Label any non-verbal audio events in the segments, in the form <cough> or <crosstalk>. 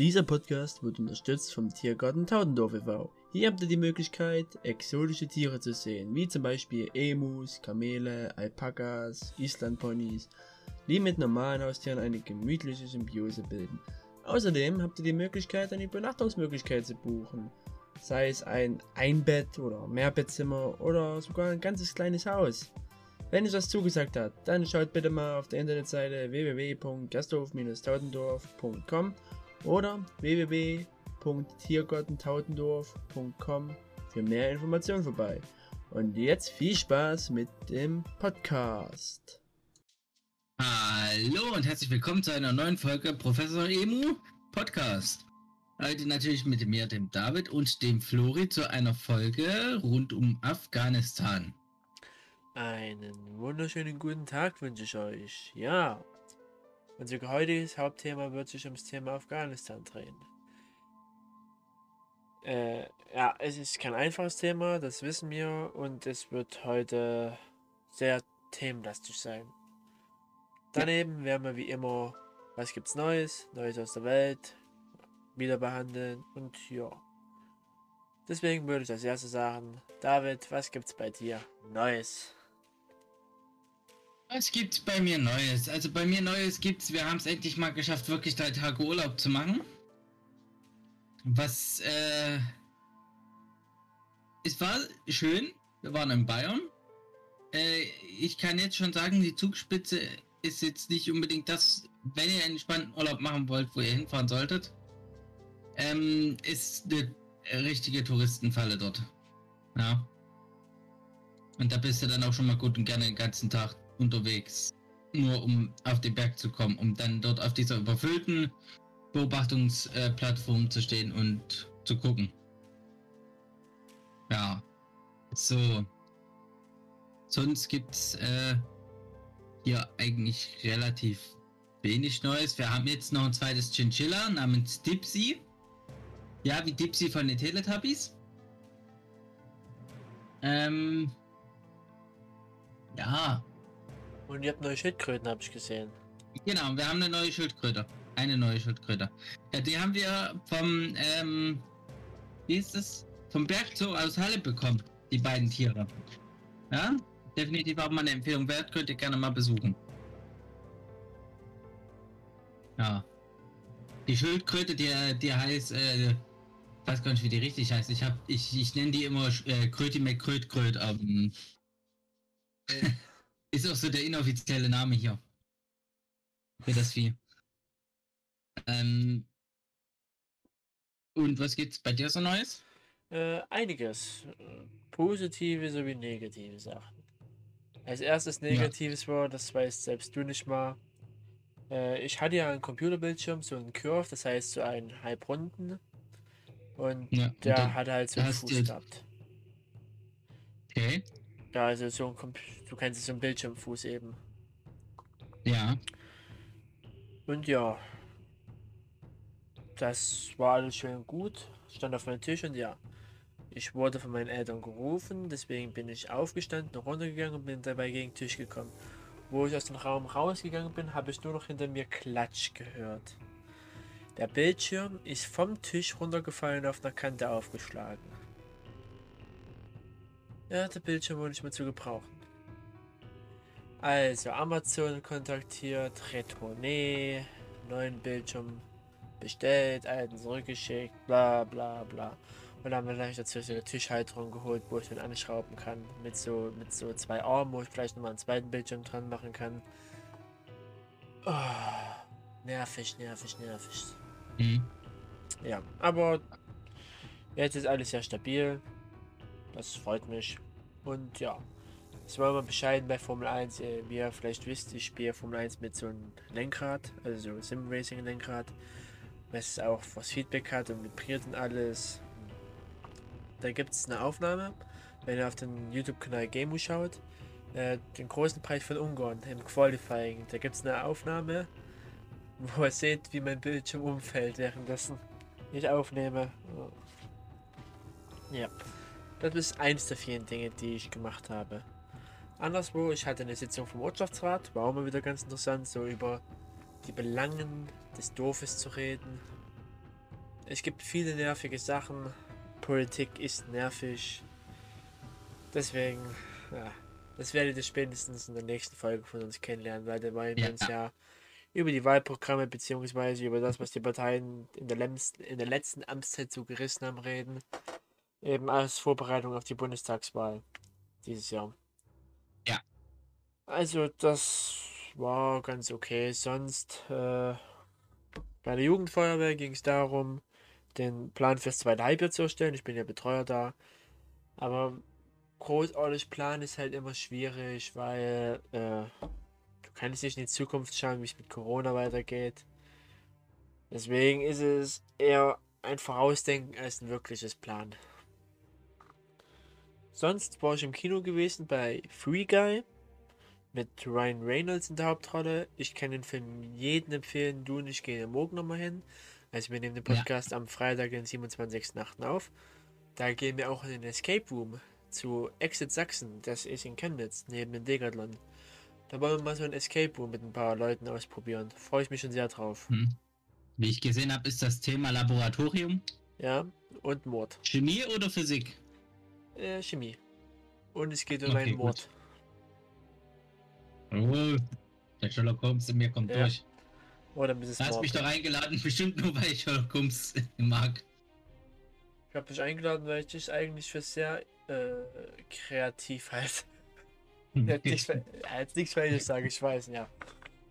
Dieser Podcast wird unterstützt vom Tiergarten Taudendorf e.V. Hier habt ihr die Möglichkeit, exotische Tiere zu sehen, wie zum Beispiel Emus, Kamele, Alpakas, Islandponys, die mit normalen Haustieren eine gemütliche Symbiose bilden. Außerdem habt ihr die Möglichkeit, eine Übernachtungsmöglichkeit zu buchen, sei es ein Einbett- oder Mehrbettzimmer oder sogar ein ganzes kleines Haus. Wenn es was zugesagt hat, dann schaut bitte mal auf der Internetseite www.gasthof-taudendorf.com oder www.tiergartentaudendorf.com für mehr Informationen vorbei. Und jetzt viel Spaß mit dem Podcast. Hallo und herzlich willkommen zu einer neuen Folge Professor Emu Podcast. Heute natürlich mit mir, dem David und dem Flori zu einer Folge rund um Afghanistan. Einen wunderschönen guten Tag wünsche ich euch. Ja, unser heutiges Hauptthema wird sich ums Thema Afghanistan drehen. Äh, ja, es ist kein einfaches Thema, das wissen wir, und es wird heute sehr themenlastig sein. Daneben werden wir wie immer, was gibt's Neues, Neues aus der Welt, wieder behandeln und ja. Deswegen würde ich als erstes sagen, David, was gibt's bei dir Neues? Was gibt's bei mir Neues? Also bei mir Neues gibt's, wir haben es endlich mal geschafft, wirklich drei Tage Urlaub zu machen. Was, äh, es war schön. Wir waren in Bayern. Äh, ich kann jetzt schon sagen, die Zugspitze ist jetzt nicht unbedingt das, wenn ihr einen spannenden Urlaub machen wollt, wo ihr hinfahren solltet. Ähm, ist eine richtige Touristenfalle dort. Ja. Und da bist du dann auch schon mal gut und gerne den ganzen Tag unterwegs, nur um auf den Berg zu kommen, um dann dort auf dieser überfüllten Beobachtungsplattform zu stehen und zu gucken. Ja, so. Sonst gibt's äh, hier eigentlich relativ wenig Neues. Wir haben jetzt noch ein zweites Chinchilla namens Dipsy. Ja, wie Dipsy von den Teletubbies. Ähm, ja, Und ihr habt neue Schildkröten, habe ich gesehen. Genau, wir haben eine neue Schildkröte. Eine neue Schildkröte. Ja, die haben wir vom, ähm, wie ist es? Vom Bergzoo aus Halle bekommen, die beiden Tiere. Ja, definitiv auch mal eine Empfehlung wert, könnt ihr gerne mal besuchen. Ja. Die Schildkröte, die, die heißt, äh, weiß gar nicht, wie die richtig heißt. Ich hab, ich, ich nenne die immer äh, Kröti McKrötkröt, ähm, äh, ist auch so der inoffizielle Name hier. Für das Vieh. Ähm, und was gibt's bei dir so Neues? Äh, einiges. Positive sowie negative Sachen. Als erstes Negatives war, das weißt selbst du nicht mal. Äh, ich hatte ja einen Computerbildschirm, so einen Curve, das heißt so einen halbrunden. Und Ja, und der dann hatte halt so einen Fuß gehabt. Okay. Ja, also so ein Comp du kennst es, so einen Bildschirmfuß eben. Ja. Und ja. Das war alles schön gut. Stand auf meinem Tisch und ja. Ich wurde von meinen Eltern gerufen, deswegen bin ich aufgestanden, runtergegangen und bin dabei gegen den Tisch gekommen. Wo ich aus dem Raum rausgegangen bin, habe ich nur noch hinter mir Klatsch gehört. Der Bildschirm ist vom Tisch runtergefallen und auf einer Kante aufgeschlagen. Ja, der Bildschirm wurde nicht mehr zu gebrauchen. Also Amazon kontaktiert, retourné, neuen Bildschirm bestellt, alten zurückgeschickt, bla bla bla. Und dann ich dazu so eine Tischhalterung geholt, wo ich dann anschrauben kann. Mit so, mit so zwei Armen, wo ich vielleicht nochmal einen zweiten Bildschirm dran machen kann. Oh, nervig, nervig, nervig. Mhm. Ja, aber jetzt ist alles sehr stabil. Das freut mich. Und ja, es war mal bescheiden bei Formel 1. Äh, wie ihr vielleicht wisst, ich spiele Formel 1 mit so einem Lenkrad, also so Sim Racing Lenkrad, was auch was Feedback hat und vibriert und alles. Da gibt es eine Aufnahme, wenn ihr auf den YouTube-Kanal Gameo schaut, äh, den großen Preis von Ungarn im Qualifying. Da gibt es eine Aufnahme, wo ihr seht, wie mein Bildschirm umfällt, währenddessen ich aufnehme. Ja, das ist eins der vielen Dinge, die ich gemacht habe. Anderswo, ich hatte eine Sitzung vom Ortschaftsrat, war auch mal wieder ganz interessant, so über die Belangen des Dorfes zu reden. es gibt viele nervige Sachen. Politik ist nervig. Deswegen, ja, das werdet ihr spätestens in der nächsten Folge von uns kennenlernen, weil da wollen wir Ja. uns ja über die Wahlprogramme beziehungsweise über das, was die Parteien in der, letzten, in der letzten Amtszeit so gerissen haben, reden. Eben als Vorbereitung auf die Bundestagswahl dieses Jahr. Ja. Also das war ganz okay. Sonst äh, bei der Jugendfeuerwehr ging es darum, den Plan fürs zweite Halbjahr zu erstellen. Ich bin ja Betreuer da. Aber großartig Plan ist halt immer schwierig, weil äh, du kannst nicht in die Zukunft schauen, wie es mit Corona weitergeht. Deswegen ist es eher ein Vorausdenken als ein wirkliches Plan. Sonst war ich im Kino gewesen bei Free Guy mit Ryan Reynolds in der Hauptrolle. Ich kann den Film jedem empfehlen. Du und ich gehen morgen nochmal hin. Also wir nehmen den Ja. Podcast am Freitag, den 27.08. auf. Da gehen wir auch in den Escape Room zu Exit Sachsen. Das ist in Chemnitz, neben dem Decathlon. Da wollen wir mal so ein Escape Room mit ein paar Leuten ausprobieren. Freue ich mich schon sehr drauf. Hm. Wie ich gesehen habe, ist das Thema Laboratorium. Ja, und Mord. Chemie oder Physik? Äh, Chemie. Und es geht um Okay, einen gut. Oh, der Sherlock Holmes in mir kommt Ja. durch. Oder Mrs. Du hast mich doch eingeladen, <laughs> bestimmt nur weil ich Sherlock Holmes <laughs> mag. Ich habe dich eingeladen, weil ich dich eigentlich für sehr äh, kreativ halte. Nichts, jetzt nichts Falsches sage, ich weiß, ja.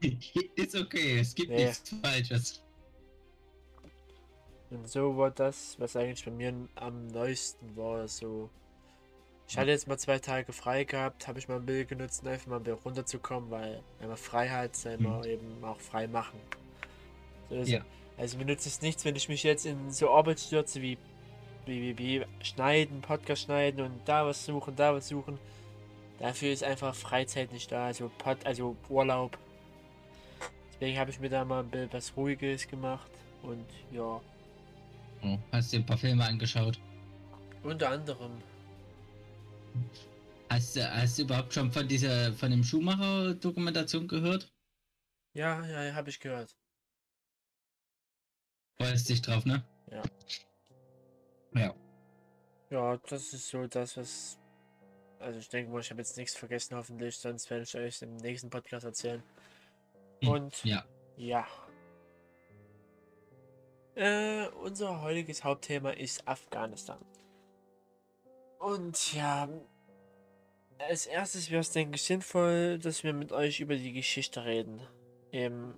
<laughs> ist okay, es gibt Nee. nichts Falsches. Und so war das, was eigentlich bei mir am neuesten war. So, ich hatte jetzt mal zwei Tage frei gehabt, habe ich mal ein Bild genutzt, um einfach mal ein bisschen runterzukommen, weil wenn man frei hat, soll man eben auch frei machen. So Ja. Also mir nützt es nichts, wenn ich mich jetzt in so Arbeit stürze wie, wie, wie, wie schneiden, Podcast schneiden und da was suchen, da was suchen. Dafür ist einfach Freizeit nicht da, also Pod, also Urlaub. Deswegen habe ich mir da mal ein bisschen was Ruhiges gemacht und ja. Oh, hast dir ein paar Filme angeschaut? Unter anderem. Hast du, hast du überhaupt schon von dieser, von dem Schumacher-Dokumentation gehört? Ja, ja, habe ich gehört. Freust dich drauf, ne? Ja. Ja. Ja, das ist so das, was. Also ich denke mal, ich habe jetzt nichts vergessen, hoffentlich, sonst werde ich euch im nächsten Podcast erzählen. Hm, Und Ja. ja. Äh, unser heutiges Hauptthema ist Afghanistan. Und ja, als erstes wäre es, denke ich, sinnvoll, dass wir mit euch über die Geschichte reden. Eben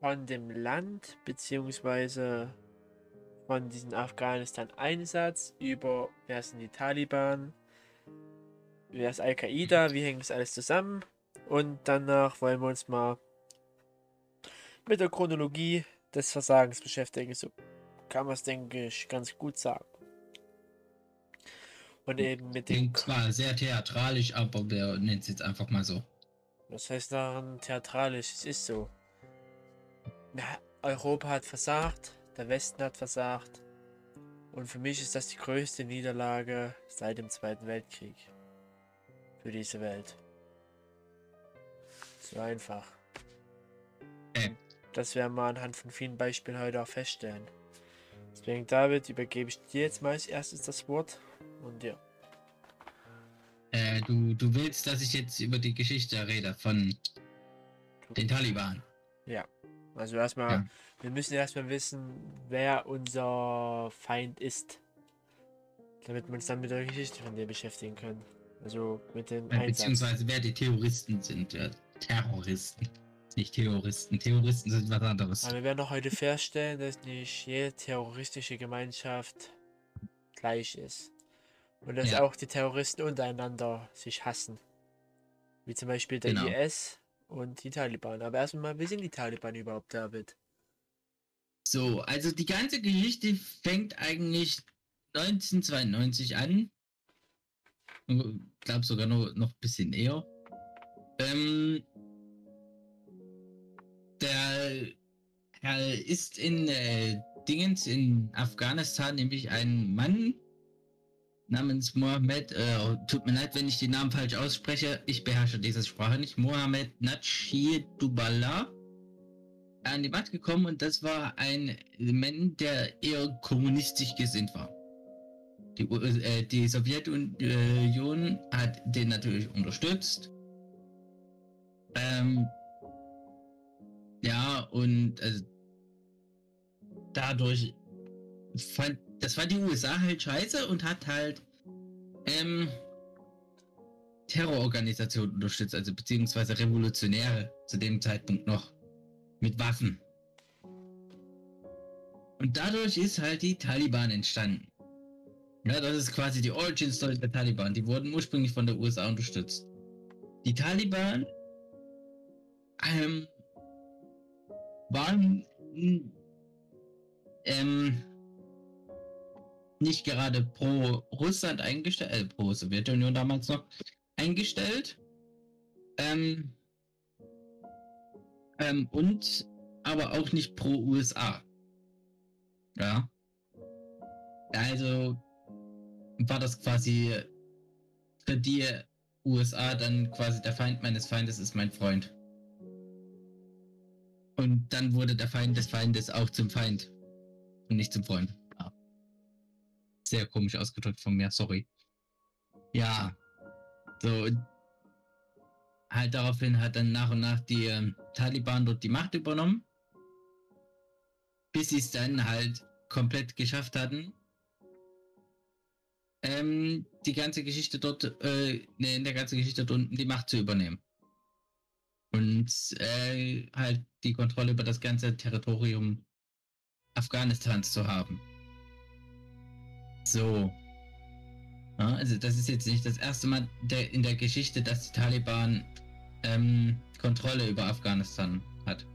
von dem Land, beziehungsweise von diesem Afghanistan-Einsatz über, wer sind die Taliban, wer ist Al-Qaida, wie hängt das alles zusammen. Und danach wollen wir uns mal mit der Chronologie des Versagens beschäftigen. So kann man es, denke ich, ganz gut sagen. Und eben mit dem. Klingt zwar sehr theatralisch, aber wir nennen es jetzt einfach mal so. Was heißt daran theatralisch? Es ist so. Europa hat versagt, der Westen hat versagt. Und für mich ist das die größte Niederlage seit dem Zweiten Weltkrieg. Für diese Welt. So einfach. Das werden wir anhand von vielen Beispielen heute auch feststellen. Deswegen, David, übergebe ich dir jetzt mal als erstes das Wort. Und ja. Äh, du, du willst, dass ich jetzt über die Geschichte rede von den Taliban. Also erstmal, Ja. wir müssen erstmal wissen, wer unser Feind ist. Damit wir uns dann mit der Geschichte von dir beschäftigen können. Also mit dem Äh, Einsatz. Beziehungsweise wer die Terroristen sind. Äh, Terroristen. Nicht Terroristen. Terroristen sind was anderes. Aber wir werden auch heute feststellen, dass nicht jede terroristische Gemeinschaft gleich ist. Und dass Ja. auch die Terroristen untereinander sich hassen. Wie zum Beispiel der Genau. IS und die Taliban. Aber erstmal, wie sind die Taliban überhaupt, David? So, also die ganze Geschichte fängt eigentlich 1992 an. Ich glaube sogar noch, noch ein bisschen eher. Ähm, der er ist in äh, Dingens in Afghanistan nämlich ein Mann namens Mohammed, äh, tut mir leid, wenn ich die Namen falsch ausspreche, ich beherrsche diese Sprache nicht, Mohammed Najib Duballah an die Macht gekommen und das war ein Mann, der eher kommunistisch gesinnt war. Die, äh, die Sowjetunion hat den natürlich unterstützt. Ähm, ja, und also, dadurch fand, das fand die USA halt scheiße und hat halt ähm, Terrororganisationen unterstützt, also beziehungsweise Revolutionäre zu dem Zeitpunkt noch mit Waffen. Und dadurch ist halt die Taliban entstanden. Ja, das ist quasi die Origin Story der Taliban. Die wurden ursprünglich von der USA unterstützt. Die Taliban ähm, waren ähm, nicht gerade pro Russland eingestellt, äh, pro Sowjetunion damals noch eingestellt. Ähm, ähm, und aber auch nicht pro USA. Ja. Also war das quasi für die USA dann quasi der Feind meines Feindes ist mein Freund. Und dann wurde der Feind des Feindes auch zum Feind und nicht zum Freund. Sehr komisch ausgedrückt von mir, sorry. Ja, so halt daraufhin hat dann nach und nach die äh, Taliban dort die Macht übernommen, bis sie es dann halt komplett geschafft hatten, ähm, die ganze Geschichte dort, äh, in der ganzen Geschichte dort die Macht zu übernehmen. Und äh, halt die Kontrolle über das ganze Territorium Afghanistans zu haben. So. Ja, also das ist jetzt nicht das erste Mal der, in der Geschichte, dass die Taliban ähm, Kontrolle über Afghanistan hat.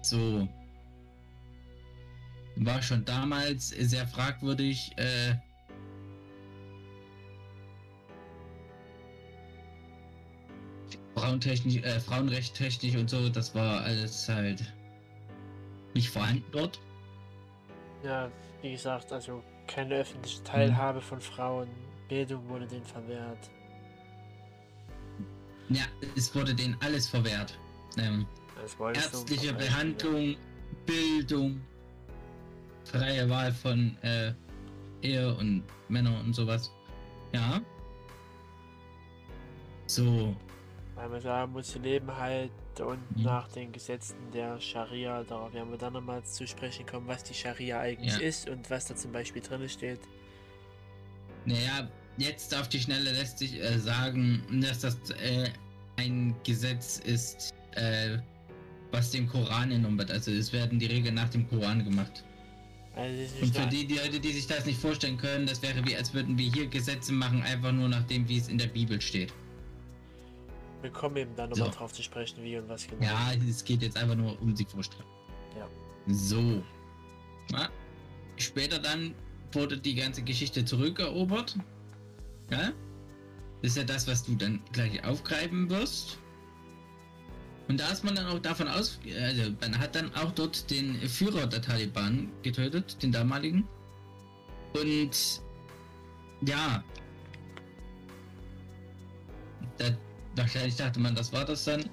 So. War schon damals sehr fragwürdig, äh, Frauentechnisch, äh, Frauenrechttechnisch und so, das war alles halt nicht vorhanden dort. Ja, wie gesagt, also keine öffentliche Teilhabe mhm. von Frauen, Bildung wurde denen verwehrt. Ja, es wurde denen alles verwehrt. Ähm, ärztliche Behandlung, ja. Bildung, freie Wahl von äh, Ehe und Männer und sowas. Ja. So, weil man sagen muss, sie leben halt und mhm. nach den Gesetzen der Scharia, darauf werden wir dann nochmal zu sprechen kommen, was die Scharia eigentlich ja. ist und was da zum Beispiel drin steht. Naja, jetzt auf die Schnelle lässt sich äh, sagen, dass das äh, ein Gesetz ist, äh, was dem Koran entnommen Also es werden die Regeln nach dem Koran gemacht. Also und für die, die Leute, die sich das nicht vorstellen können, das wäre wie, als würden wir hier Gesetze machen, einfach nur nach dem, wie es in der Bibel steht. Wir kommen eben dann nochmal so. drauf zu sprechen, wie und was genau. Ja, es geht jetzt einfach nur um die Vorstellung. Ja. So. Ja. Später dann wurde die ganze Geschichte zurückerobert. Ja? Das ist ja das, was du dann gleich aufgreifen wirst. Und da ist man dann auch davon aus, also man hat dann auch dort den Führer der Taliban getötet, den damaligen. Und ja, der wahrscheinlich dachte man, das war das dann.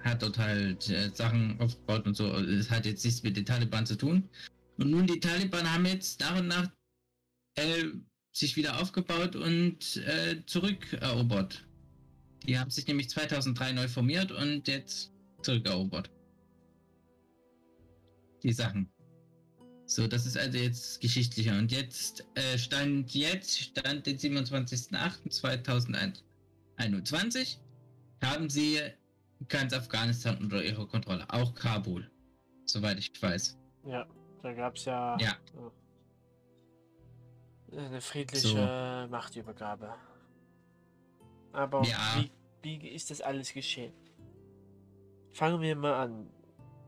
Hat dort halt äh, Sachen aufgebaut und so. Es hat jetzt nichts mit den Taliban zu tun. Und nun, die Taliban haben jetzt nach und nach äh, sich wieder aufgebaut und äh, zurückerobert. Die haben sich nämlich 2003 neu formiert und jetzt zurückerobert. Die Sachen. So, das ist also jetzt geschichtlicher. Und jetzt äh, stand jetzt, stand den 27.08.2001. 21 haben sie ganz Afghanistan unter ihrer Kontrolle, auch Kabul, soweit ich weiß. Ja, da gab es ja, ja, eine friedliche so. Machtübergabe. Aber ja. wie, wie ist das alles geschehen? Fangen wir mal an.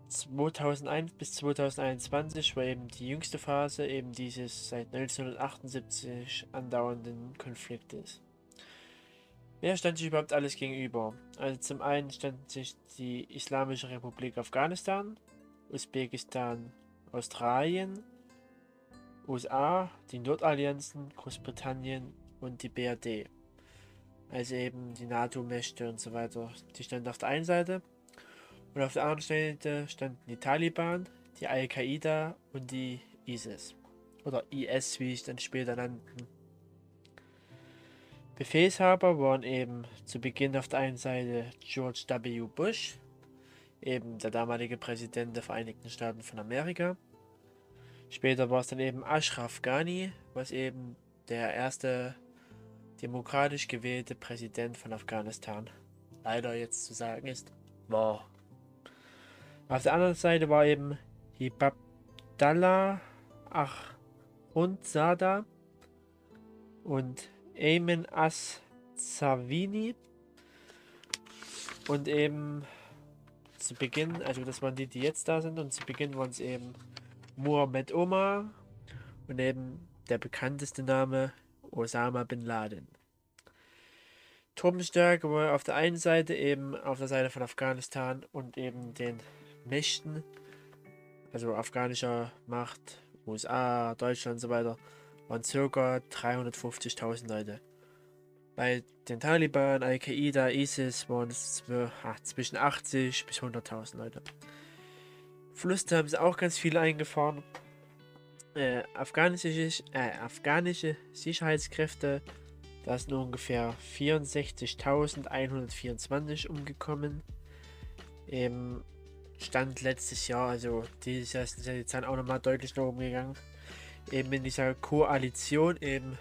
2001 bis 2021 war eben die jüngste Phase eben dieses seit 1978 andauernden Konfliktes. Wer stand sich überhaupt alles gegenüber? Also zum einen stand sich die Islamische Republik Afghanistan, Usbekistan, Australien, USA, die Nordallianzen, Großbritannien und die BRD. Also eben die NATO-Mächte und so weiter. Die standen auf der einen Seite. Und auf der anderen Seite standen die Taliban, die Al-Qaida und die ISIS. Oder IS, wie ich dann später nannten. Befehlshaber waren eben zu Beginn auf der einen Seite George W. Bush, eben der damalige Präsident der Vereinigten Staaten von Amerika. Später war es dann eben Ashraf Ghani, was eben der erste demokratisch gewählte Präsident von Afghanistan leider jetzt zu sagen ist, war. Auf der anderen Seite war eben Hibabdallah Achundzada und Ayman As-Savini. Und eben zu Beginn, also das waren die, die jetzt da sind, und zu Beginn waren es eben Muhammad Omar und eben der bekannteste Name Osama Bin Laden. Truppenstärke war auf der einen Seite eben auf der Seite von Afghanistan und eben den Mächten, also afghanischer Macht, USA, Deutschland und so weiter, waren ca. 350.000 Leute. Bei den Taliban, Al-Qaida, ISIS waren es zwischen 80 bis 100.000 Leute. Verluste haben sie auch ganz viele eingefahren. Äh, afghanische, äh, afghanische Sicherheitskräfte, da sind ungefähr 64.124 umgekommen. Im Stand letztes Jahr, also dieses Jahr ist die Zahlen auch nochmal deutlich nach oben gegangen eben in dieser Koalition eben,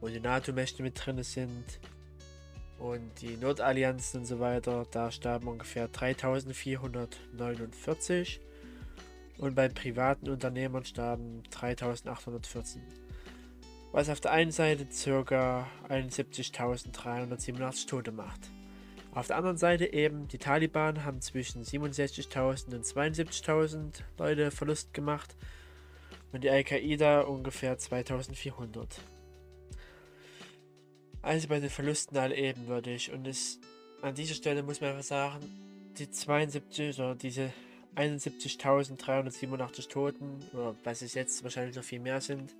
wo die NATO-Mächte mit drin sind und die Nordallianzen und so weiter, da starben ungefähr 3449 und bei privaten Unternehmern starben 3814. Was auf der einen Seite ca. 71.387 Tote macht. Auf der anderen Seite eben, die Taliban haben zwischen 67.000 und 72.000 Leute Verlust gemacht und die Al-Qaida ungefähr 2400. Also bei den Verlusten alle ebenwürdig und es an dieser Stelle muss man einfach sagen, die 72 oder diese 71.387 Toten, oder was es jetzt wahrscheinlich noch viel mehr sind,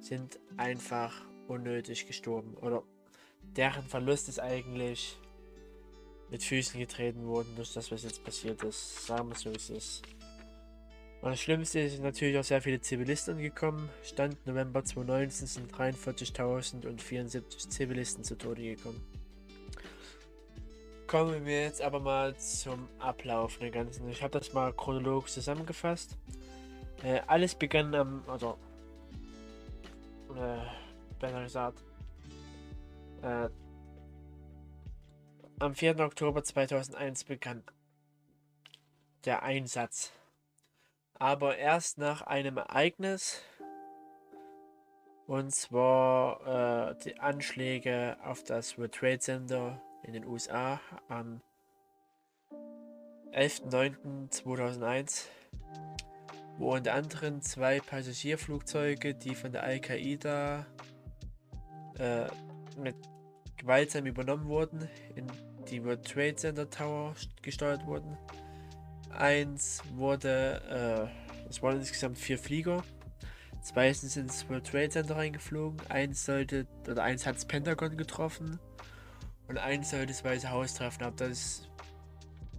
sind einfach unnötig gestorben. Oder deren Verlust ist eigentlich mit Füßen getreten worden durch das, was jetzt passiert ist. Sagen wir so, wie es ist. Und das Schlimmste ist natürlich auch sehr viele Zivilisten angekommen. Stand November 2019 sind 43.074 Zivilisten zu Tode gekommen. Kommen wir jetzt aber mal zum Ablauf der ganzen. Ich habe das mal chronologisch zusammengefasst. Äh, alles begann am, also, äh, besser gesagt, äh, am 4. Oktober 2001 begann der Einsatz aber erst nach einem Ereignis. Und zwar äh, die Anschläge auf das World Trade Center in den USA am 11.09.2001, wo unter anderem zwei Passagierflugzeuge, die von der Al-Qaida äh, mit gewaltsam übernommen wurden, in die World Trade Center Tower gesteuert wurden. Eins wurde, äh, es waren insgesamt vier Flieger. Zwei sind ins World Trade Center reingeflogen. Eins sollte, oder eins hat das Pentagon getroffen. Und eins sollte das Weiße Haus treffen, aber das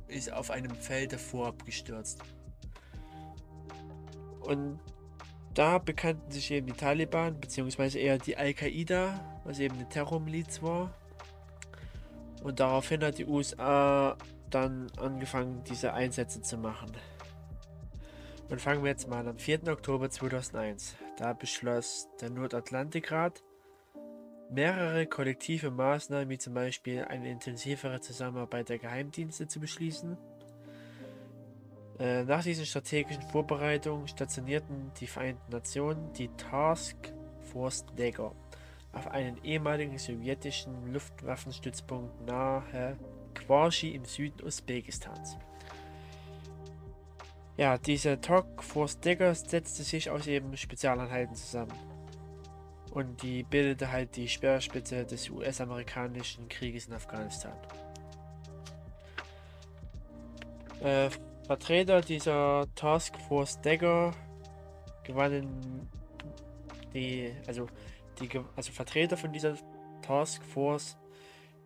ist auf einem Feld davor abgestürzt. Und da bekannten sich eben die Taliban, beziehungsweise eher die Al-Qaida, was eben eine Terrormiliz war. Und daraufhin hat die USA dann angefangen, diese Einsätze zu machen. Und fangen wir jetzt mal. Am 4. Oktober 2001. Da beschloss der Nordatlantikrat mehrere kollektive Maßnahmen, wie zum Beispiel eine intensivere Zusammenarbeit der Geheimdienste zu beschließen. Äh, nach diesen strategischen Vorbereitungen stationierten die Vereinten Nationen die Task Force Dagger auf einen ehemaligen sowjetischen Luftwaffenstützpunkt nahe Quashi im Süden Usbekistans. Ja, diese Talk Force Daggers setzte sich aus eben Spezialeinheiten zusammen. Und die bildete halt die Speerspitze des US-amerikanischen Krieges in Afghanistan. Äh, Vertreter dieser Task Force Dagger gewannen die, also die, also Vertreter von dieser Task Force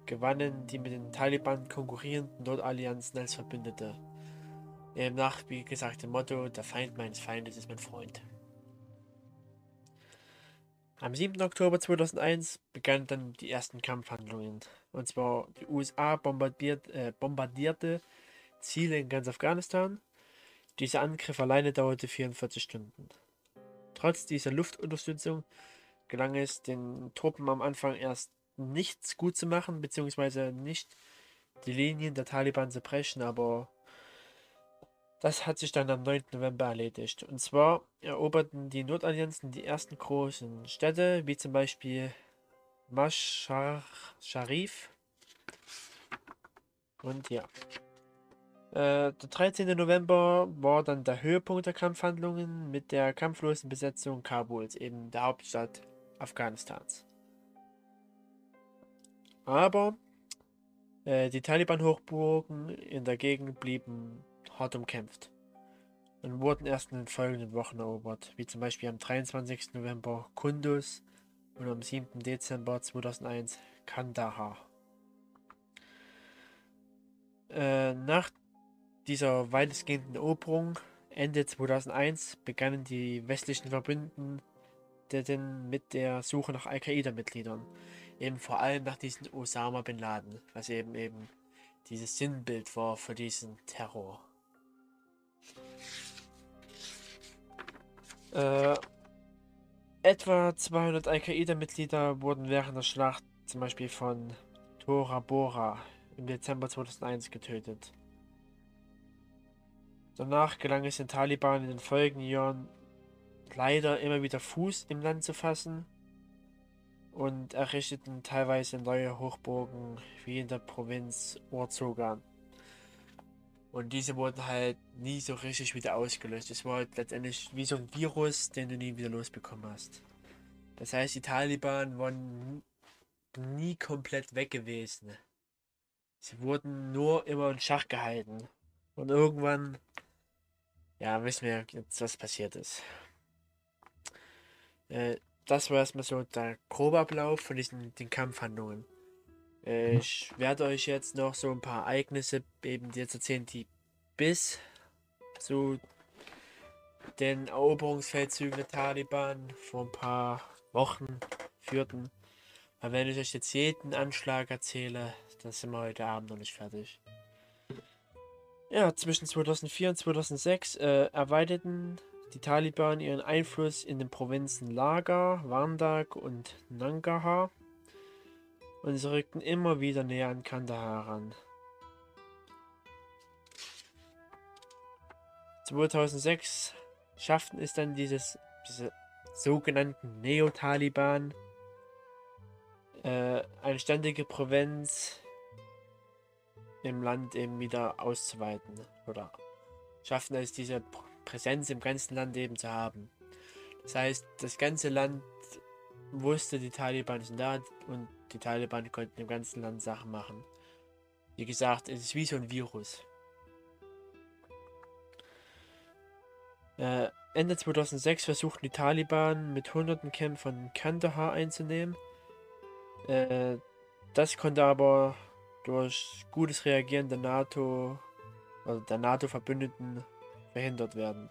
gewannen die mit den Taliban konkurrierenden Nordallianzen als Verbündete. Eben nach, wie gesagt, dem Motto, der Feind meines Feindes ist mein Freund. Am 7. Oktober 2001 begannen dann die ersten Kampfhandlungen. Und zwar die USA bombardiert, äh, bombardierte Ziele in ganz Afghanistan. Dieser Angriff alleine dauerte 44 Stunden. Trotz dieser Luftunterstützung gelang es den Truppen am Anfang erst nichts gut zu machen, beziehungsweise nicht die Linien der Taliban zu brechen, aber das hat sich dann am 9. November erledigt. Und zwar eroberten die Nordallianzen die ersten großen Städte, wie zum Beispiel Mashar Sharif. Und ja. Äh, der 13. November war dann der Höhepunkt der Kampfhandlungen mit der kampflosen Besetzung Kabuls, eben der Hauptstadt Afghanistans. Aber äh, die Taliban-Hochburgen in der Gegend blieben hart umkämpft und wurden erst in den folgenden Wochen erobert, wie zum Beispiel am 23. November Kunduz und am 7. Dezember 2001 Kandahar. Äh, nach dieser weitestgehenden Eroberung Ende 2001 begannen die westlichen Verbündeten mit der Suche nach Al-Qaida-Mitgliedern. Eben vor allem nach diesem Osama Bin Laden, was eben eben dieses Sinnbild war für diesen Terror. Äh, etwa 200 Al-Qaida-Mitglieder wurden während der Schlacht zum Beispiel von Tora Bora im Dezember 2001 getötet. Danach gelang es den Taliban in den folgenden Jahren leider immer wieder Fuß im Land zu fassen und errichteten teilweise neue Hochburgen wie in der Provinz Orzogan. Und diese wurden halt nie so richtig wieder ausgelöscht. Es war halt letztendlich wie so ein Virus, den du nie wieder losbekommen hast. Das heißt, die Taliban waren nie komplett weg gewesen. Sie wurden nur immer in Schach gehalten. Und irgendwann, ja, wissen wir jetzt, was passiert ist. Äh, das war erstmal so der grobe Ablauf von diesen den Kampfhandlungen. Äh, ich werde euch jetzt noch so ein paar Ereignisse eben jetzt erzählen, die bis zu den Eroberungsfeldzügen der Taliban vor ein paar Wochen führten. Aber wenn ich euch jetzt jeden Anschlag erzähle, dann sind wir heute Abend noch nicht fertig. Ja, zwischen 2004 und 2006 äh, erweiterten die Taliban ihren Einfluss in den Provinzen Lagar, Warndak und Nangarhar und sie rückten immer wieder näher an Kandahar ran. 2006 schafften es dann dieses, diese sogenannten Neo-Taliban, äh, eine ständige Provinz im Land eben wieder auszuweiten oder schafften es diese Präsenz im ganzen Land eben zu haben. Das heißt, das ganze Land wusste, die Taliban sind da und die Taliban konnten im ganzen Land Sachen machen. Wie gesagt, es ist wie so ein Virus. Äh, Ende 2006 versuchten die Taliban mit hunderten Kämpfern Kandahar einzunehmen. Äh, das konnte aber durch gutes Reagieren der NATO, also der NATO-Verbündeten, verhindert werden.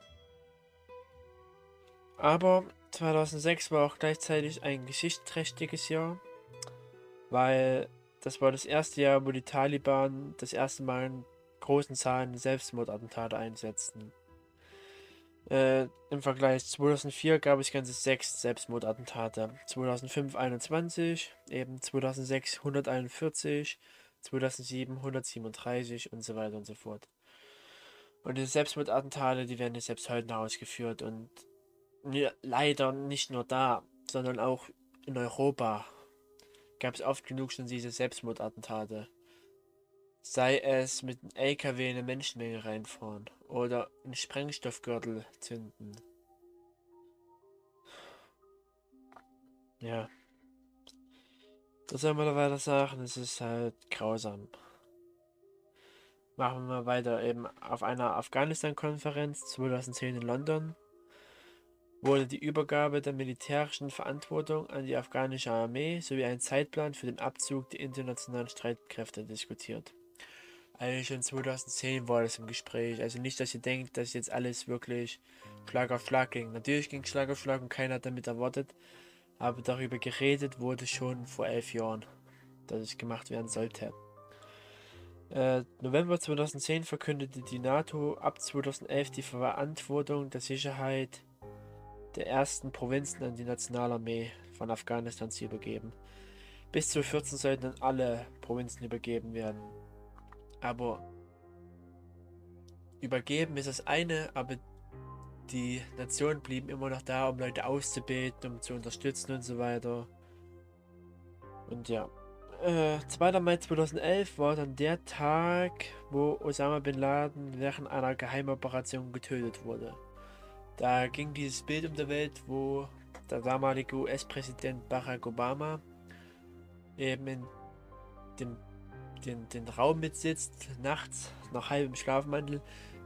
Aber 2006 war auch gleichzeitig ein geschichtsträchtiges Jahr, weil das war das erste Jahr, wo die Taliban das erste Mal in großen Zahlen Selbstmordattentate einsetzten. Äh, Im Vergleich 2004 gab es ganze sechs Selbstmordattentate. 2005 21, eben 2006 141, 2007 137 und so weiter und so fort. Und diese Selbstmordattentate, die werden jetzt selbst heute noch ausgeführt und leider nicht nur da, sondern auch in Europa gab es oft genug schon diese Selbstmordattentate. Sei es mit einem LKW in eine Menschenmenge reinfahren oder einen Sprengstoffgürtel zünden. Ja. Das soll man da weiter sagen, es ist halt grausam. Machen wir weiter eben auf einer Afghanistan-Konferenz 2010 in London wurde die Übergabe der militärischen Verantwortung an die afghanische Armee sowie ein Zeitplan für den Abzug der internationalen Streitkräfte diskutiert. Also schon 2010 war das im Gespräch. Also nicht, dass ihr denkt, dass jetzt alles wirklich Schlag auf Schlag ging. Natürlich ging Schlag auf Schlag und keiner hat damit erwartet. Aber darüber geredet wurde schon vor elf Jahren, dass es gemacht werden sollte. Äh, November 2010 verkündete die NATO ab 2011 die Verantwortung der Sicherheit der ersten Provinzen an die Nationalarmee von Afghanistan zu übergeben. Bis zu 14 sollten dann alle Provinzen übergeben werden. Aber übergeben ist das eine, aber die Nationen blieben immer noch da, um Leute auszubilden, um zu unterstützen und so weiter. Und ja. Äh, 2. Mai 2011 war dann der Tag, wo Osama Bin Laden während einer Geheimoperation getötet wurde. Da ging dieses Bild um die Welt, wo der damalige US-Präsident Barack Obama eben in dem, den, den Raum mitsitzt, nachts, noch halb im Schlafmantel,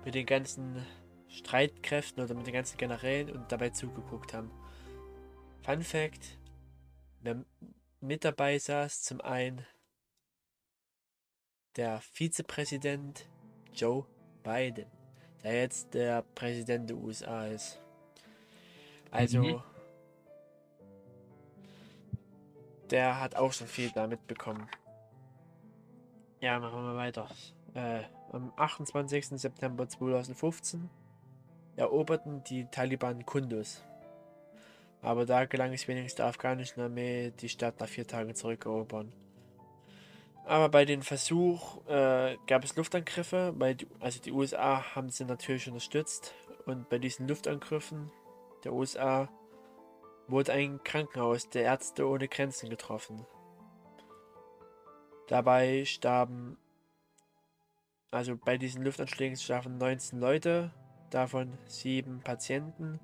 mit den ganzen Streitkräften oder mit den ganzen Generälen und dabei zugeguckt haben. Fun Fact: Wer mit dabei saß, zum einen der Vizepräsident Joe Biden der jetzt der Präsident der USA ist. Also, mhm. der hat auch schon viel damit bekommen. Ja, machen wir weiter. Äh, am 28. September 2015 eroberten die Taliban Kunduz. Aber da gelang es wenigstens der afghanischen Armee, die Stadt nach vier Tagen zurückerobern. Aber bei dem Versuch äh, gab es Luftangriffe, weil die, also die USA haben sie natürlich unterstützt. Und bei diesen Luftangriffen der USA wurde ein Krankenhaus der Ärzte ohne Grenzen getroffen. Dabei starben, also bei diesen Luftanschlägen starben 19 Leute, davon 7 Patienten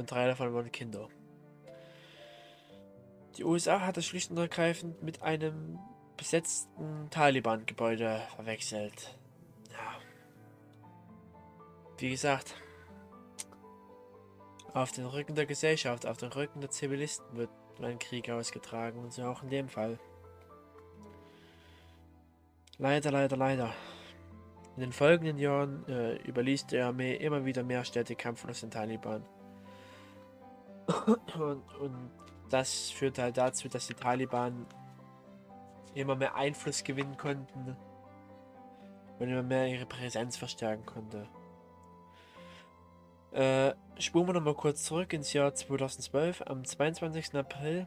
und 3 davon waren Kinder. Die USA hat es schlicht und ergreifend mit einem besetzten Taliban-Gebäude verwechselt. Ja. Wie gesagt, auf den Rücken der Gesellschaft, auf den Rücken der Zivilisten wird ein Krieg ausgetragen und so auch in dem Fall. Leider, leider, leider. In den folgenden Jahren äh, überließ die Armee immer wieder mehr Städte kampflos den Taliban. Und, und das führte halt dazu, dass die Taliban immer mehr Einfluss gewinnen konnten und immer mehr ihre Präsenz verstärken konnte. Äh, spulen wir nochmal kurz zurück ins Jahr 2012. Am 22. April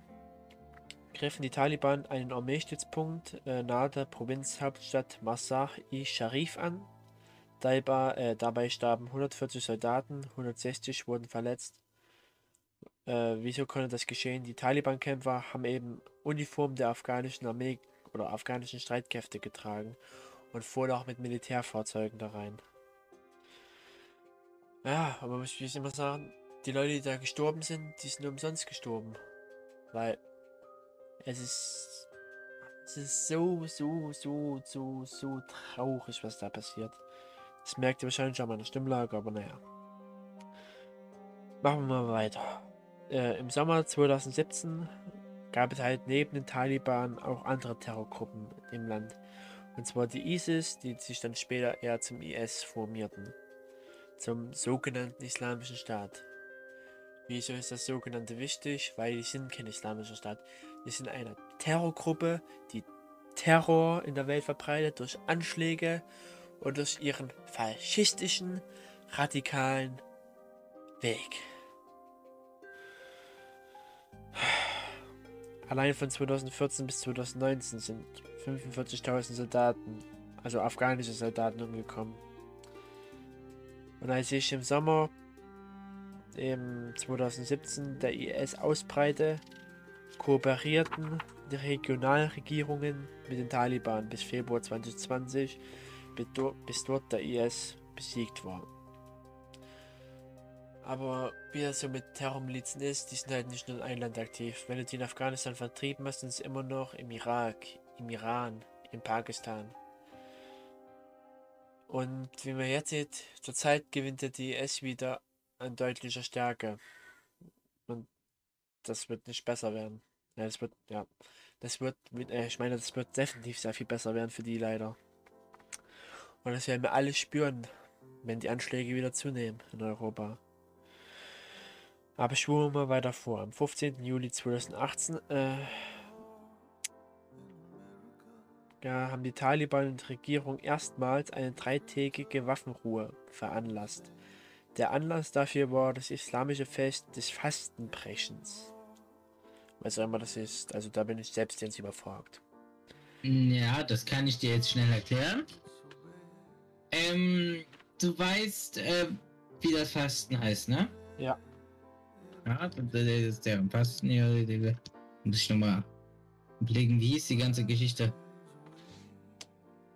griffen die Taliban einen Armeestützpunkt äh, nahe der Provinzhauptstadt Masar-i-Sharif an. Dabei, äh, dabei starben 140 Soldaten, 160 wurden verletzt. Äh, wieso konnte das geschehen? Die Taliban-Kämpfer haben eben Uniform der afghanischen Armee oder afghanischen Streitkräfte getragen und fuhren auch mit Militärfahrzeugen da rein. Ja, aber muss ich immer sagen, die Leute, die da gestorben sind, die sind umsonst gestorben. Weil es ist, es ist so, so, so, so, so traurig, was da passiert. Das merkt ihr wahrscheinlich an meiner Stimmlage, aber naja. Machen wir mal weiter. Äh, Im Sommer 2017 gab es halt neben den Taliban auch andere Terrorgruppen im Land. Und zwar die ISIS, die sich dann später eher zum IS formierten. Zum sogenannten Islamischen Staat. Wieso ist das sogenannte wichtig? Weil die sind kein islamischer Staat. Die sind eine Terrorgruppe, die Terror in der Welt verbreitet durch Anschläge und durch ihren faschistischen, radikalen Weg. Allein von 2014 bis 2019 sind 45.000 Soldaten, also afghanische Soldaten, umgekommen. Und als sich im Sommer im 2017 der IS ausbreite, kooperierten die Regionalregierungen mit den Taliban bis Februar 2020, bis dort der IS besiegt war. Aber wie das so mit Terrormilizen ist, die sind halt nicht nur in einem Land aktiv. Wenn du die in Afghanistan vertrieben hast, sind sie immer noch im Irak, im Iran, in Pakistan. Und wie man jetzt sieht, zurzeit gewinnt der IS wieder an deutlicher Stärke. das wird nicht besser werden. Ja, das wird, ja, das wird, äh, ich meine, das wird definitiv sehr viel besser werden für die leider. Und das werden wir alle spüren, wenn die Anschläge wieder zunehmen in Europa. Aber schwuren wir weiter vor. Am 15. Juli 2018 äh, ja, haben die Taliban und die Regierung erstmals eine dreitägige Waffenruhe veranlasst. Der Anlass dafür war das islamische Fest des Fastenbrechens. Was auch immer das ist. Also da bin ich selbst jetzt überfragt. Ja, das kann ich dir jetzt schnell erklären. Ähm, du weißt, äh, wie das Fasten heißt, ne? Ja. Ja, das ist der Fasten hier. Muss ich nochmal überlegen, wie ist die ganze Geschichte?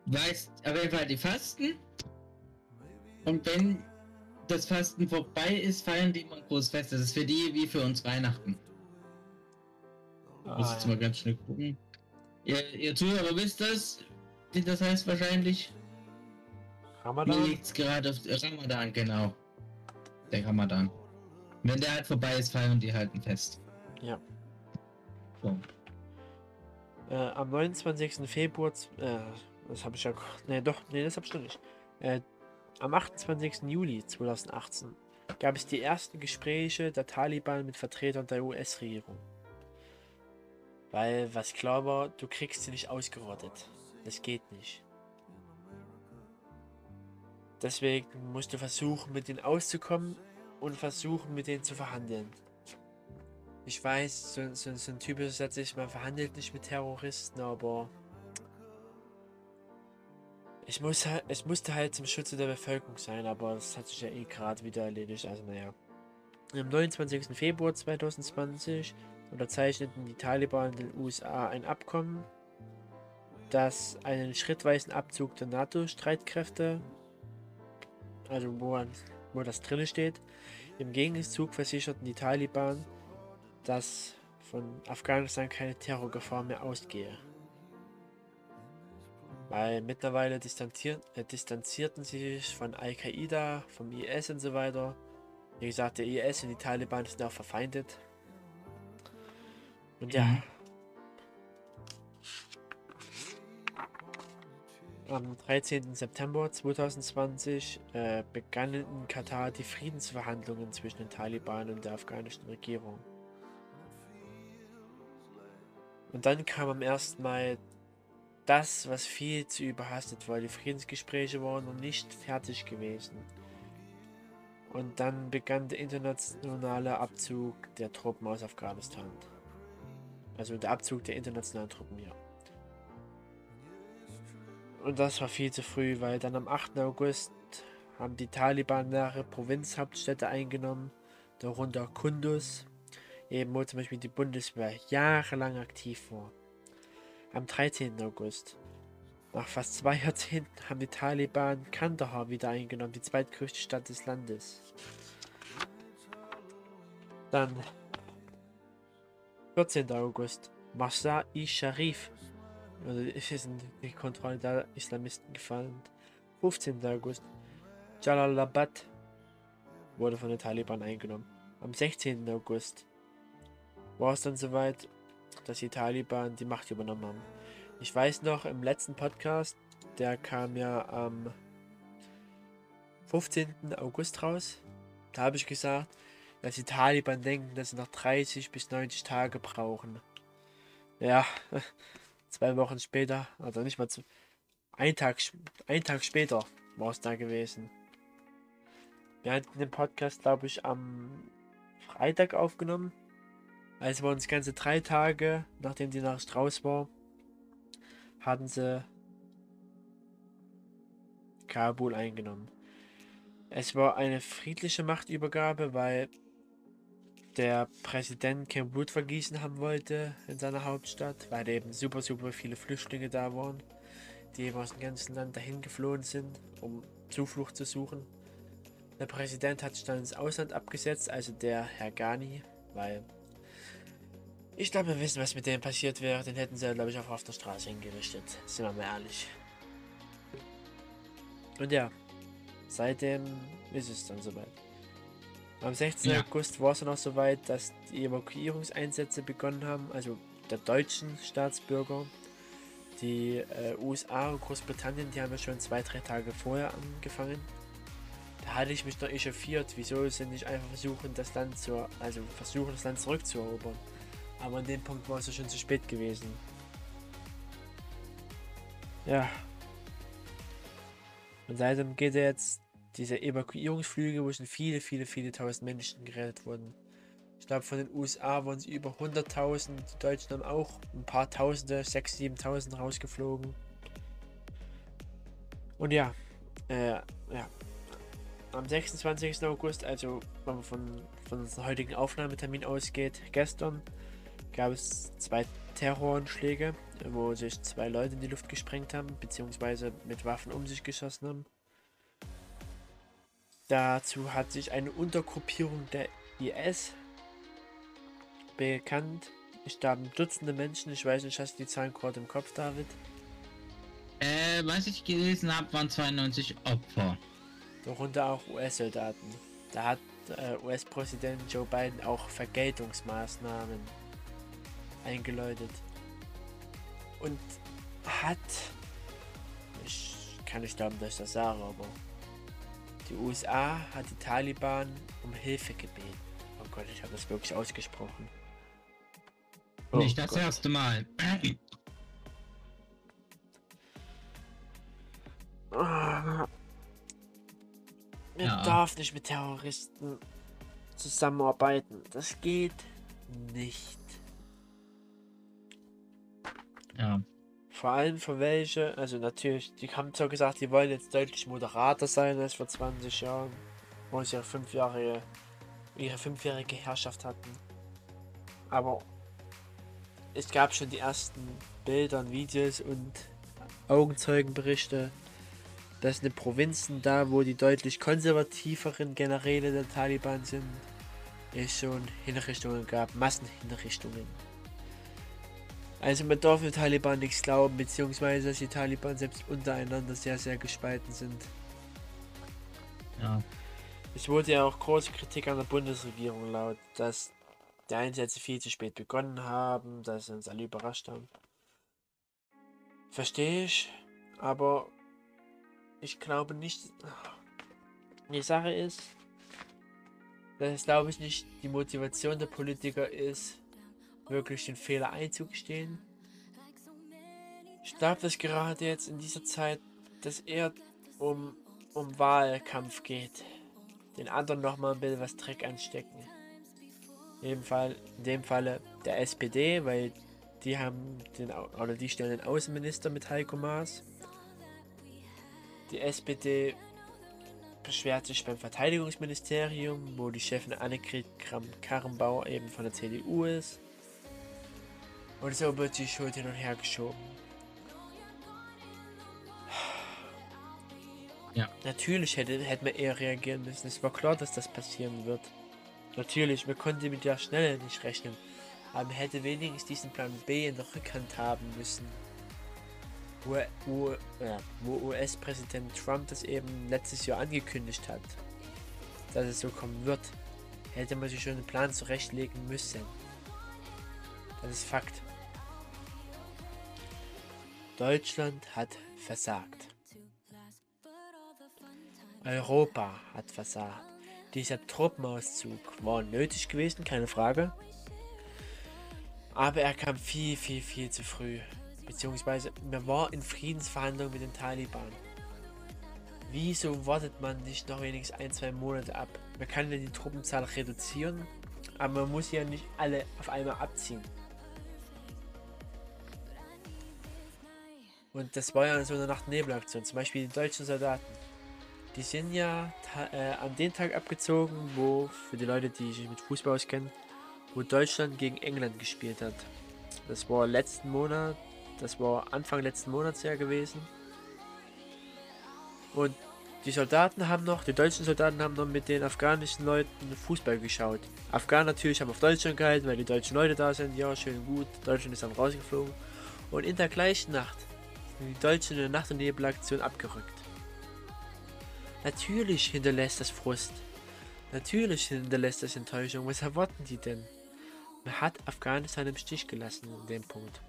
Weißt auf jeden Fall die Fasten. Und wenn das Fasten vorbei ist, feiern die immer ein großes Fest. Das ist für die wie für uns Weihnachten. Ah, muss jetzt ja. mal ganz schnell gucken. Ihr, ihr Zuhörer wisst das, das heißt wahrscheinlich. Ramadan? Mir liegt's gerade auf Ramadan, genau. Der Ramadan. Wenn der halt vorbei ist, feiern die halt ein Fest. Ja. So. Äh, am 29. Februar, äh, das habe ich ja, ne doch, ne, das habe ich noch nicht. Äh, am 28. Juli 2018 gab es die ersten Gespräche der Taliban mit Vertretern der US-Regierung. Weil, was klar war, du kriegst sie nicht ausgerottet. Das geht nicht. Deswegen musst du versuchen, mit denen auszukommen und versuchen, mit denen zu verhandeln. Ich weiß, so, so, so ein typischer Satz ist, man verhandelt nicht mit Terroristen, aber ich muss halt, es musste halt zum Schutze der Bevölkerung sein, aber das hat sich ja eh gerade wieder erledigt. Also naja. Am 29. Februar 2020 unterzeichneten die Taliban in den USA ein Abkommen, das einen schrittweisen Abzug der NATO-Streitkräfte, also wo, wo das drin steht, im Gegenzug versicherten die Taliban, dass von Afghanistan keine Terrorgefahr mehr ausgehe. Weil mittlerweile distanzier äh, distanzierten sie sich von Al-Qaida, vom IS und so weiter. Wie gesagt, der IS und die Taliban sind auch verfeindet. Und ja. Am 13. September 2020 äh, begannen in Katar die Friedensverhandlungen zwischen den Taliban und der afghanischen Regierung. Und dann kam am 1. Mai das, was viel zu überhastet war. Die Friedensgespräche waren noch nicht fertig gewesen. Und dann begann der internationale Abzug der Truppen aus Afghanistan. Also der Abzug der internationalen Truppen hier. Und das war viel zu früh, weil dann am 8. August haben die Taliban mehrere Provinzhauptstädte eingenommen, darunter Kunduz, eben wo zum Beispiel die Bundeswehr jahrelang aktiv war am 13. August. Nach fast zwei <laughs> Jahrzehnten haben die Taliban Kandahar wieder eingenommen, die zweitgrößte Stadt des Landes. Dann 14. August. Masai Also ist in die Kontrolle der Islamisten gefallen. 15. August. Jalalabad wurde von den Taliban eingenommen. Am 16. August war es dann soweit dass die Taliban die Macht übernommen haben. Ich weiß noch, im letzten Podcast, der kam ja am 15. August raus. Da habe ich gesagt, dass die Taliban denken, dass sie noch 30 bis 90 Tage brauchen. Ja, <laughs> zwei Wochen später, also nicht mal zu, ein Tag, ein Tag später war es da gewesen. Wir hatten den Podcast, glaube ich, am Freitag aufgenommen. Also waren es ganze drei Tage, nachdem die Nacht raus war, hatten sie Kabul eingenommen. Es war eine friedliche Machtübergabe, weil der Präsident kein Blut vergießen haben wollte in seiner Hauptstadt, weil eben super, super viele Flüchtlinge da waren, die eben aus dem ganzen Land dahin geflohen sind, um Zuflucht zu suchen. Der Präsident hat sich dann ins Ausland abgesetzt, also der Herr Ghani, weil ich glaube, wir wissen, was mit dem passiert wäre. Den hätten sie, glaube ich, auch auf der Straße hingerichtet. Sind wir mal ehrlich. Und ja, seitdem ist es dann soweit. Am 16. Ja. August war es noch so weit, dass die Evakuierungseinsätze begonnen haben, also der deutschen Staatsbürger. Die äh, USA und Großbritannien, die haben ja schon zwei, drei Tage vorher angefangen. Da hatte ich mich noch echauffiert, wieso sie nicht einfach versuchen, das Land zu, also versuchen, das Land zurückzuerobern. Aber an dem Punkt war es ja schon zu spät gewesen. Ja. Und seitdem geht er jetzt diese Evakuierungsflüge, wo schon viele, viele, viele tausend Menschen gerettet wurden. Ich glaube, von den USA waren es über 100.000. Die Deutschen haben auch ein paar Tausende, 6.000, 7.000 rausgeflogen. Und ja, äh, ja. Am 26. August, also wenn man von, von unserem heutigen Aufnahmetermin ausgeht, gestern, gab es zwei Terroranschläge, wo sich zwei Leute in die Luft gesprengt haben, beziehungsweise mit Waffen um sich geschossen haben. Dazu hat sich eine Untergruppierung der IS bekannt. Es starben Dutzende Menschen. Ich weiß nicht, hast du die Zahlen gerade im Kopf, David? Äh, was ich gelesen habe, waren 92 Opfer. Darunter auch US-Soldaten. Da hat äh, US-Präsident Joe Biden auch Vergeltungsmaßnahmen eingeläutet. Und hat. Ich kann nicht glauben, dass ich das sage, aber. Die USA hat die Taliban um Hilfe gebeten. Oh Gott, ich habe das wirklich ausgesprochen. Oh Nicht das Gott. erste Mal. Man Ja. darf nicht mit Terroristen zusammenarbeiten. Das geht nicht. ja. Vor allem für welche, also natürlich, die haben zwar gesagt, die wollen jetzt deutlich moderater sein als vor 20 Jahren, wo sie ihre fünfjährige, ihre fünfjährige Herrschaft hatten. Aber es gab schon die ersten Bilder und Videos und Augenzeugenberichte, dass in den Provinzen da, wo die deutlich konservativeren Generäle der Taliban sind, es schon Hinrichtungen gab, Massenhinrichtungen. Also man darf den Taliban nichts glauben, beziehungsweise dass die Taliban selbst untereinander sehr, sehr gespalten sind. Ja. Es wurde ja auch große Kritik an der Bundesregierung laut, dass die Einsätze viel zu spät begonnen haben, dass sie uns alle überrascht haben. Verstehe ich, aber ich glaube nicht. Die Sache ist, dass es glaube ich nicht die Motivation der Politiker ist, wirklich den Fehler einzugestehen. Ich glaube, dass gerade jetzt in dieser Zeit das eher um, um Wahlkampf geht. Den anderen nochmal ein bisschen was Dreck anstecken. In dem, Fall, in dem Falle der SPD, weil die haben den oder die stellen den Außenminister mit Heiko Maas. Die SPD beschwert sich beim Verteidigungsministerium, wo die Chefin Annegret Kramp-Karrenbauer eben von der CDU ist. Und so wird die Schuld hin und her geschoben. Ja. Natürlich hätte, hätte man eher reagieren müssen. Es war klar, dass das passieren wird. Natürlich, man konnte mit der Schnelle nicht rechnen. Aber man hätte wenigstens diesen Plan B in der Rückhand haben müssen. Wo, wo, ja, wo US-Präsident Trump das eben letztes Jahr angekündigt hat, dass es so kommen wird, hätte man sich schon einen Plan zurechtlegen müssen. Das ist Fakt. Deutschland hat versagt. Europa hat versagt. Dieser Truppenauszug war nötig gewesen, keine Frage. Aber er kam viel, viel, viel zu früh. Beziehungsweise man war in Friedensverhandlungen mit den Taliban. Wieso wartet man nicht noch wenigstens ein, zwei Monate ab? Man kann ja die Truppenzahl reduzieren, aber man muss ja nicht alle auf einmal abziehen. Und das war ja so eine Nacht-Nebel-Aktion. Zum Beispiel die deutschen Soldaten. Die sind ja äh, an den Tag abgezogen, wo, für die Leute, die sich mit Fußball auskennen, wo Deutschland gegen England gespielt hat. Das war letzten Monat, das war Anfang letzten Monats ja gewesen. Und die Soldaten haben noch, die deutschen Soldaten haben noch mit den afghanischen Leuten Fußball geschaut. Afghanen natürlich haben auf Deutschland gehalten, weil die deutschen Leute da sind. Ja, schön gut. Deutschland ist dann rausgeflogen. Und in der gleichen Nacht die Deutschen in der Nacht- und Nebelaktion abgerückt. Natürlich hinterlässt das Frust. Natürlich hinterlässt das Enttäuschung. Was erwarten die denn? Man hat Afghanistan im Stich gelassen in dem Punkt.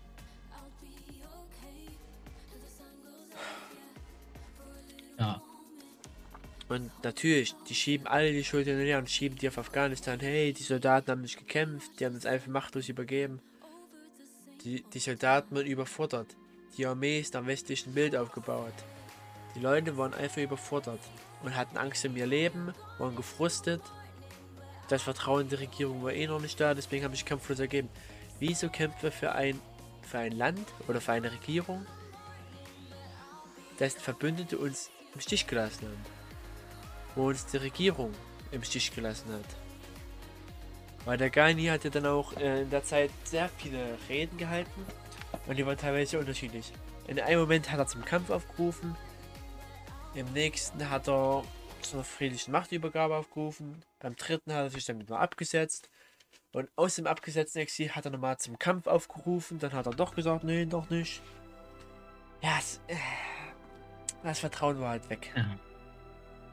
Ja. Und natürlich, die schieben alle die Schuld hinterher und schieben die auf Afghanistan. Hey, die Soldaten haben nicht gekämpft, die haben uns einfach machtlos übergeben. Die, die Soldaten wurden überfordert. Die Armee ist am westlichen Bild aufgebaut. Die Leute waren einfach überfordert und hatten Angst um ihr Leben, waren gefrustet. Das Vertrauen die Regierung war eh noch nicht da, deswegen habe ich kampflos ergeben. Wieso kämpfen wir für ein, für ein Land oder für eine Regierung, dessen Verbündete uns im Stich gelassen haben? Wo uns die Regierung im Stich gelassen hat. Weil der Gani hatte dann auch äh, in der Zeit sehr viele Reden gehalten und die waren teilweise unterschiedlich. In einem Moment hat er zum Kampf aufgerufen, im nächsten hat er zur friedlichen Machtübergabe aufgerufen, beim dritten hat er sich damit mal abgesetzt und aus dem abgesetzten Exil hat er nochmal zum Kampf aufgerufen, dann hat er doch gesagt, nee, doch nicht. Ja, es, äh, das Vertrauen war halt weg. ja.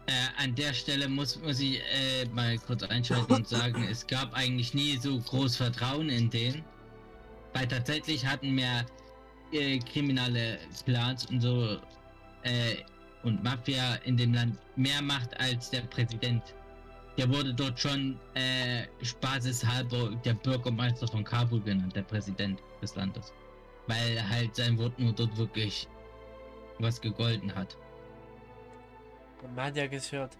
Äh, an der Stelle muss, muss ich äh, mal kurz einschalten und <laughs> sagen, es gab eigentlich nie so groß Vertrauen in den. Weil tatsächlich hatten wir äh, kriminelle Clans und so äh, und Mafia in dem Land mehr Macht als der Präsident. Der wurde dort schon äh, spaßeshalber der Bürgermeister von Kabul genannt, der Präsident des Landes. Weil halt sein Wort nur dort wirklich was gegolten hat. Und man hat ja gehört,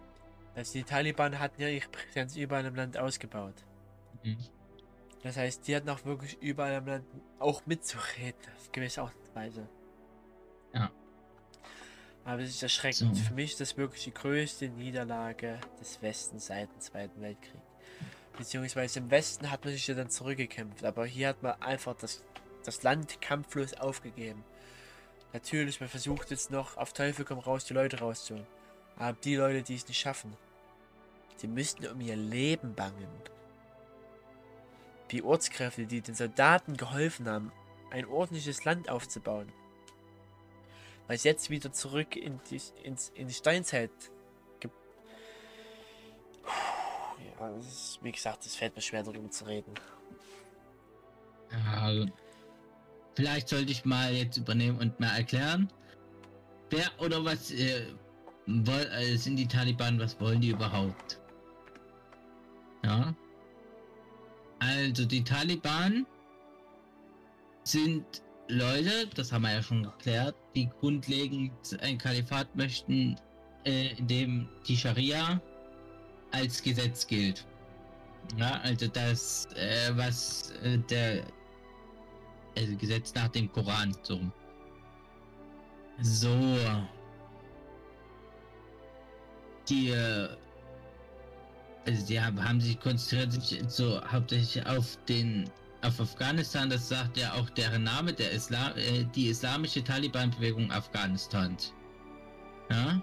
dass die Taliban hatten ja ihre Präsenz überall im Land ausgebaut. Mhm. Das heißt, die hatten auch wirklich überall im Land auch mitzureden, auf gewisse Art und Weise. Ja. Aber es ist erschreckend. So. Für mich ist das wirklich die größte Niederlage des Westens seit dem Zweiten Weltkrieg. Beziehungsweise im Westen hat man sich ja dann zurückgekämpft, aber hier hat man einfach das, das Land kampflos aufgegeben. Natürlich, man versucht jetzt noch auf Teufel komm raus die Leute rauszuholen. Aber die Leute, die es nicht schaffen, die müssten um ihr Leben bangen. Die Ortskräfte, die den Soldaten geholfen haben, ein ordentliches Land aufzubauen. Es jetzt wieder zurück in die, ins, in die Steinzeit gibt. Ja, ist, wie gesagt, es fällt mir schwer darüber zu reden. Ja, vielleicht sollte ich mal jetzt übernehmen und mal erklären, wer oder was äh, woll, äh, sind die Taliban, was wollen die überhaupt? Ja. Also die Taliban sind Leute, das haben wir ja schon geklärt, die grundlegend ein Kalifat möchten, äh, in dem die Scharia als Gesetz gilt. Ja, also das, äh, was äh, der also Gesetz nach dem Koran so. So. Die äh, also die haben, haben sich konzentriert sich so hauptsächlich auf den auf Afghanistan, das sagt ja auch deren Name, der Islam, äh, die islamische Taliban-Bewegung Afghanistans. Ja.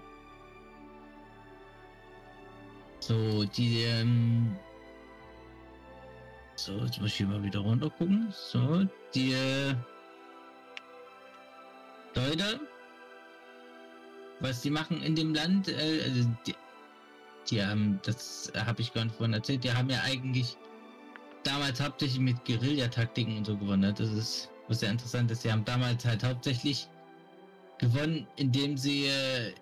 So, die, ähm, so, jetzt muss ich hier mal wieder runter gucken. So, die äh, Leute, was die machen in dem Land, äh, also die, die haben, das habe ich gar vorhin erzählt, die haben ja eigentlich damals hauptsächlich mit Guerillataktiken und so gewonnen. ne? Das ist was sehr interessant ist. Sie haben damals halt hauptsächlich gewonnen, indem sie äh,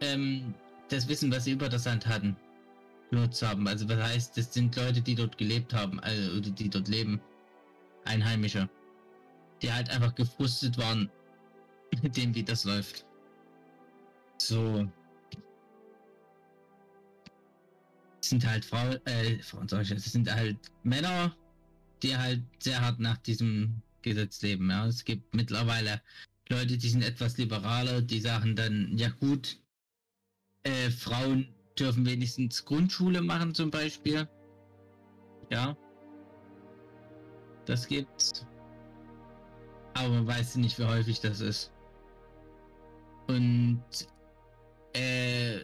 ähm, das Wissen, was sie über das Land hatten, benutzt haben. Also was heißt, das sind Leute, die dort gelebt haben, also oder die dort leben. Einheimische. Die halt einfach gefrustet waren mit dem, wie das läuft. So. Sind halt Frauen, äh, Frauen ich, es sind halt Männer, die halt sehr hart nach diesem Gesetz leben. Ja, es gibt mittlerweile Leute, die sind etwas liberaler, die sagen dann, ja gut, äh, Frauen dürfen wenigstens Grundschule machen zum Beispiel. Ja. Das gibt's. Aber man weiß nicht, wie häufig das ist. Und äh,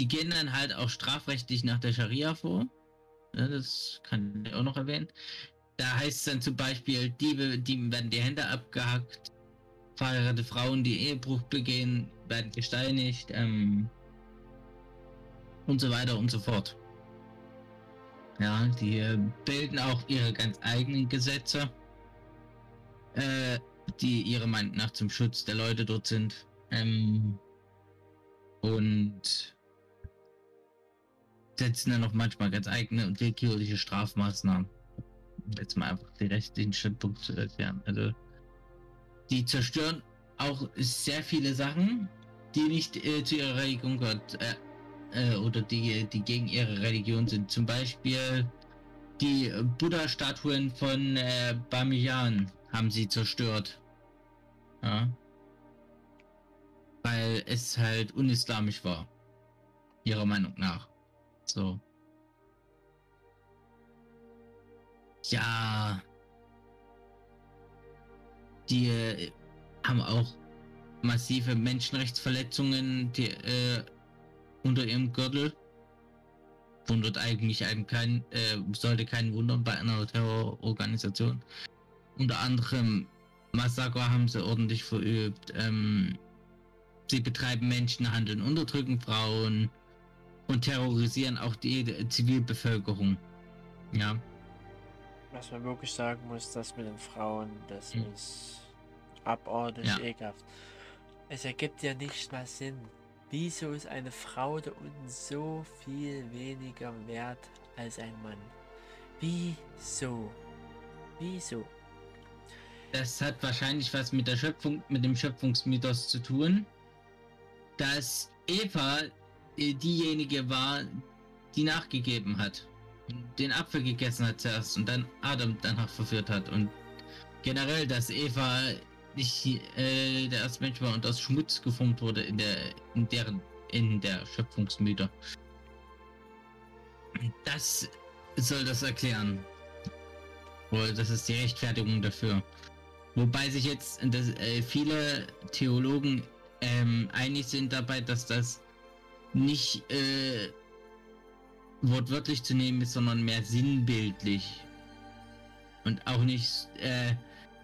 die gehen dann halt auch strafrechtlich nach der Scharia vor. Ja, das kann ich auch noch erwähnen. Da heißt es dann zum Beispiel, Diebe, die werden die Hände abgehackt, verheiratete Frauen, die Ehebruch begehen, werden gesteinigt. Ähm, und so weiter und so fort. Ja, die äh, bilden auch ihre ganz eigenen Gesetze, äh, die ihrer Meinung nach zum Schutz der Leute dort sind. Ähm, und setzen dann auch manchmal ganz eigene und willkürliche Strafmaßnahmen. Jetzt mal einfach die rechtlichen Standpunkt zu erklären. Also, die zerstören auch sehr viele Sachen, die nicht äh, zu ihrer Religion gehört, äh, äh, oder die, die gegen ihre Religion sind. Zum Beispiel die Buddha-Statuen von äh, Bamiyan haben sie zerstört. Ja. Weil es halt unislamisch war. Ihrer Meinung nach. So. Ja. Die äh, haben auch massive Menschenrechtsverletzungen die, äh, unter ihrem Gürtel. Wundert eigentlich einem kein, äh, sollte keinen wundern bei einer Terrororganisation. Unter anderem Massaker haben sie ordentlich verübt. Ähm, sie betreiben Menschenhandel, unterdrücken Frauen und terrorisieren auch die Zivilbevölkerung. Ja. Was man wirklich sagen muss, das mit den Frauen, das hm. ist abartig ja. ekelhaft. Es ergibt ja nicht mal Sinn. Wieso ist eine Frau da unten so viel weniger wert als ein Mann? Wieso? Wieso? Das hat wahrscheinlich was mit der Schöpfung, mit dem Schöpfungsmythos zu tun, dass Eva diejenige war, die nachgegeben hat. Den Apfel gegessen hat zuerst und dann Adam danach verführt hat. Und generell, dass Eva nicht äh, der erste Mensch war und aus Schmutz geformt wurde in der in deren in der Schöpfungsmythe. Das soll das erklären. Oder das ist die Rechtfertigung dafür. Wobei sich jetzt das, äh, viele Theologen ähm, einig sind dabei, dass das nicht äh, wortwörtlich zu nehmen ist, sondern mehr sinnbildlich. Und auch nicht äh,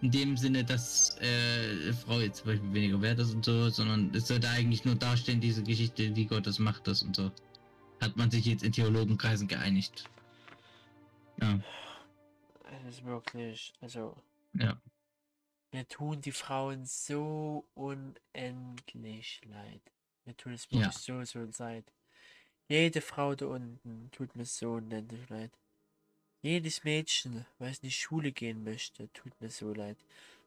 in dem Sinne, dass äh, Frau jetzt zum Beispiel weniger wert ist und so, sondern es sollte eigentlich nur darstellen, diese Geschichte, wie Gott das macht das und so. Hat man sich jetzt in Theologenkreisen geeinigt. Ja. Es ist wirklich, also. Ja. Mir tun die Frauen so unendlich leid. Es wirklich ja. so, so leid. Jede Frau da unten tut mir so unendlich leid. Jedes Mädchen, was in die Schule gehen möchte, tut mir so leid.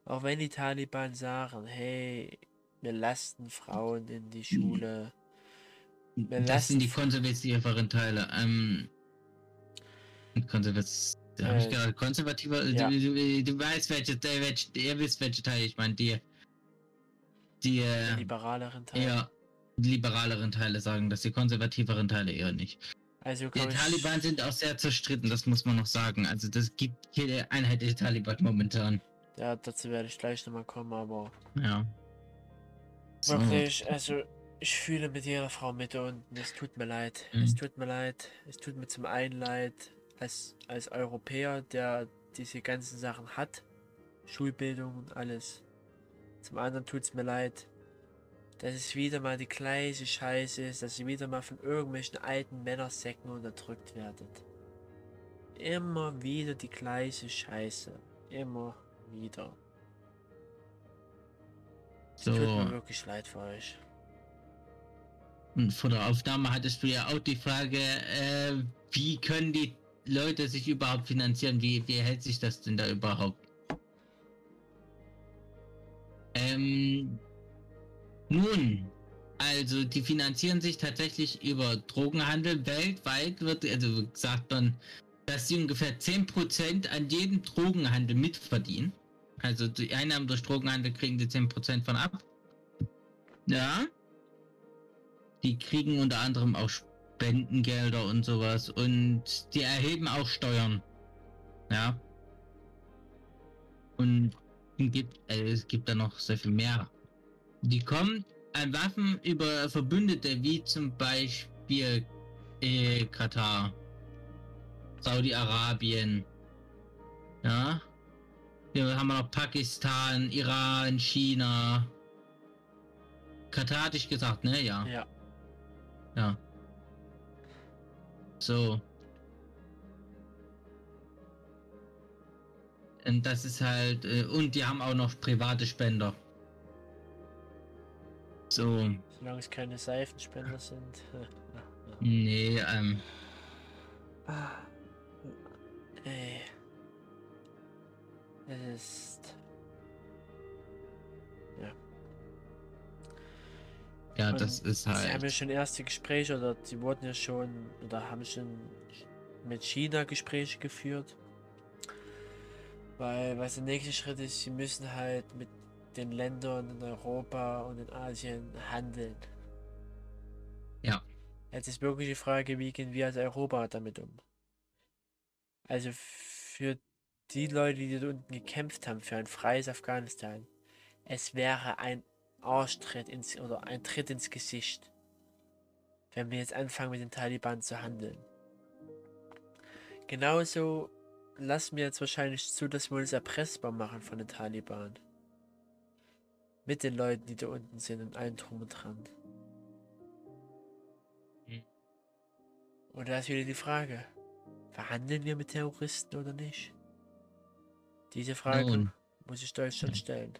Auch wenn die Taliban sagen, hey, wir lassen Frauen in die Schule. Wir das sind die konservativeren Teile. Ähm, konservativ. Äh, habe ich gerade konservativer. Ja. Du, du, du, weißt welche, welche, ihr wisst welche Teile ich meine. Die, die, die äh, liberaleren Teile. Ja, liberaleren Teile sagen dass die konservativeren Teile eher nicht. Also die Taliban sind auch sehr zerstritten, das muss man noch sagen. Also das gibt keine einheitliche Taliban momentan. Ja, dazu werde ich gleich nochmal kommen, aber. Ja. So. Wirklich, also ich fühle mit jeder Frau mit unten. Es tut mir leid. Mhm. Es tut mir leid. Es tut mir zum einen leid, als, als Europäer, der diese ganzen Sachen hat. Schulbildung und alles. Zum anderen tut es mir leid, dass es wieder mal die gleiche Scheiße ist, dass ihr wieder mal von irgendwelchen alten Männersäcken unterdrückt werdet. Immer wieder die gleiche Scheiße. Immer wieder. So. Tut mir wirklich leid für euch. Und vor der Aufnahme hattest du ja auch die Frage, äh, wie können die Leute sich überhaupt finanzieren? Wie, wie hält sich das denn da überhaupt? Ähm, nun, also die finanzieren sich tatsächlich über Drogenhandel. Weltweit wird also gesagt man, dass sie ungefähr 10% an jedem Drogenhandel mitverdienen. Also die Einnahmen durch Drogenhandel kriegen die 10% von ab. Ja. Die kriegen unter anderem auch Spendengelder und sowas und die erheben auch Steuern. Ja. Und gibt, äh, es gibt da noch sehr viel mehr die kommen an Waffen über Verbündete wie zum Beispiel äh, Katar, Saudi-Arabien, ja. Hier haben wir noch Pakistan, Iran, China. Katar hatte ich gesagt, ne? Ja. Ja. Ja. So. Und das ist halt, äh, und die haben auch noch private Spender. So. Solange es keine Seifenspender sind. <laughs> Nee, ähm. Ey. Es ist. Ja. Ja, Und das ist Sie haben ja halt. schon erste Gespräche oder sie wurden ja schon oder haben schon mit China Gespräche geführt. Weil, was der nächste Schritt ist, sie müssen halt mit den Ländern in Europa und in Asien handeln. Ja. Jetzt ist wirklich die Frage, wie gehen wir als Europa damit um? Also für die Leute, die dort unten gekämpft haben für ein freies Afghanistan, es wäre ein Arschtritt ins oder ein Tritt ins Gesicht, wenn wir jetzt anfangen mit den Taliban zu handeln. Genauso lassen wir jetzt wahrscheinlich zu, dass wir uns erpressbar machen von den Taliban. Mit den Leuten, die da unten sind und allen drum und dran. Hm. Und da ist wieder die Frage, verhandeln wir mit Terroristen oder nicht? Diese Frage Nun. muss ich Deutschland Hm. stellen.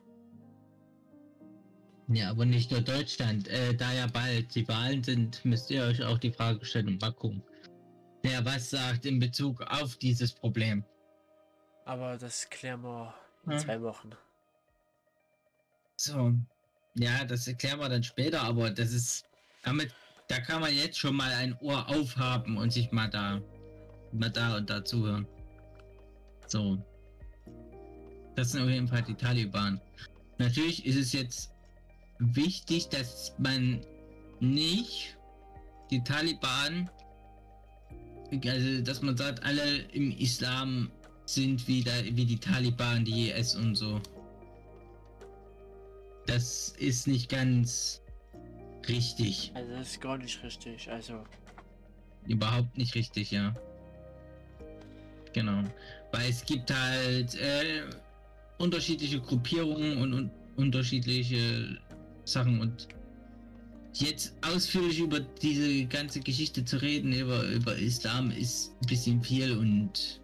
Ja, aber nicht nur Deutschland. Äh, da ja bald die Wahlen sind, müsst ihr euch auch die Frage stellen mal gucken. Wer was sagt in Bezug auf dieses Problem. Aber das klären wir in Ja. zwei Wochen. So. Ja, das erklären wir dann später, aber das ist. Damit, da kann man jetzt schon mal ein Ohr aufhaben und sich mal da. mal da und da zuhören. So. Das sind auf jeden Fall die Taliban. Natürlich ist es jetzt wichtig, dass man nicht die Taliban, also dass man sagt, alle im Islam sind wieder wie die Taliban, die IS und so. Das ist nicht ganz richtig. Also das ist gar nicht richtig. Also Überhaupt nicht richtig, ja. Genau. Weil es gibt halt äh, unterschiedliche Gruppierungen und, und unterschiedliche Sachen und jetzt ausführlich über diese ganze Geschichte zu reden, über, über Islam, ist ein bisschen viel und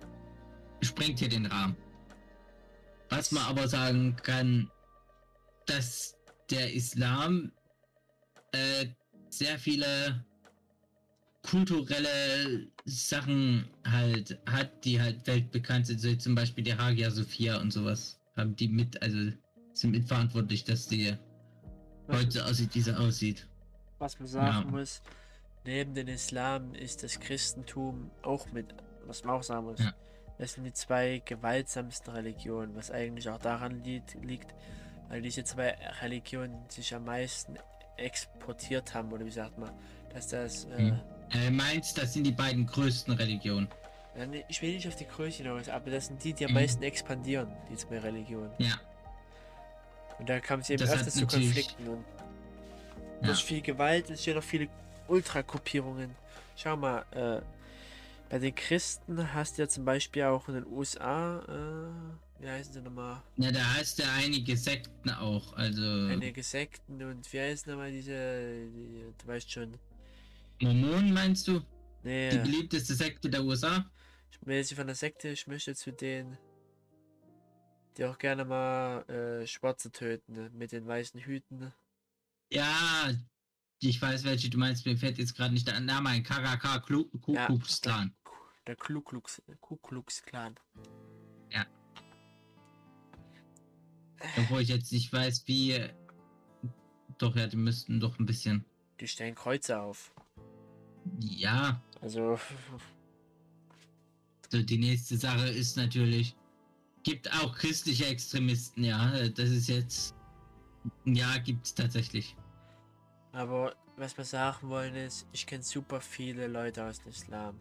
sprengt hier den Rahmen. Was man aber sagen kann, dass der Islam äh, sehr viele kulturelle Sachen halt hat, die halt weltbekannt sind, so zum Beispiel die Hagia Sophia und sowas. Haben die mit, also sind mitverantwortlich, dass die heute so aussieht, wie sie aussieht. was man sagen Ja. muss, neben dem Islam ist das Christentum auch mit, was man auch sagen muss, Ja. das sind die zwei gewaltsamsten Religionen, was eigentlich auch daran liegt, liegt, weil diese zwei Religionen sich am meisten exportiert haben, oder wie sagt man, dass das, äh, Hm. Äh, meinst, das sind die beiden größten Religionen. ich will nicht auf die Größe hinaus, aber das sind die, die am Mhm. meisten expandieren, die zwei Religionen. Ja, Und da kam es eben Das öfters zu Konflikten und Ja. durch viel Gewalt ja noch viele Ultragruppierungen. Schau mal, äh, bei den Christen hast du ja zum Beispiel auch in den USA, äh, wie heißen sie nochmal, ja, da hast du einige Sekten auch, also einige Sekten und wie heißen nochmal diese, die, du weißt schon, Mormonen meinst du? nee, Die beliebteste Sekte der USA? ich will jetzt nicht von der Sekte, ich möchte zu denen, die auch gerne mal äh, Schwarze töten, ne, mit den weißen Hüten. Ja, ich weiß, welche du meinst, mir fällt jetzt gerade nicht der Name ein. KKK, Ku. Klux Klan. Der Ku Klux Klan. Obwohl ich jetzt nicht weiß, wie. Doch, ja, die müssten doch ein bisschen. Die stellen Kreuze auf. Ja, Also, <laughs> so die nächste Sache ist natürlich. Gibt auch christliche Extremisten, ja. Das ist jetzt. Ja, gibt's tatsächlich. Aber was wir sagen wollen ist, ich kenne super viele Leute aus dem Islam.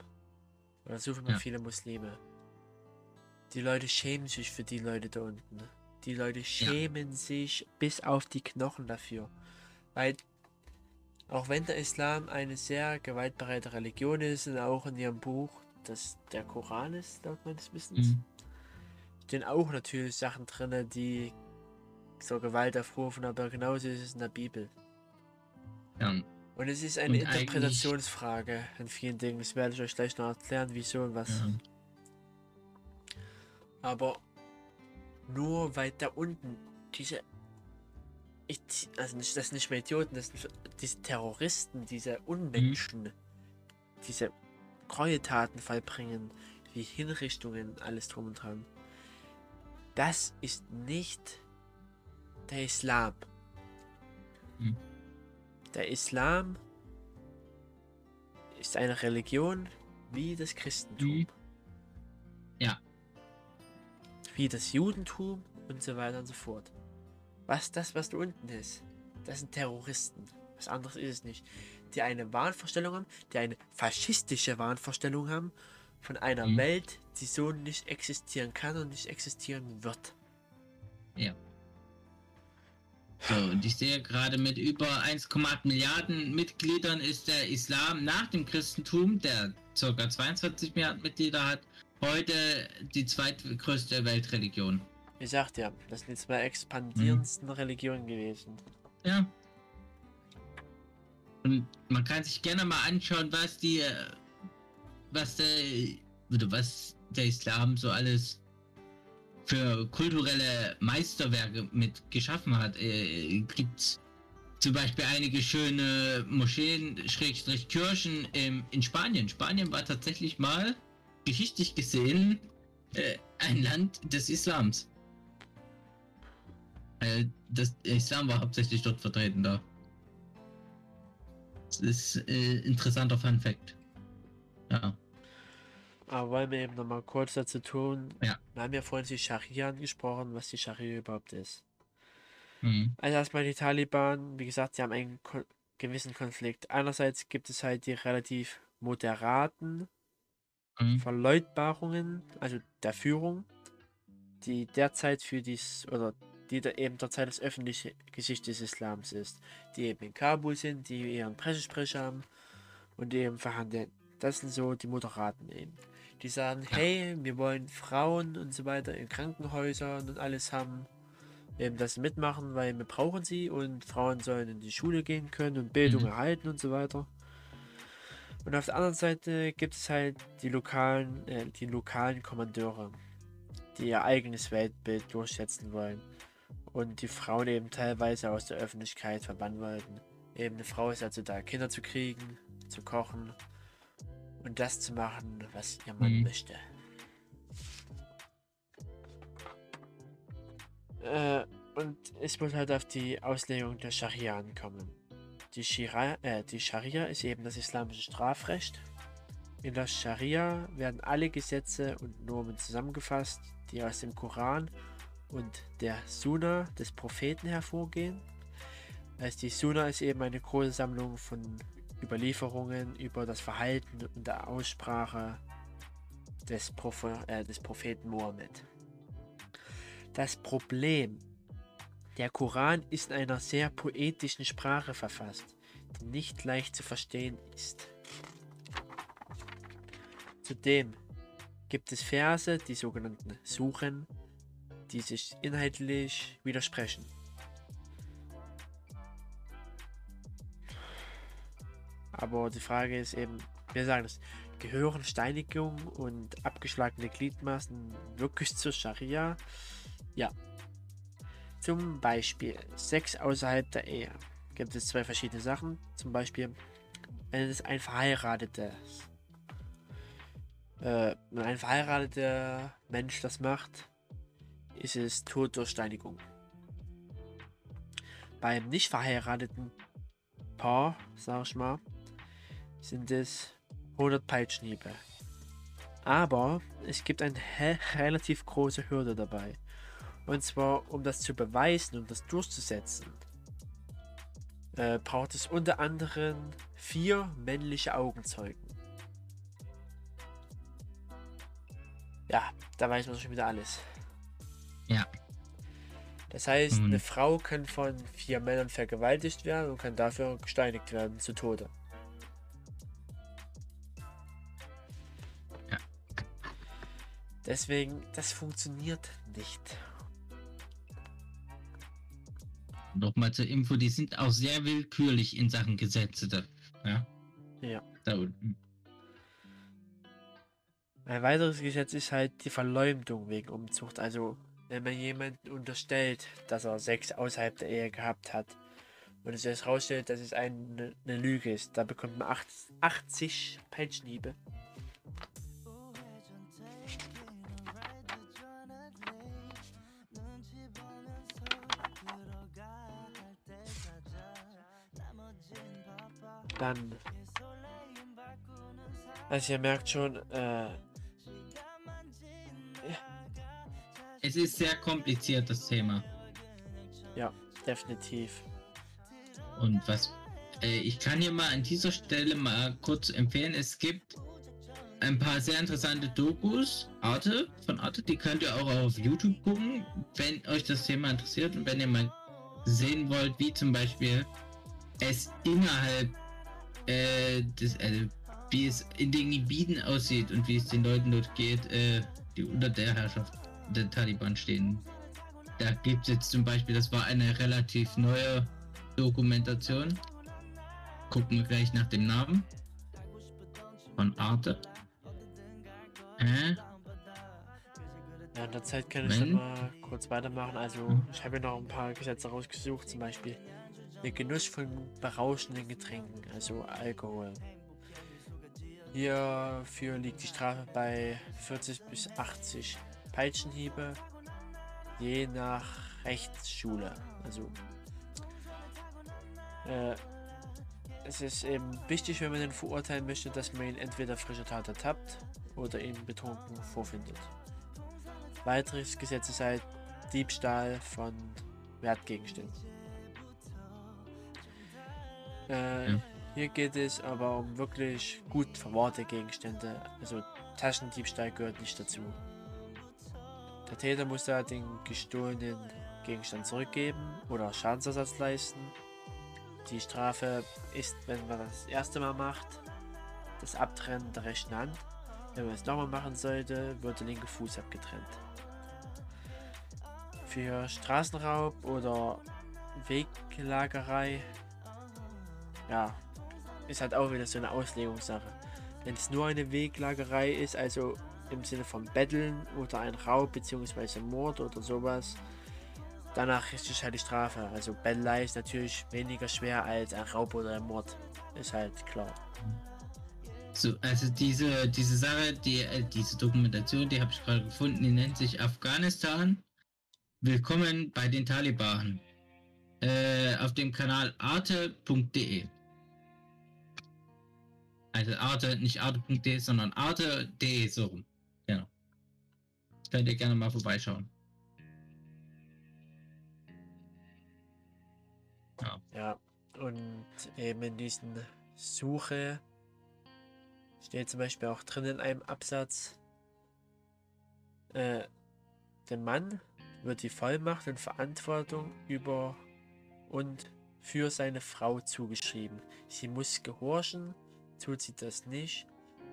Oder super Ja. viele Muslime. Die Leute schämen sich für die Leute da unten. Die Leute schämen sich bis auf die Knochen dafür. Weil, auch wenn der Islam eine sehr gewaltbereite Religion ist und auch in ihrem Buch, das der Koran ist, laut meines Wissens, Mhm. stehen auch natürlich Sachen drin, die so Gewalt aufrufen, aber genauso ist es in der Bibel. Ja. Und es ist eine Und Interpretationsfrage in vielen Dingen. Das werde ich euch gleich noch erklären, wieso und was. Ja. Aber nur weil da unten diese. Ich, also nicht, das sind nicht mehr Idioten, das sind diese Terroristen, diese Unmenschen, diese Gräueltaten vollbringen, wie Hinrichtungen, alles drum und dran. Das ist nicht der Islam. Hm. Der Islam ist eine Religion wie das Christentum. Mhm. Ja. Wie das Judentum und so weiter und so fort. Was das, was da unten ist, das sind Terroristen. Was anderes ist es nicht. Die eine Wahnvorstellung haben, die eine faschistische Wahnvorstellung haben von einer Mhm. Welt, die so nicht existieren kann und nicht existieren wird. So, und ich sehe gerade mit über 1,8 Milliarden Mitgliedern ist der Islam nach dem Christentum, der ca. 22 Milliarden Mitglieder hat, heute die zweitgrößte Weltreligion. Wie gesagt, ja, das sind die zwei expandierendsten Religionen gewesen. Ja. Und man kann sich gerne mal anschauen, was die, äh, was der, was der Islam so alles für kulturelle Meisterwerke mit geschaffen hat. Äh, gibt zum Beispiel einige schöne Moscheen, Schrägstrich Kirchen im, in Spanien. Spanien war tatsächlich mal geschichtlich gesehen äh, ein Land des Islams. Äh, das der Islam war hauptsächlich dort vertreten da. Das ist äh, interessanter Fun Fact. Ja. Aber wollen wir eben nochmal kurz dazu tun. Ja. Wir haben ja vorhin die Scharia angesprochen, was die Scharia überhaupt ist. Mhm. Also erstmal die Taliban, wie gesagt, die haben einen gewissen Konflikt. Einerseits gibt es halt die relativ moderaten Mhm. Verleutbarungen, also der Führung, die derzeit für dies oder die da eben derzeit das öffentliche Gesicht des Islams ist, die eben in Kabul sind, die ihren Pressesprecher haben und die eben verhandeln. Das sind so die Moderaten eben. Die sagen, hey, wir wollen Frauen und so weiter in Krankenhäusern und alles haben. Eben das mitmachen, weil wir brauchen sie und Frauen sollen in die Schule gehen können und Bildung Mhm. erhalten und so weiter. Und auf der anderen Seite gibt es halt die lokalen, äh, die lokalen Kommandeure, die ihr eigenes Weltbild durchsetzen wollen und die Frauen eben teilweise aus der Öffentlichkeit verbannen wollten. Eben eine Frau ist also da, Kinder zu kriegen, zu kochen und das zu machen, was ihr Mann Mhm. möchte. Äh, und es wird halt auf die Auslegung der Scharia ankommen. Die, Shira, äh, die Scharia ist eben das islamische Strafrecht. In der Scharia werden alle Gesetze und Normen zusammengefasst, die aus dem Koran und der Sunna des Propheten hervorgehen. Also die Sunna ist eben eine große Sammlung von Überlieferungen über das Verhalten und der Aussprache des, Prophe äh, des Propheten Mohammed. Das Problem der Koran ist in einer sehr poetischen Sprache verfasst, die nicht leicht zu verstehen ist. Zudem gibt es Verse, die sogenannten Suchen, die sich inhaltlich widersprechen. Aber die Frage ist eben, wir sagen es, gehören Steinigung und abgeschlagene Gliedmaßen wirklich zur Scharia? Ja, zum Beispiel Sex außerhalb der Ehe. Gibt es zwei verschiedene Sachen. Zum Beispiel, wenn es ein verheiratetes, äh, wenn ein verheirateter Mensch das macht, ist es Tod durch Steinigung. Beim nicht verheirateten Paar, sag ich mal, sind es 100 Peitschenhiebe. Aber es gibt eine relativ große Hürde dabei. Und zwar, um das zu beweisen, um das durchzusetzen, äh, braucht es unter anderem vier männliche Augenzeugen. Ja, da weiß man schon wieder alles. Ja. Das heißt, Mhm. eine Frau kann von vier Männern vergewaltigt werden und kann dafür gesteinigt werden zu Tode. Ja. Deswegen, das funktioniert nicht. Nochmal zur Info, die sind auch sehr willkürlich in Sachen Gesetze. Ja. Ja. Da unten. Ein weiteres Gesetz ist halt die Verleumdung wegen Umzucht. Also, wenn man jemanden unterstellt, dass er Sex außerhalb der Ehe gehabt hat und es sich herausstellt, dass es eine, eine Lüge ist, da bekommt man 80 Peitschenhiebe. Dann. Also ihr merkt schon, äh, Es ist sehr kompliziert, das Thema. ja, definitiv. Und was äh, ich kann hier mal an dieser Stelle mal kurz empfehlen, es gibt ein paar sehr interessante Dokus, Arte, von Arte, die könnt ihr auch auf YouTube gucken, wenn euch das Thema interessiert und wenn ihr mal sehen wollt, wie zum Beispiel es innerhalb äh, des, äh, wie es in den Gebieten aussieht und wie es den Leuten dort geht, äh, die unter der Herrschaft der Taliban stehen. Da gibt es jetzt zum Beispiel, das war eine relativ neue Dokumentation. Gucken wir gleich nach dem Namen. Von Arte. Äh, Ja, in der Zeit kann ich mal kurz weitermachen. Also, Mhm. ich habe hier noch ein paar Gesetze rausgesucht, zum Beispiel der Genuss von berauschenden Getränken, also Alkohol. Hierfür liegt die Strafe bei 40 bis 80 Peitschenhiebe, je nach Rechtsschule. Also, äh, es ist eben wichtig, wenn man den verurteilen möchte, dass man ihn entweder frischer Tat ertappt oder ihn betrunken vorfindet. Weiteres Gesetz ist halt Diebstahl von Wertgegenständen. Äh, Ja. Hier geht es aber um wirklich gut verwahrte Gegenstände. Also Taschendiebstahl gehört nicht dazu. Der Täter muss da den gestohlenen Gegenstand zurückgeben oder Schadensersatz leisten. Die Strafe ist, wenn man das, das erste Mal macht, das Abtrennen der rechten Hand. Wenn man es nochmal machen sollte, wird der linke Fuß abgetrennt. Für Straßenraub oder Weglagerei, ja, ist halt auch wieder so eine Auslegungssache. Wenn es nur eine Weglagerei ist, also im Sinne von Betteln oder ein Raub bzw. Mord oder sowas, danach ist es halt die Strafe. Also Bettelei ist natürlich weniger schwer als ein Raub oder ein Mord. Ist halt klar. so, also diese, diese Sache, die, äh, diese Dokumentation, die habe ich gerade gefunden, die nennt sich Afghanistan. Willkommen bei den Taliban. Äh, auf dem Kanal arte.de. Also Arte, nicht arte.de, sondern arte.de, so rum. Genau. Könnt ihr gerne mal vorbeischauen. Ja. Ja, und eben in diesen Suche steht zum Beispiel auch drin in einem Absatz, äh, dem Mann wird die Vollmacht und Verantwortung über und für seine Frau zugeschrieben. Sie muss gehorchen, tut sie das nicht,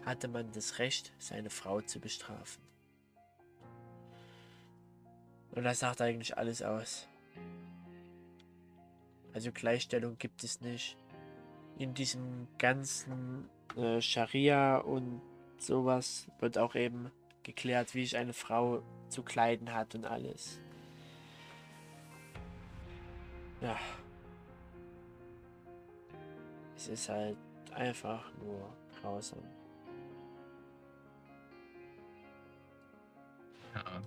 hatte man das Recht, seine Frau zu bestrafen. Und das sagt eigentlich alles aus. Also Gleichstellung gibt es nicht. In diesem ganzen äh, Scharia und sowas wird auch eben geklärt, wie sich eine Frau zu kleiden hat und alles. Ja. Es ist halt einfach nur grausam. ja.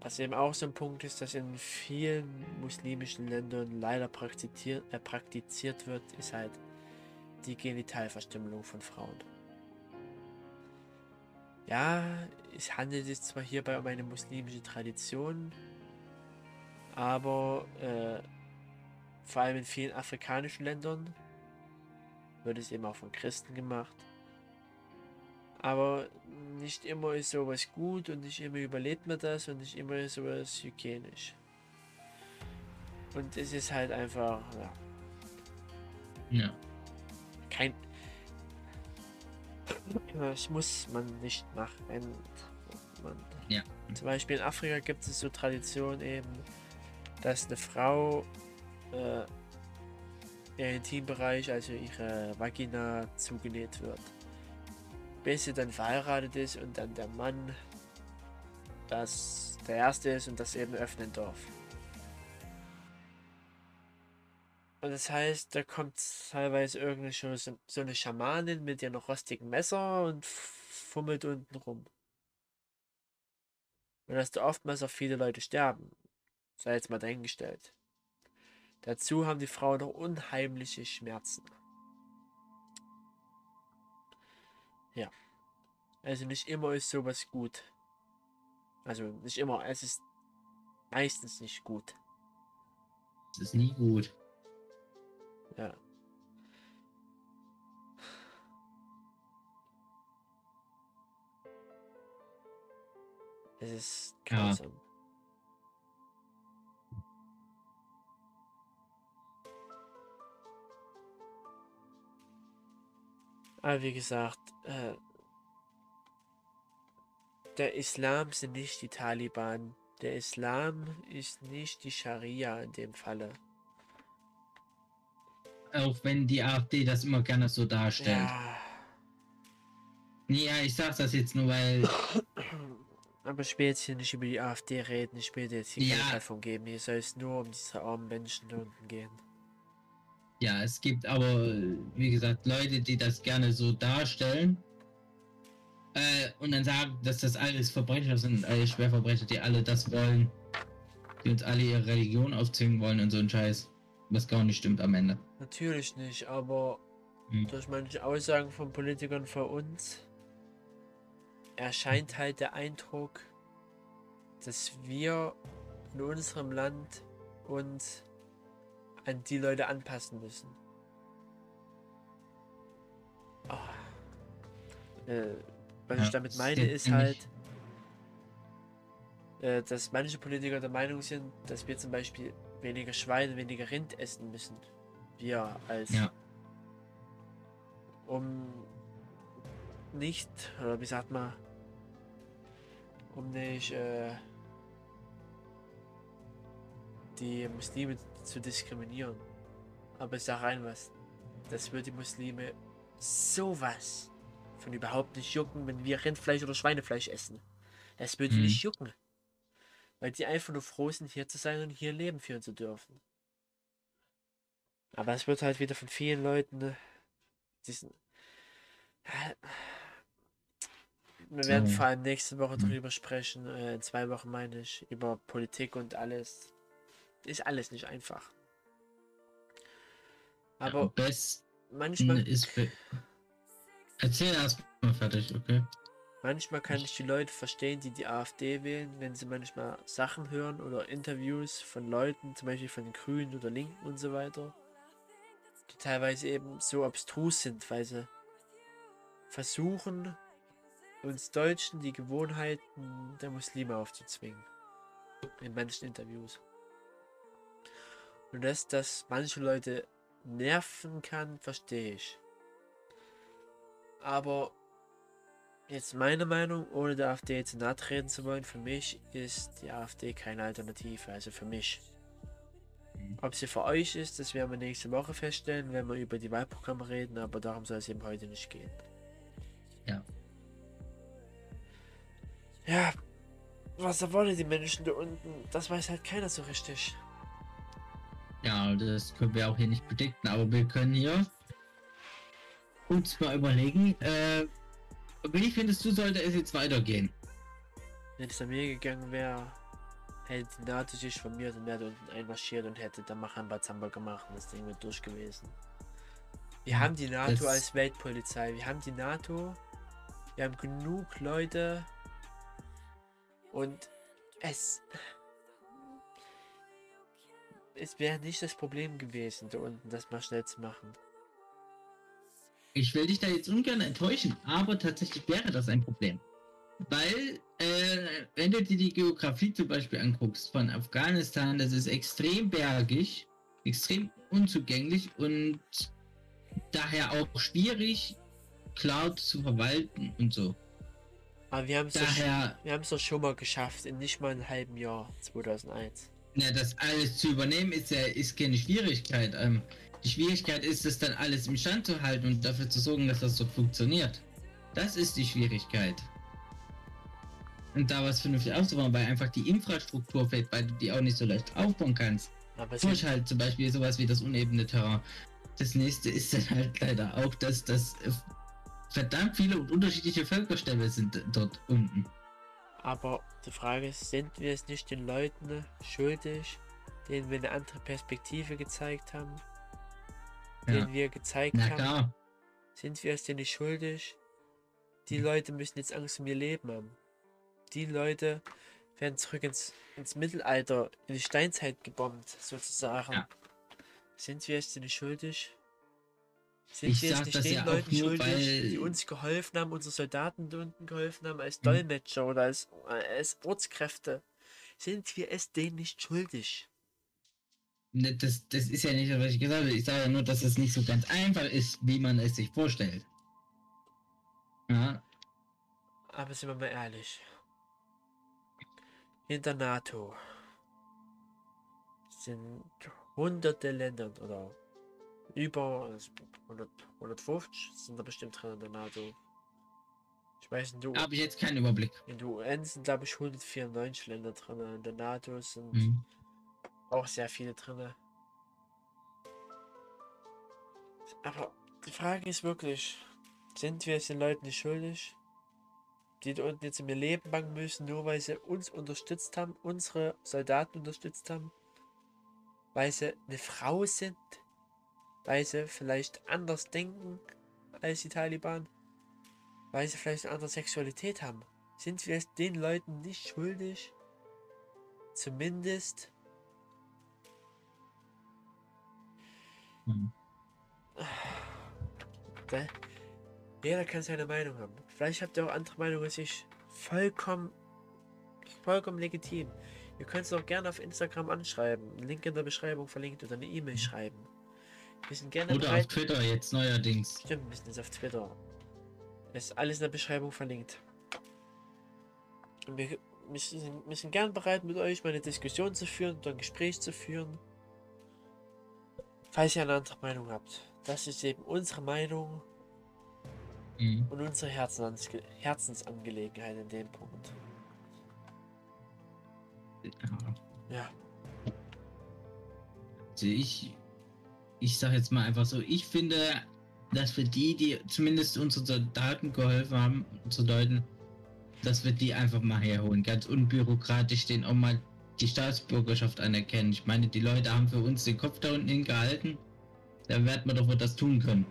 Was eben auch so ein Punkt ist, dass in vielen muslimischen Ländern leider praktiziert, äh, praktiziert wird, ist halt die Genitalverstümmelung von Frauen. Ja, es handelt sich zwar hierbei um eine muslimische Tradition, aber äh, vor allem in vielen afrikanischen Ländern wird es eben auch von Christen gemacht. Aber nicht immer ist sowas gut und nicht immer überlebt man das und nicht immer ist sowas hygienisch. Und es ist halt einfach, ja, ja. kein. Das muss man nicht machen. Man, Ja. Zum Beispiel in Afrika gibt es so Tradition eben, dass eine Frau äh, ihr Intimbereich, also ihre Vagina, zugenäht wird. Bis sie dann verheiratet ist und dann der Mann das der erste ist und das eben öffnen darf. Und das heißt, da kommt teilweise irgendeine so, so eine Schamanin mit ihrem rostigen Messer und fummelt unten rum. Und dass da oftmals auch viele Leute sterben. Sei jetzt mal dahingestellt. Dazu haben die Frauen noch unheimliche Schmerzen. Ja. Also nicht immer ist sowas gut. Also nicht immer, es ist meistens nicht gut. Es ist nie gut. Ja. Es ist grausam. Ja. Aber wie gesagt, äh, der Islam sind nicht die Taliban. Der Islam ist nicht die Scharia in dem Falle. Auch wenn die AfD das immer gerne so darstellt. Ja. Ja, ich sag das jetzt nur, weil. <coughs> Aber ich will jetzt hier nicht über die AfD reden, ich will jetzt hier ja. keine Plattform geben. Hier soll es nur um diese armen Menschen unten gehen. Ja, es gibt aber, wie gesagt, Leute, die das gerne so darstellen. Äh, und dann sagen, dass das alles Verbrecher sind, alle Schwerverbrecher, die alle das wollen. Die uns alle ihre Religion aufzwingen wollen und so ein Scheiß. Was gar nicht stimmt am Ende. Natürlich nicht, aber hm. durch manche Aussagen von Politikern von uns erscheint halt der Eindruck, dass wir in unserem Land uns an die Leute anpassen müssen. Oh. Äh, was ja, ich damit meine, ist halt, äh, dass manche Politiker der Meinung sind, dass wir zum Beispiel weniger Schwein, weniger Rind essen müssen. Wir als. Ja. Um nicht, oder wie sagt man, um nicht äh, die Muslime zu diskriminieren. Aber ich sage ein was, das würde die Muslime sowas von überhaupt nicht jucken, wenn wir Rindfleisch oder Schweinefleisch essen. Das würde mhm. nicht jucken. Weil die einfach nur froh sind, hier zu sein und hier Leben führen zu dürfen. Aber es wird halt wieder von vielen Leuten ne, diesen. Wir werden vor allem nächste Woche mhm. darüber sprechen, äh, in zwei Wochen meine ich, über Politik und alles. Ist alles nicht einfach. Aber ja, manchmal. Ist Erzähl erstmal fertig, okay? Manchmal kann ich die Leute verstehen, die die AfD wählen, wenn sie manchmal Sachen hören oder Interviews von Leuten, zum Beispiel von den Grünen oder Linken und so weiter, die teilweise eben so abstrus sind, weil sie versuchen, uns Deutschen die Gewohnheiten der Muslime aufzuzwingen. In manchen Interviews. Und dass das manche Leute nerven kann, verstehe ich. Aber jetzt meine Meinung, ohne der AfD jetzt nahe treten zu wollen, für mich ist die AfD keine Alternative. Also für mich. Mhm. Ob sie für euch ist, das werden wir nächste Woche feststellen, wenn wir über die Wahlprogramme reden, aber darum soll es eben heute nicht gehen. Ja. Ja, was wollen die Menschen da unten? Das weiß halt keiner so richtig. Ja, das können wir auch hier nicht predikten, aber wir können hier uns mal überlegen, äh, wie findest du, sollte es jetzt weitergehen? Wenn es an mir gegangen wäre, hätte die NATO sich von mir und wäre unten einmarschiert und hätte dann Machamba gemacht und das Ding wird durch gewesen. Wir haben die NATO das als Weltpolizei. Wir haben die NATO. Wir haben genug Leute. Und es. Es wäre nicht das Problem gewesen, da unten das mal schnell zu machen. Ich will dich da jetzt ungern enttäuschen, aber tatsächlich wäre das ein Problem. Weil, äh, wenn du dir die Geografie zum Beispiel anguckst von Afghanistan, das ist extrem bergig, extrem unzugänglich und daher auch schwierig, Cloud zu verwalten und so. Aber wir haben es daher, doch, wir haben es doch schon mal geschafft, in nicht mal einem halben Jahr, 2001. Na, das alles zu übernehmen ist ja ist keine Schwierigkeit. Ähm, die Schwierigkeit ist es dann alles im Stand zu halten und dafür zu sorgen, dass das so funktioniert. Das ist die Schwierigkeit. Und da was vernünftig aufzubauen, weil einfach die Infrastruktur fehlt, weil du die auch nicht so leicht aufbauen kannst. Aber Durch halt zum Beispiel sowas wie das unebene Terrain. Das nächste ist dann halt leider auch, dass das äh, verdammt viele und unterschiedliche Völkerstämme sind dort unten. Aber die Frage ist, sind wir es nicht den Leuten schuldig, denen wir eine andere Perspektive gezeigt haben? Ja. Denen wir gezeigt Na haben, klar. sind wir es denen nicht schuldig? Die Leute müssen jetzt Angst um ihr Leben haben. Die Leute werden zurück ins, ins Mittelalter, in die Steinzeit gebombt, sozusagen. Ja. Sind wir es denen nicht schuldig? Sind Ich wir es sag nicht den ja Leuten nur, schuldig, weil- die uns geholfen haben, unsere Soldaten da unten geholfen haben, als Mhm. Dolmetscher oder als, als Ortskräfte? Sind wir es denen nicht schuldig? Ne, Das, das ist ja nicht, was ich gesagt habe. Ich sage ja nur, dass es nicht so ganz einfach ist, wie man es sich vorstellt. Ja, Aber sind wir mal ehrlich. In der NATO sind hunderte Länder oder über also 100, 150 sind da bestimmt drin in der NATO. Ich weiß, der, habe ich jetzt keinen Überblick. in der UN sind glaube ich 194 Länder drin. In der NATO sind Mhm. auch sehr viele drin. Aber die Frage ist wirklich, sind wir es den Leuten nicht schuldig, die da unten jetzt in ihr Leben bangen müssen, nur weil sie uns unterstützt haben, unsere Soldaten unterstützt haben, weil sie eine Frau sind, weil sie vielleicht anders denken als die Taliban, weil sie vielleicht eine andere Sexualität haben. Sind wir es den Leuten nicht schuldig? Zumindest Mhm. Jeder kann seine Meinung haben. Vielleicht habt ihr auch andere Meinungen als ich. Vollkommen, vollkommen legitim. Ihr könnt es auch gerne auf Instagram anschreiben. Link in der Beschreibung verlinkt oder eine E-Mail schreiben. Wir sind gerne Oder auf bereit. Twitter jetzt neuerdings. Stimmt, wir sind jetzt auf Twitter. Es ist alles in der Beschreibung verlinkt. Und wir, wir, sind, wir sind gern bereit, mit euch mal eine Diskussion zu führen oder ein Gespräch zu führen. Falls ihr eine andere Meinung habt. Das ist eben unsere Meinung Mhm. und unsere Herzens Herzensangelegenheit in dem Punkt. Ja. Ja, Also ich, ich sag jetzt mal einfach so, ich finde, dass wir die, die zumindest unseren Soldaten geholfen haben, unsere Leuten, dass wir die einfach mal herholen. Ganz unbürokratisch denen auch mal die Staatsbürgerschaft anerkennen. Ich meine, die Leute haben für uns den Kopf da unten hingehalten. Da werden wir doch wohl das tun können.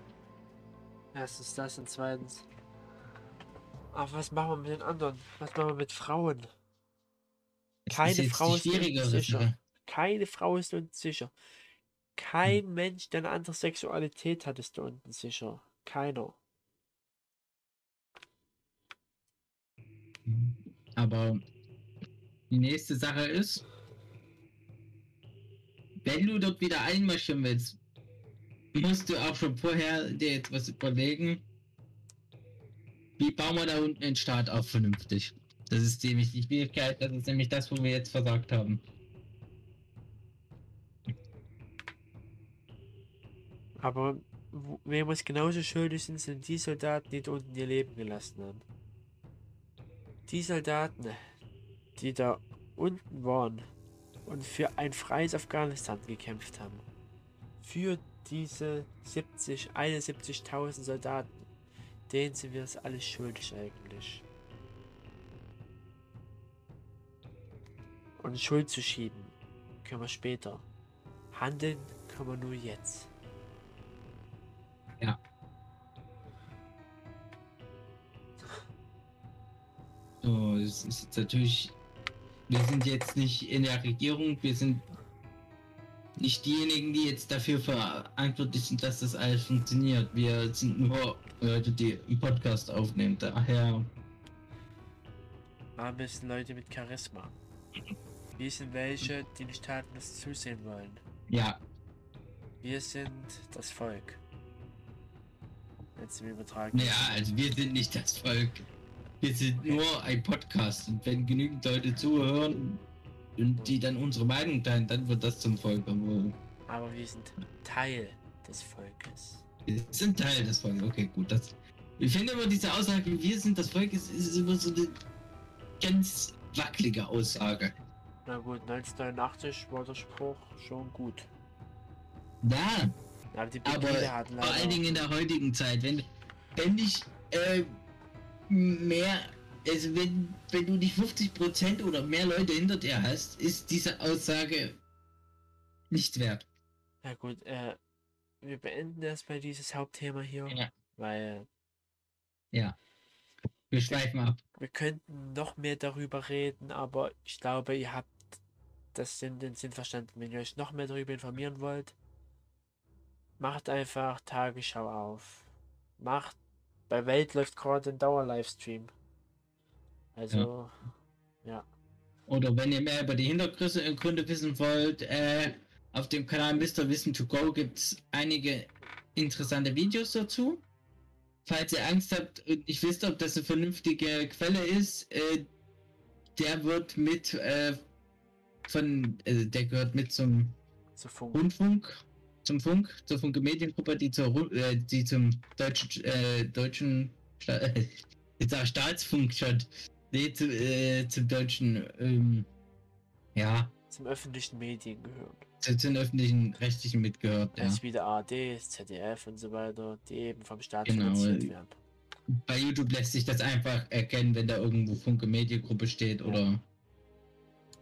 erstens das und zweitens. Aber was machen wir mit den anderen? Was machen wir mit Frauen? Keine ist jetzt Frau ist uns sicher. Keine Frau ist uns sicher. Kein Mensch, der eine andere Sexualität hat, ist da unten sicher. Keiner. Aber die nächste Sache ist, wenn du dort wieder einmarschieren willst, musst du auch schon vorher dir jetzt was überlegen. Wie bauen wir da unten den Staat auf vernünftig? Das ist nämlich die Schwierigkeit, das ist nämlich das, wo wir jetzt versagt haben. Aber wem uns genauso schuldig sind, sind die Soldaten, die da unten ihr Leben gelassen haben. Die Soldaten, die da unten waren und für ein freies Afghanistan gekämpft haben. Für diese 70, 71.000 Soldaten, denen sind wir das alles schuldig eigentlich. Und Schuld zu schieben, können wir später. Handeln können wir nur jetzt. So, es ist jetzt natürlich, wir sind jetzt nicht in der Regierung, wir sind nicht diejenigen, die jetzt dafür verantwortlich sind, dass das alles funktioniert. Wir sind nur Leute, die einen Podcast aufnehmen. Daher, Aber wir sind Leute mit Charisma. Wir sind welche, die nicht tatenlos zusehen wollen. ja, Wir sind das Volk. Im Übertragen. ja, also wir sind nicht das Volk. Wir sind nur ein Podcast und wenn genügend Leute zuhören, und die dann unsere Meinung teilen, dann wird das zum Volk. Aber Aber wir sind Teil des Volkes. wir sind Teil des Volkes. Okay, gut. Das, ich finde immer diese Aussage, wir sind das Volk, ist, ist immer so eine ganz wackelige Aussage. Na gut, 1989 war der Spruch schon gut. Na, Ja, aber hatten vor allen. Dingen in der heutigen Zeit, wenn, wenn ich äh, mehr, also wenn, wenn du nicht 50% oder mehr Leute hinter dir hast, ist diese Aussage nicht wert. Ja gut, äh, wir beenden erstmal dieses Hauptthema hier, Ja. weil Wir schweifen ab. wir könnten noch mehr darüber reden, aber ich glaube, ihr habt das Sinn, den Sinn verstanden. Wenn ihr euch noch mehr darüber informieren wollt, macht einfach Tagesschau auf. Macht, bei Welt läuft gerade ein Dauer-Livestream. Also, Oder wenn ihr mehr über die Hintergründe wissen wollt, äh, auf dem Kanal Mr. Wissen to Go gibt es einige interessante Videos dazu. Falls ihr Angst habt und nicht wisst, ob das eine vernünftige Quelle ist, äh, der wird mit äh, von, äh, der gehört mit zum zu Funk. Rundfunk, zum Funk, zur Funke Mediengruppe, die zur äh, die zum deutschen äh, deutschen Sta jetzt sag Staatsfunk schon. Nee, zu, äh, zum deutschen ähm, ja, Zum öffentlichen Medien gehört. zu, den öffentlichen rechtlichen mitgehört, ja. Also wie der ARD, ZDF und so weiter, die eben vom Staat Genau, finanziert äh, werden. Bei YouTube lässt sich das einfach erkennen, wenn da irgendwo Funke Mediengruppe steht oder,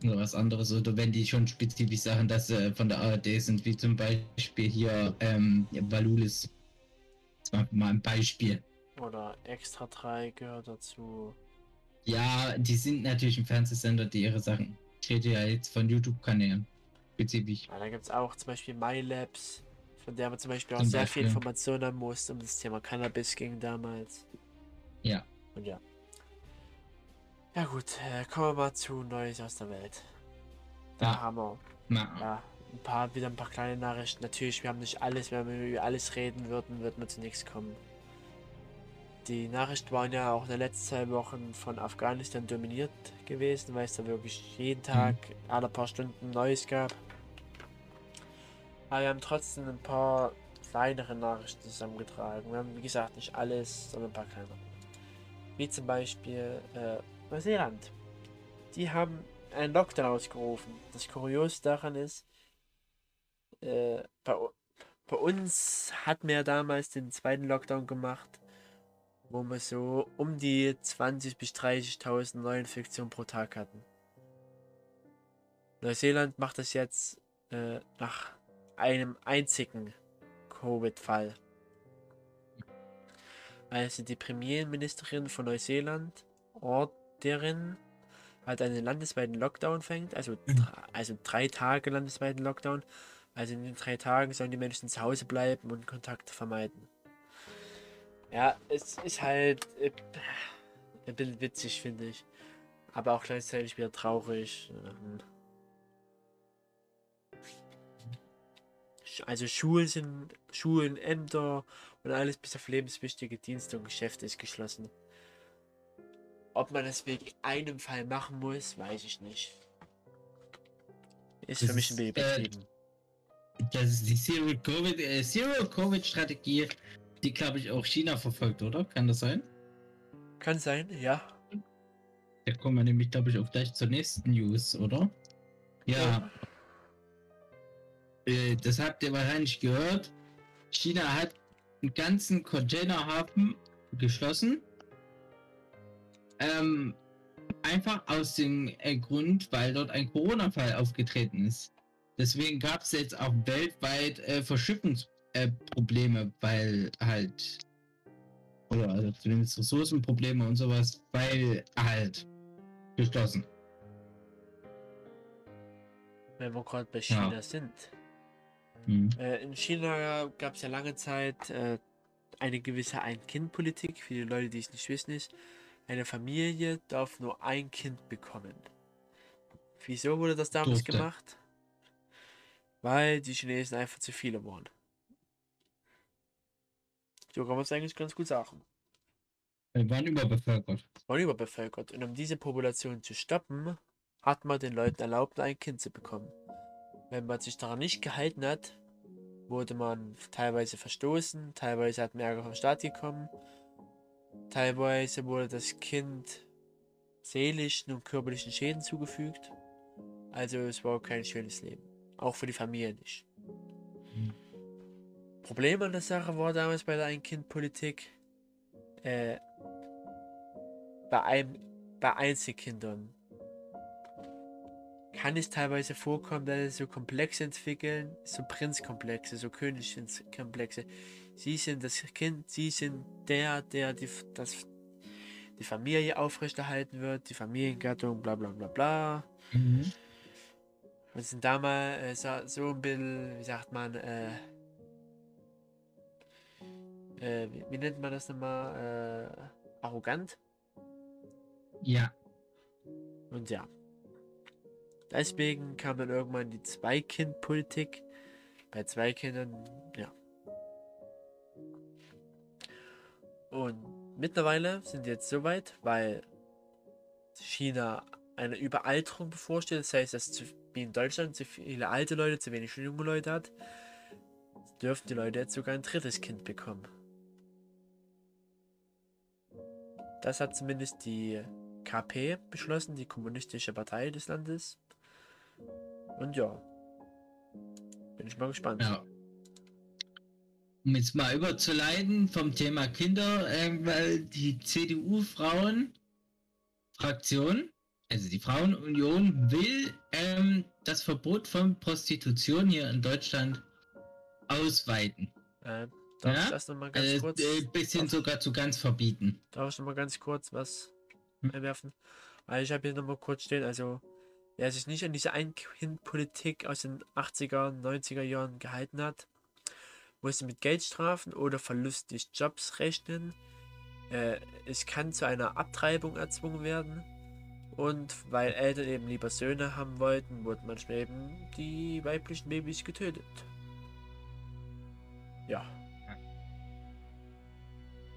oder was anderes. Oder wenn die schon spezifisch sagen, dass sie von der ARD sind, wie zum Beispiel hier ähm, Valulis. Das mal ein Beispiel. Oder Extra 3 gehört dazu. Ja, die sind natürlich ein Fernsehsender, die ihre Sachen. Ich rede ja jetzt von YouTube-Kanälen. Spezifisch. Ja, da gibt es auch zum Beispiel MyLabs, von der man zum Beispiel auch Zum sehr viel Beispiel. Informationen haben muss, um das Thema Cannabis ging damals. Ja. Und ja. Ja gut, äh, kommen wir mal zu Neues aus der Welt. Da Ja. haben wir ja, ein paar, wieder ein paar kleine Nachrichten. Natürlich, wir haben nicht alles, wenn wir über alles reden würden, würden wir zu nichts kommen. Die Nachrichten waren ja auch in den letzten zwei Wochen von Afghanistan dominiert gewesen, weil es da wirklich jeden Tag, alle paar Stunden Neues gab. Aber wir haben trotzdem ein paar kleinere Nachrichten zusammengetragen. Wir haben, wie gesagt, nicht alles, sondern ein paar kleinere. Wie zum Beispiel äh, Neuseeland. Die haben einen Lockdown ausgerufen. Das Kurios daran ist, äh, bei, bei uns hatten wir ja damals den zweiten Lockdown gemacht, wo wir so um die 20.000 bis 30.000 Neuinfektionen pro Tag hatten. Neuseeland macht das jetzt äh, nach einem einzigen Covid-Fall. Also die Premierministerin von Neuseeland, Orderin, hat einen landesweiten Lockdown fängt, also, dr- also drei Tage landesweiten Lockdown. Also in den drei Tagen sollen die Menschen zu Hause bleiben und Kontakt vermeiden. Ja, es ist halt äh, ein bisschen witzig, finde ich. Aber auch gleichzeitig wieder traurig. Ähm, Also Schulen sind, Schulen, Ämter und alles bis auf lebenswichtige Dienste und Geschäfte ist geschlossen. Ob man das wegen einem Fall machen muss, weiß ich nicht. Ist Das für mich ein ist, bisschen äh. Das ist die Zero Covid, äh, Zero Covid die glaube ich auch China verfolgt, oder? Kann das sein? Kann sein, ja. Da kommen wir nämlich, glaube ich, auch gleich zur nächsten News, oder? Ja. Äh, das habt ihr wahrscheinlich gehört. China hat einen ganzen Containerhafen geschlossen. Ähm, einfach aus dem äh, Grund, weil dort ein Corona-Fall aufgetreten ist. Deswegen gab es jetzt auch weltweit äh, Verschiffungsprobleme, äh, weil halt oder also zumindest Ressourcenprobleme und sowas, weil halt geschlossen. Wenn wir gerade bei Ja. China sind. Hm. Äh, in China gab es ja lange Zeit äh, eine gewisse Ein-Kind-Politik. Für die Leute, die es nicht wissen, ist, eine Familie darf nur ein Kind bekommen. Wieso wurde das damals Durfte. gemacht? Weil die Chinesen einfach zu viele waren. So kann man es eigentlich ganz gut sagen. Wir waren überbevölkert. waren überbevölkert. Und um diese Population zu stoppen, hat man den Leuten erlaubt, ein Kind zu bekommen. Wenn man sich daran nicht gehalten hat, wurde man teilweise verstoßen, teilweise hat man Ärger vom Staat gekommen, teilweise wurde das Kind seelischen und körperlichen Schäden zugefügt. Also es war kein schönes Leben. Auch für die Familie nicht. Mhm. Problem an der Sache war damals bei der Ein-Kind-Politik, äh, bei, einem, bei Einzelkindern kann es teilweise vorkommen, dass sie so Komplexe entwickeln, so Prinzkomplexe, so Königskomplexe. Sie sind das Kind, sie sind der, der die, das, die Familie aufrechterhalten wird, die Familiengattung, bla bla bla bla. Mhm. Und sind damals äh, so ein bisschen, wie sagt man, äh, äh, wie, wie, nennt man das nochmal, äh, arrogant. Ja. Und ja. Deswegen kam dann irgendwann die Zwei-Kind-Politik. Bei zwei Kindern, ja. Und mittlerweile sind wir jetzt so weit, weil China eine Überalterung bevorsteht. Das heißt, dass wie in Deutschland zu viele alte Leute, zu wenig junge Leute hat, dürfen die Leute jetzt sogar ein drittes Kind bekommen. Das hat zumindest die KP beschlossen, die kommunistische Partei des Landes. Und ja, bin ich mal gespannt. Ja. Um jetzt mal überzuleiten vom Thema Kinder, äh, weil die CDU-Frauen-Fraktion, also die Frauenunion, will ähm, das Verbot von Prostitution hier in Deutschland ausweiten. Äh, darf ja? ich das nochmal ganz äh, kurz? Äh, bisschen darf, sogar zu ganz verbieten. Darf ich nochmal ganz kurz was Hm. einwerfen? Weil ich habe hier nochmal kurz stehen, also wer sich nicht an diese Ein-Kind-Politik aus den 80er, 90er Jahren gehalten hat, musste mit Geldstrafen oder Verlust des Jobs rechnen. Äh, es kann zu einer Abtreibung erzwungen werden. Und weil Eltern eben lieber Söhne haben wollten, wurden manchmal eben die weiblichen Babys getötet. Ja.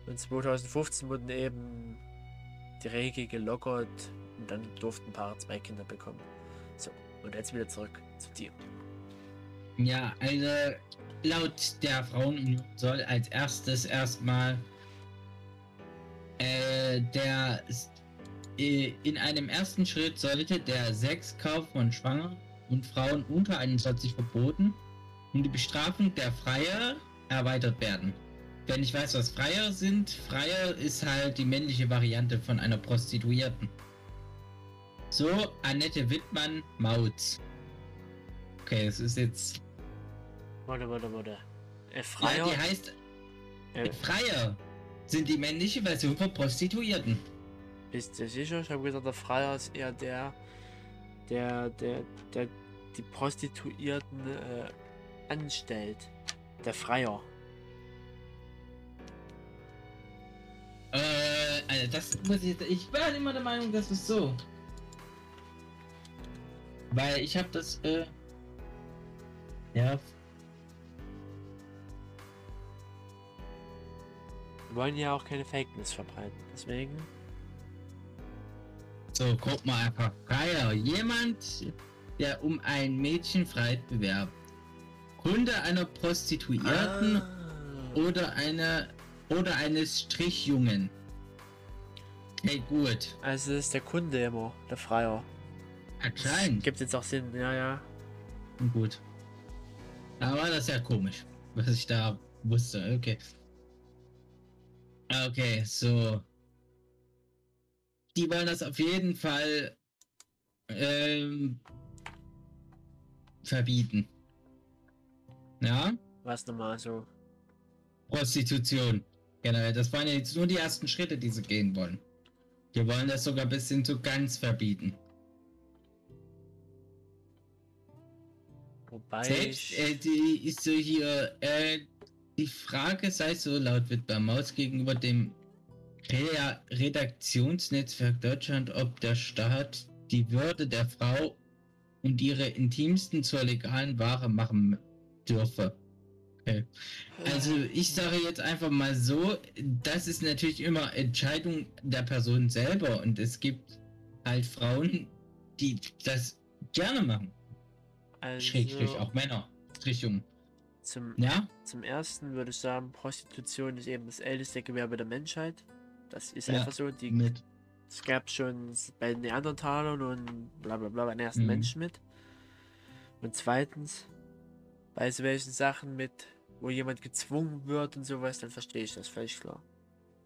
Und 2015 wurden eben die Regel gelockert und dann durften Paare zwei Kinder bekommen. So, und jetzt wieder zurück zu dir. Ja, also laut der Frauenunion soll als erstes erstmal äh, der äh, in einem ersten Schritt sollte der Sexkauf von Schwangeren und Frauen unter 21 verboten und die Bestrafung der Freier erweitert werden. Wer nicht weiß, was Freier sind, Freier ist halt die männliche Variante von einer Prostituierten. So, Annette Wittmann, Mautz. Okay, das ist jetzt. Warte, warte, warte. Äh, Ja, Freier? die heißt äh, Freier. Sind die männliche Version von Prostituierten. bist du sicher? Ich habe gesagt, der Freier ist eher der, der, der, der die Prostituierten äh, anstellt. Der Freier. Äh, also das muss ich. Ich war immer der Meinung, das ist so. Weil ich habe das, äh. Ja. Wir wollen ja auch keine Fake News verbreiten. Deswegen. So, guck mal einfach. Freier. Jemand, der um ein Mädchenfreiheit bewerbt. Kunde einer Prostituierten Ah. oder einer oder eines Strichjungen. Hey, gut. Also das ist der Kunde immer, der Freier. Anscheinend. Gibt jetzt auch Sinn, ja, ja. Gut. Da war das ja komisch, was ich da wusste. Okay. Okay, so. Die wollen das auf jeden Fall ähm, verbieten. Ja? Was nochmal so. Prostitution. Generell. Das waren ja jetzt nur die ersten Schritte, die sie gehen wollen. Wir wollen das sogar bis hin zu ganz verbieten. Wobei. Selbst äh, die ist so hier, äh, die Frage sei so laut wird bei Maus gegenüber dem Re Redaktionsnetzwerk Deutschland, ob der Staat die Würde der Frau und ihre Intimsten zur legalen Ware machen dürfe. Okay. Also ich sage jetzt einfach mal so, das ist natürlich immer Entscheidung der Person selber und es gibt halt Frauen, die das gerne machen. Also, Schrägstrich auch Männer. Richtung. Zum, Ja? zum ersten würde ich sagen, Prostitution ist eben das älteste Gewerbe der Menschheit. Das ist Ja, einfach so. Die, Mit. Es gab schon bei den Neandertalern und bla bla bla bei den ersten Mhm. Menschen mit. Und zweitens, bei so welchen Sachen mit, wo jemand gezwungen wird und sowas, dann verstehe ich das völlig klar.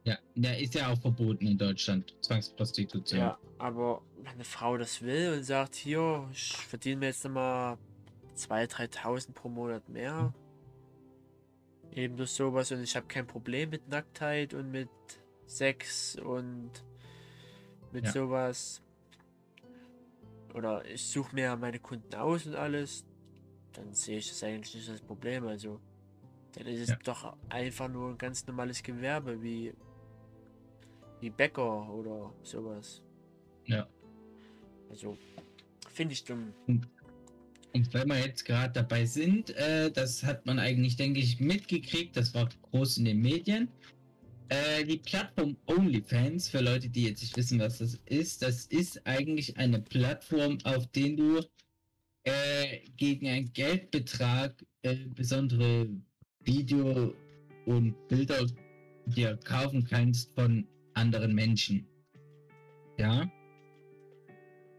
Ja, der ist ja auch verboten in Deutschland. Zwangsprostitution. Ja, aber wenn eine Frau das will und sagt, hier, ich verdiene mir jetzt nochmal 2.000, 3.000 pro Monat mehr. Eben durch sowas und ich habe kein Problem mit Nacktheit und mit Sex und mit Ja. sowas. Oder ich suche mir meine Kunden aus und alles. Dann sehe ich das eigentlich nicht als Problem. Also, dann ist es Ja. doch einfach nur ein ganz normales Gewerbe wie, wie Bäcker oder sowas. Ja. Also, finde ich dumm. Und wenn wir jetzt gerade dabei sind, äh, das hat man eigentlich, denke ich, mitgekriegt, das war groß in den Medien. Äh, die Plattform OnlyFans, für Leute, die jetzt nicht wissen, was das ist, das ist eigentlich eine Plattform, auf der du äh, gegen einen Geldbetrag äh, besondere Video- und Bilder dir kaufen kannst von anderen Menschen. Ja.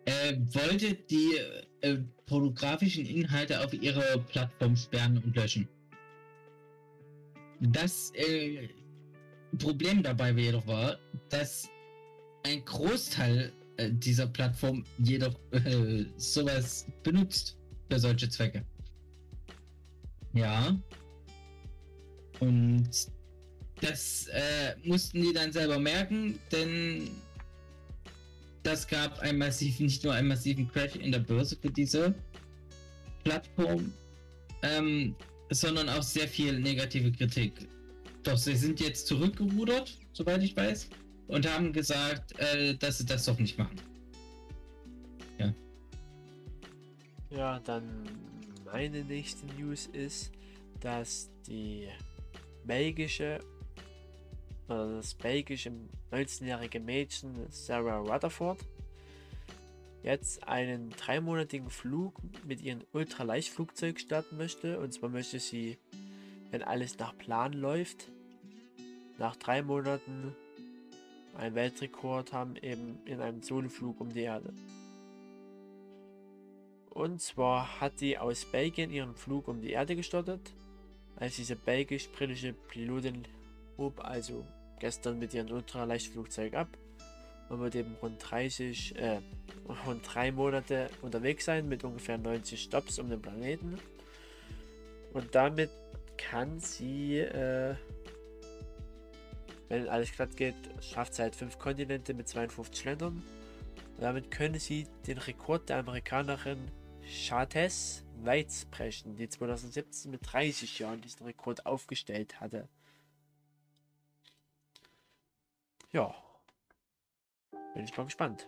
Äh, wollte die äh, pornografischen Inhalte auf ihrer Plattform sperren und löschen. Das äh, Problem dabei jedoch war, dass ein Großteil äh, dieser Plattform jedoch äh, sowas benutzt für solche Zwecke. Ja. Und das äh, mussten die dann selber merken, denn das gab einen massiven, nicht nur einen massiven Crash in der Börse für diese Plattform, ähm, sondern auch sehr viel negative Kritik. Doch sie sind jetzt zurückgerudert, soweit ich weiß, und haben gesagt, äh, dass sie das doch nicht machen. Ja, dann meine nächste News ist, dass die belgische, das belgische 19-jährige Mädchen Sarah Rutherford jetzt einen dreimonatigen Flug mit ihrem Ultraleichtflugzeug starten möchte. Und zwar möchte sie, wenn alles nach Plan läuft, nach drei Monaten einen Weltrekord haben, eben in einem Soloflug um die Erde. Und zwar hat sie aus Belgien ihren Flug um die Erde gestartet, als diese belgisch-britische Pilotin hob also gestern mit ihrem Ultraleichtflugzeug ab und wird eben rund 30, äh, rund drei Monate unterwegs sein mit ungefähr 90 Stops um den Planeten. Und damit kann sie, äh, wenn alles glatt geht, schafft sie halt fünf Kontinente mit 52 Ländern. Und damit können sie den Rekord der Amerikanerin Chates Weitz brechen, die 2017 mit 30 Jahren diesen Rekord aufgestellt hatte. Ja. Bin ich mal gespannt.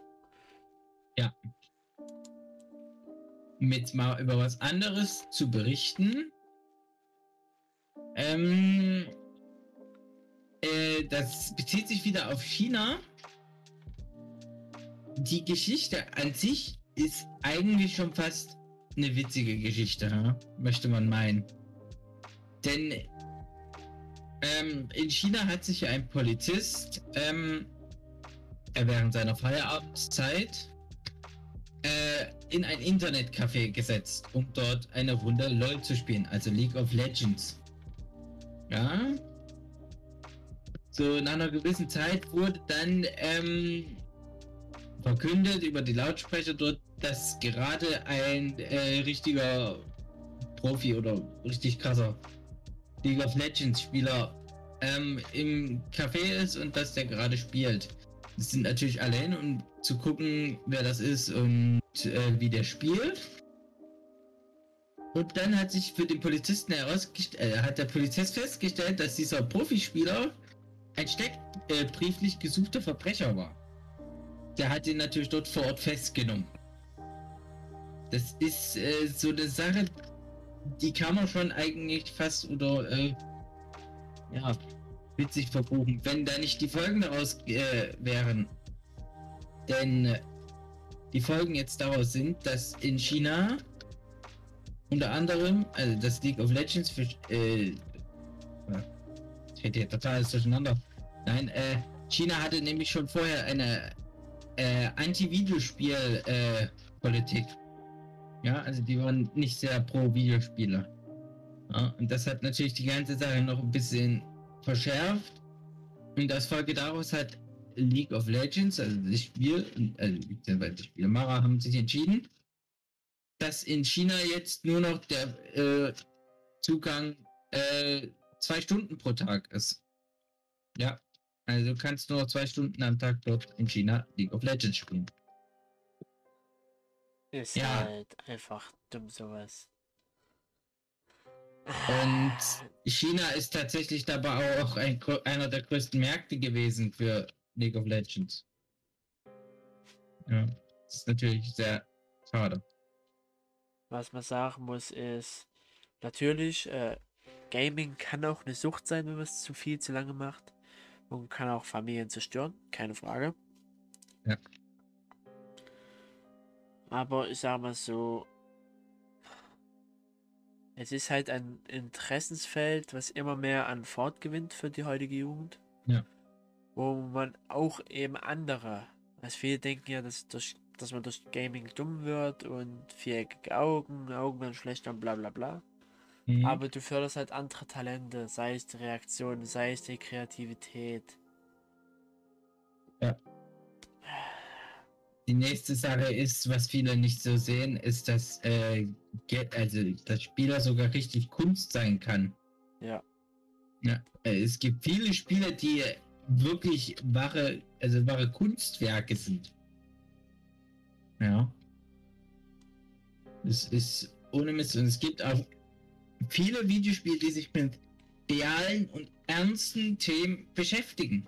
Um jetzt mal über was anderes zu berichten. Ähm, äh, das bezieht sich wieder auf China. Die Geschichte an sich ist eigentlich schon fast eine witzige Geschichte, ja? möchte man meinen. Denn ähm, in China hat sich ein Polizist ähm, äh, während seiner Feierabendzeit äh, in ein Internetcafé gesetzt, um dort eine Runde LOL zu spielen, also League of Legends. Ja. So nach einer gewissen Zeit wurde dann ähm, verkündet über die Lautsprecher dort, dass gerade ein äh, richtiger Profi oder richtig krasser League of Legends Spieler ähm, im Café ist und dass der gerade spielt. Es sind natürlich alle hin, um zu gucken, wer das ist und äh, wie der spielt. Und dann hat sich für den Polizisten herausgestellt, äh, hat der Polizist festgestellt, dass dieser Profispieler ein steckbrieflich gesuchter Verbrecher war. Der hat ihn natürlich dort vor Ort festgenommen. Das ist äh, so eine Sache, die kann man schon eigentlich fast oder äh, ja, witzig verbuchen, wenn da nicht die Folgen daraus äh, wären. Denn die Folgen jetzt daraus sind, dass in China unter anderem, also das League of Legends für, äh, ich hätte hier total durcheinander. Nein, äh, China hatte nämlich schon vorher eine äh, Anti-Videospiel-Politik. Äh, ja, also die waren nicht sehr pro Videospieler. Ja, und das hat natürlich die ganze Sache noch ein bisschen verschärft. Und als Folge daraus hat League of Legends, also das Spiel, also die Spielmacher haben sich entschieden, dass in China jetzt nur noch der äh, Zugang äh, zwei Stunden pro Tag ist. Ja, also du kannst nur noch zwei Stunden am Tag dort in China League of Legends spielen. Ist ja. halt einfach dumm sowas. Und China ist tatsächlich dabei auch ein, einer der größten Märkte gewesen für League of Legends. Ja, das ist natürlich sehr schade. Was man sagen muss ist, natürlich, äh, Gaming kann auch eine Sucht sein, wenn man es zu viel, zu lange macht. Und kann auch Familien zerstören, keine Frage. Ja. Aber ich sag mal so, es ist halt ein Interessensfeld, was immer mehr an Fort gewinnt für die heutige Jugend. Ja. Wo man auch eben andere, also viele denken ja, dass, durch, dass man durch Gaming dumm wird und viereckige Augen, Augen werden schlechter und bla bla bla. Mhm. Aber du förderst halt andere Talente, sei es die Reaktion, sei es die Kreativität. Ja. Die nächste Sache ist, was viele nicht so sehen, ist, dass, äh, also, dass Spieler sogar richtig Kunst sein kann. Ja. ja. Äh, es gibt viele Spieler, die wirklich wahre, also wahre Kunstwerke sind. Ja. Es ist ohne Mist. Und es gibt auch viele Videospiele, die sich mit realen und ernsten Themen beschäftigen.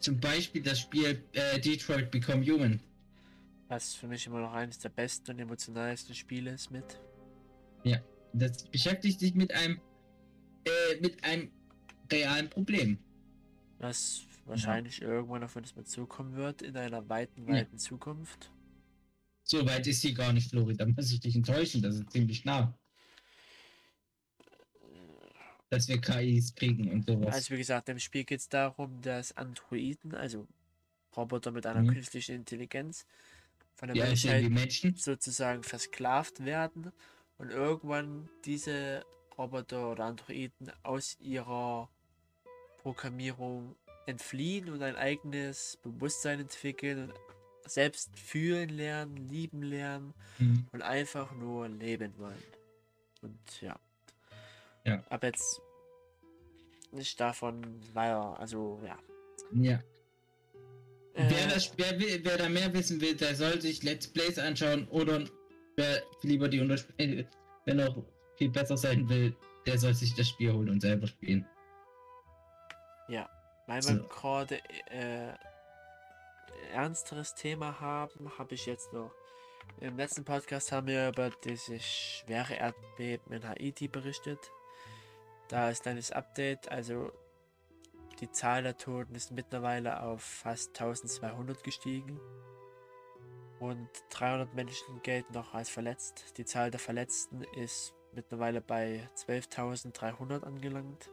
Zum Beispiel das Spiel äh, Detroit Become Human. Was für mich immer noch eines der besten und emotionalsten Spiele ist mit. Ja, das beschäftigt sich mit einem äh, mit einem realen Problem. Was wahrscheinlich ja. irgendwann auf uns mal zukommen wird, in einer weiten, weiten ja. Zukunft. So weit ist sie gar nicht, Flori. Da muss ich dich enttäuschen. Das ist ziemlich nah dass wir KIs kriegen und sowas. Also wie gesagt, im Spiel geht es darum, dass Androiden, also Roboter mit einer mhm. künstlichen Intelligenz, von der ja, Menschheit Menschen. sozusagen versklavt werden und irgendwann diese Roboter oder Androiden aus ihrer Programmierung entfliehen und ein eigenes Bewusstsein entwickeln und selbst fühlen lernen, lieben lernen mhm. und einfach nur leben wollen. Und ja. Ja. Aber jetzt nicht davon, weil, also ja. Ja. Äh, wer, das, wer, wer da mehr wissen will, der soll sich Let's Plays anschauen oder wer lieber die Untersp äh, wer noch viel besser sein will, der soll sich das Spiel holen und selber spielen. Ja, weil wir so. gerade äh, ernsteres Thema haben, habe ich jetzt noch. Im letzten Podcast haben wir über dieses schwere Erdbeben in Haiti berichtet. Da ist dann das Update, also die Zahl der Toten ist mittlerweile auf fast 1200 gestiegen. Und 300 Menschen gelten noch als verletzt. Die Zahl der Verletzten ist mittlerweile bei 12.300 angelangt.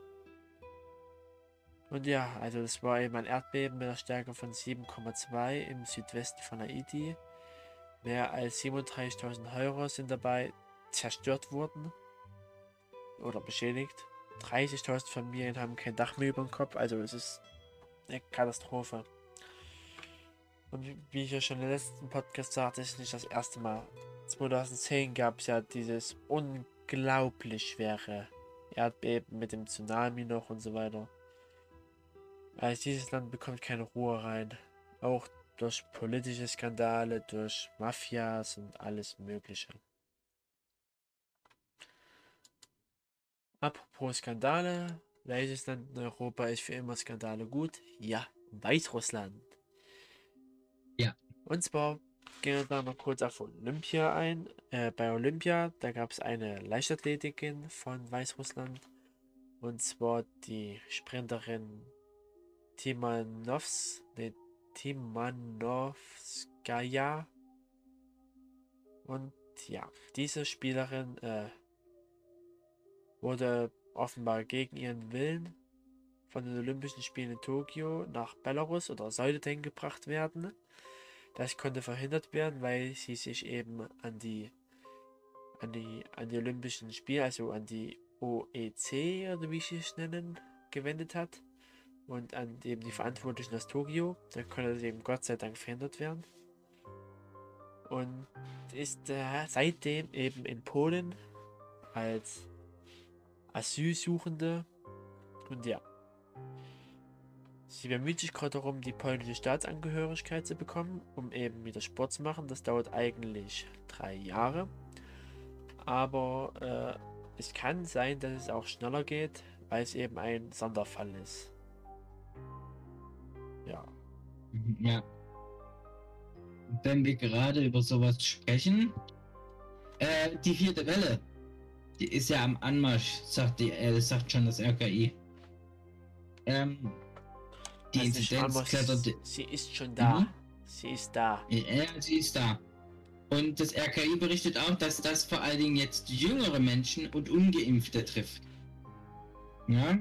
Und ja, also das war eben ein Erdbeben mit einer Stärke von 7,2 im Südwesten von Haiti. Mehr als 37.000 Häuser sind dabei zerstört worden oder beschädigt. 30.000 Familien haben kein Dach mehr über dem Kopf, also es ist eine Katastrophe. Und wie ich ja schon im letzten Podcast sagte, ist nicht das erste Mal. 2010 gab es ja dieses unglaublich schwere Erdbeben mit dem Tsunami noch und so weiter. Also dieses Land bekommt keine Ruhe rein. Auch durch politische Skandale, durch Mafias und alles Mögliche. Apropos Skandale, welches Land in Europa ist für immer Skandale gut? Ja, Weißrussland. Ja. Und zwar gehen wir da noch kurz auf Olympia ein. Äh, bei Olympia, da gab es eine Leichtathletikin von Weißrussland. Und zwar die Sprinterin Timanovs, nee, Timanovskaya. Und ja, diese Spielerin äh, wurde offenbar gegen ihren Willen von den Olympischen Spielen in Tokio nach Belarus oder denn gebracht werden. Das konnte verhindert werden, weil sie sich eben an die an die an die Olympischen Spiele, also an die OEC oder wie sie es nennen, gewendet hat und an eben die Verantwortlichen aus Tokio. Dann konnte das eben Gott sei Dank verhindert werden. Und ist äh, seitdem eben in Polen als Asylsuchende und ja. Sie bemüht sich gerade darum, die polnische Staatsangehörigkeit zu bekommen, um eben wieder Sport zu machen. Das dauert eigentlich drei Jahre. Aber äh, es kann sein, dass es auch schneller geht, weil es eben ein Sonderfall ist. Ja. Mhm, ja. Wenn wir gerade über sowas sprechen, äh, die vierte Welle, die ist ja am Anmarsch, sagt, die, äh, sagt schon das RKI. Ähm, die Also Inzidenz muss- klettert. Sie ist schon da. Mhm. Sie ist da. Ja, sie ist da. Und das RKI berichtet auch, dass das vor allen Dingen jetzt jüngere Menschen und Ungeimpfte trifft. Ja?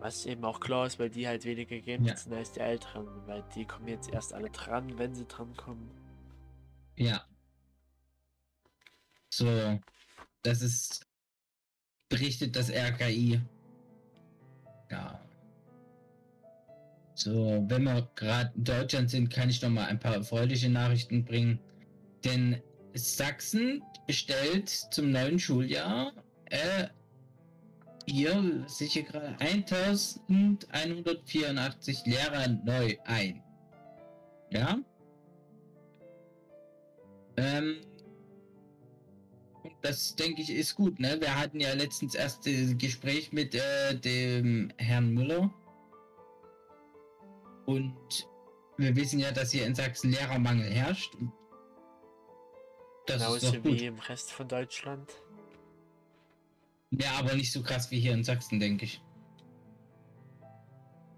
Was eben auch klar ist, weil die halt weniger geimpft Ja. sind als die Älteren. Weil die kommen jetzt erst alle dran, wenn sie dran kommen. Ja. So, das ist berichtet das RKI. Ja. So, wenn wir gerade in Deutschland sind, kann ich noch mal ein paar erfreuliche Nachrichten bringen. Denn Sachsen bestellt zum neuen Schuljahr äh, hier sicher gerade 1184 Lehrer neu ein. Ja? Ähm, das denke ich ist gut, ne? Wir hatten ja letztens erst das Gespräch mit äh, dem Herrn Müller. Und wir wissen ja, dass hier in Sachsen Lehrermangel herrscht. Das ist Genauso doch gut. wie im Rest von Deutschland. Ja, aber nicht so krass wie hier in Sachsen, denke ich.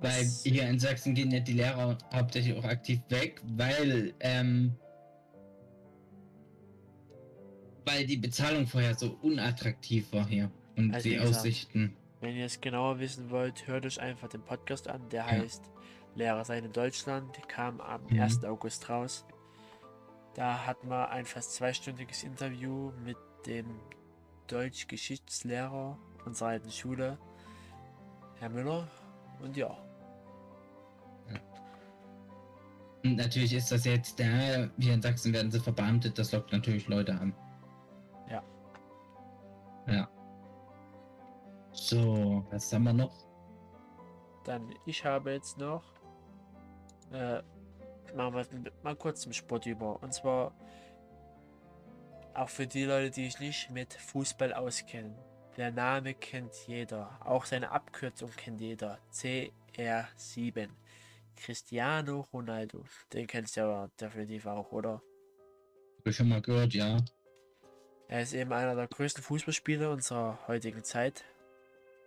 Weil Was- hier in Sachsen gehen ja die Lehrer hauptsächlich auch aktiv weg, weil, ähm, weil die Bezahlung vorher so unattraktiv war hier und Also die gesagt, Aussichten. Wenn ihr es genauer wissen wollt, hört euch einfach den Podcast an. Der Ja. heißt Lehrer sein in Deutschland. Kam am Mhm. 1. August raus. Da hatten wir ein fast zweistündiges Interview mit dem Deutsch-Geschichtslehrer unserer alten Schule, Herr Müller. Und ja, Und natürlich ist das jetzt, der, hier in Sachsen werden sie verbeamtet, das lockt natürlich Leute an. So, was haben wir noch? dann ich habe jetzt noch. Äh, machen wir mal kurz zum Sport über. Und zwar auch für die Leute, die sich nicht mit Fußball auskennen. Der Name kennt jeder. Auch seine Abkürzung kennt jeder. CR7. Cristiano Ronaldo. Den kennst du ja definitiv auch, oder? Hab ich schon mal gehört, ja. Er ist eben einer der größten Fußballspieler unserer heutigen Zeit.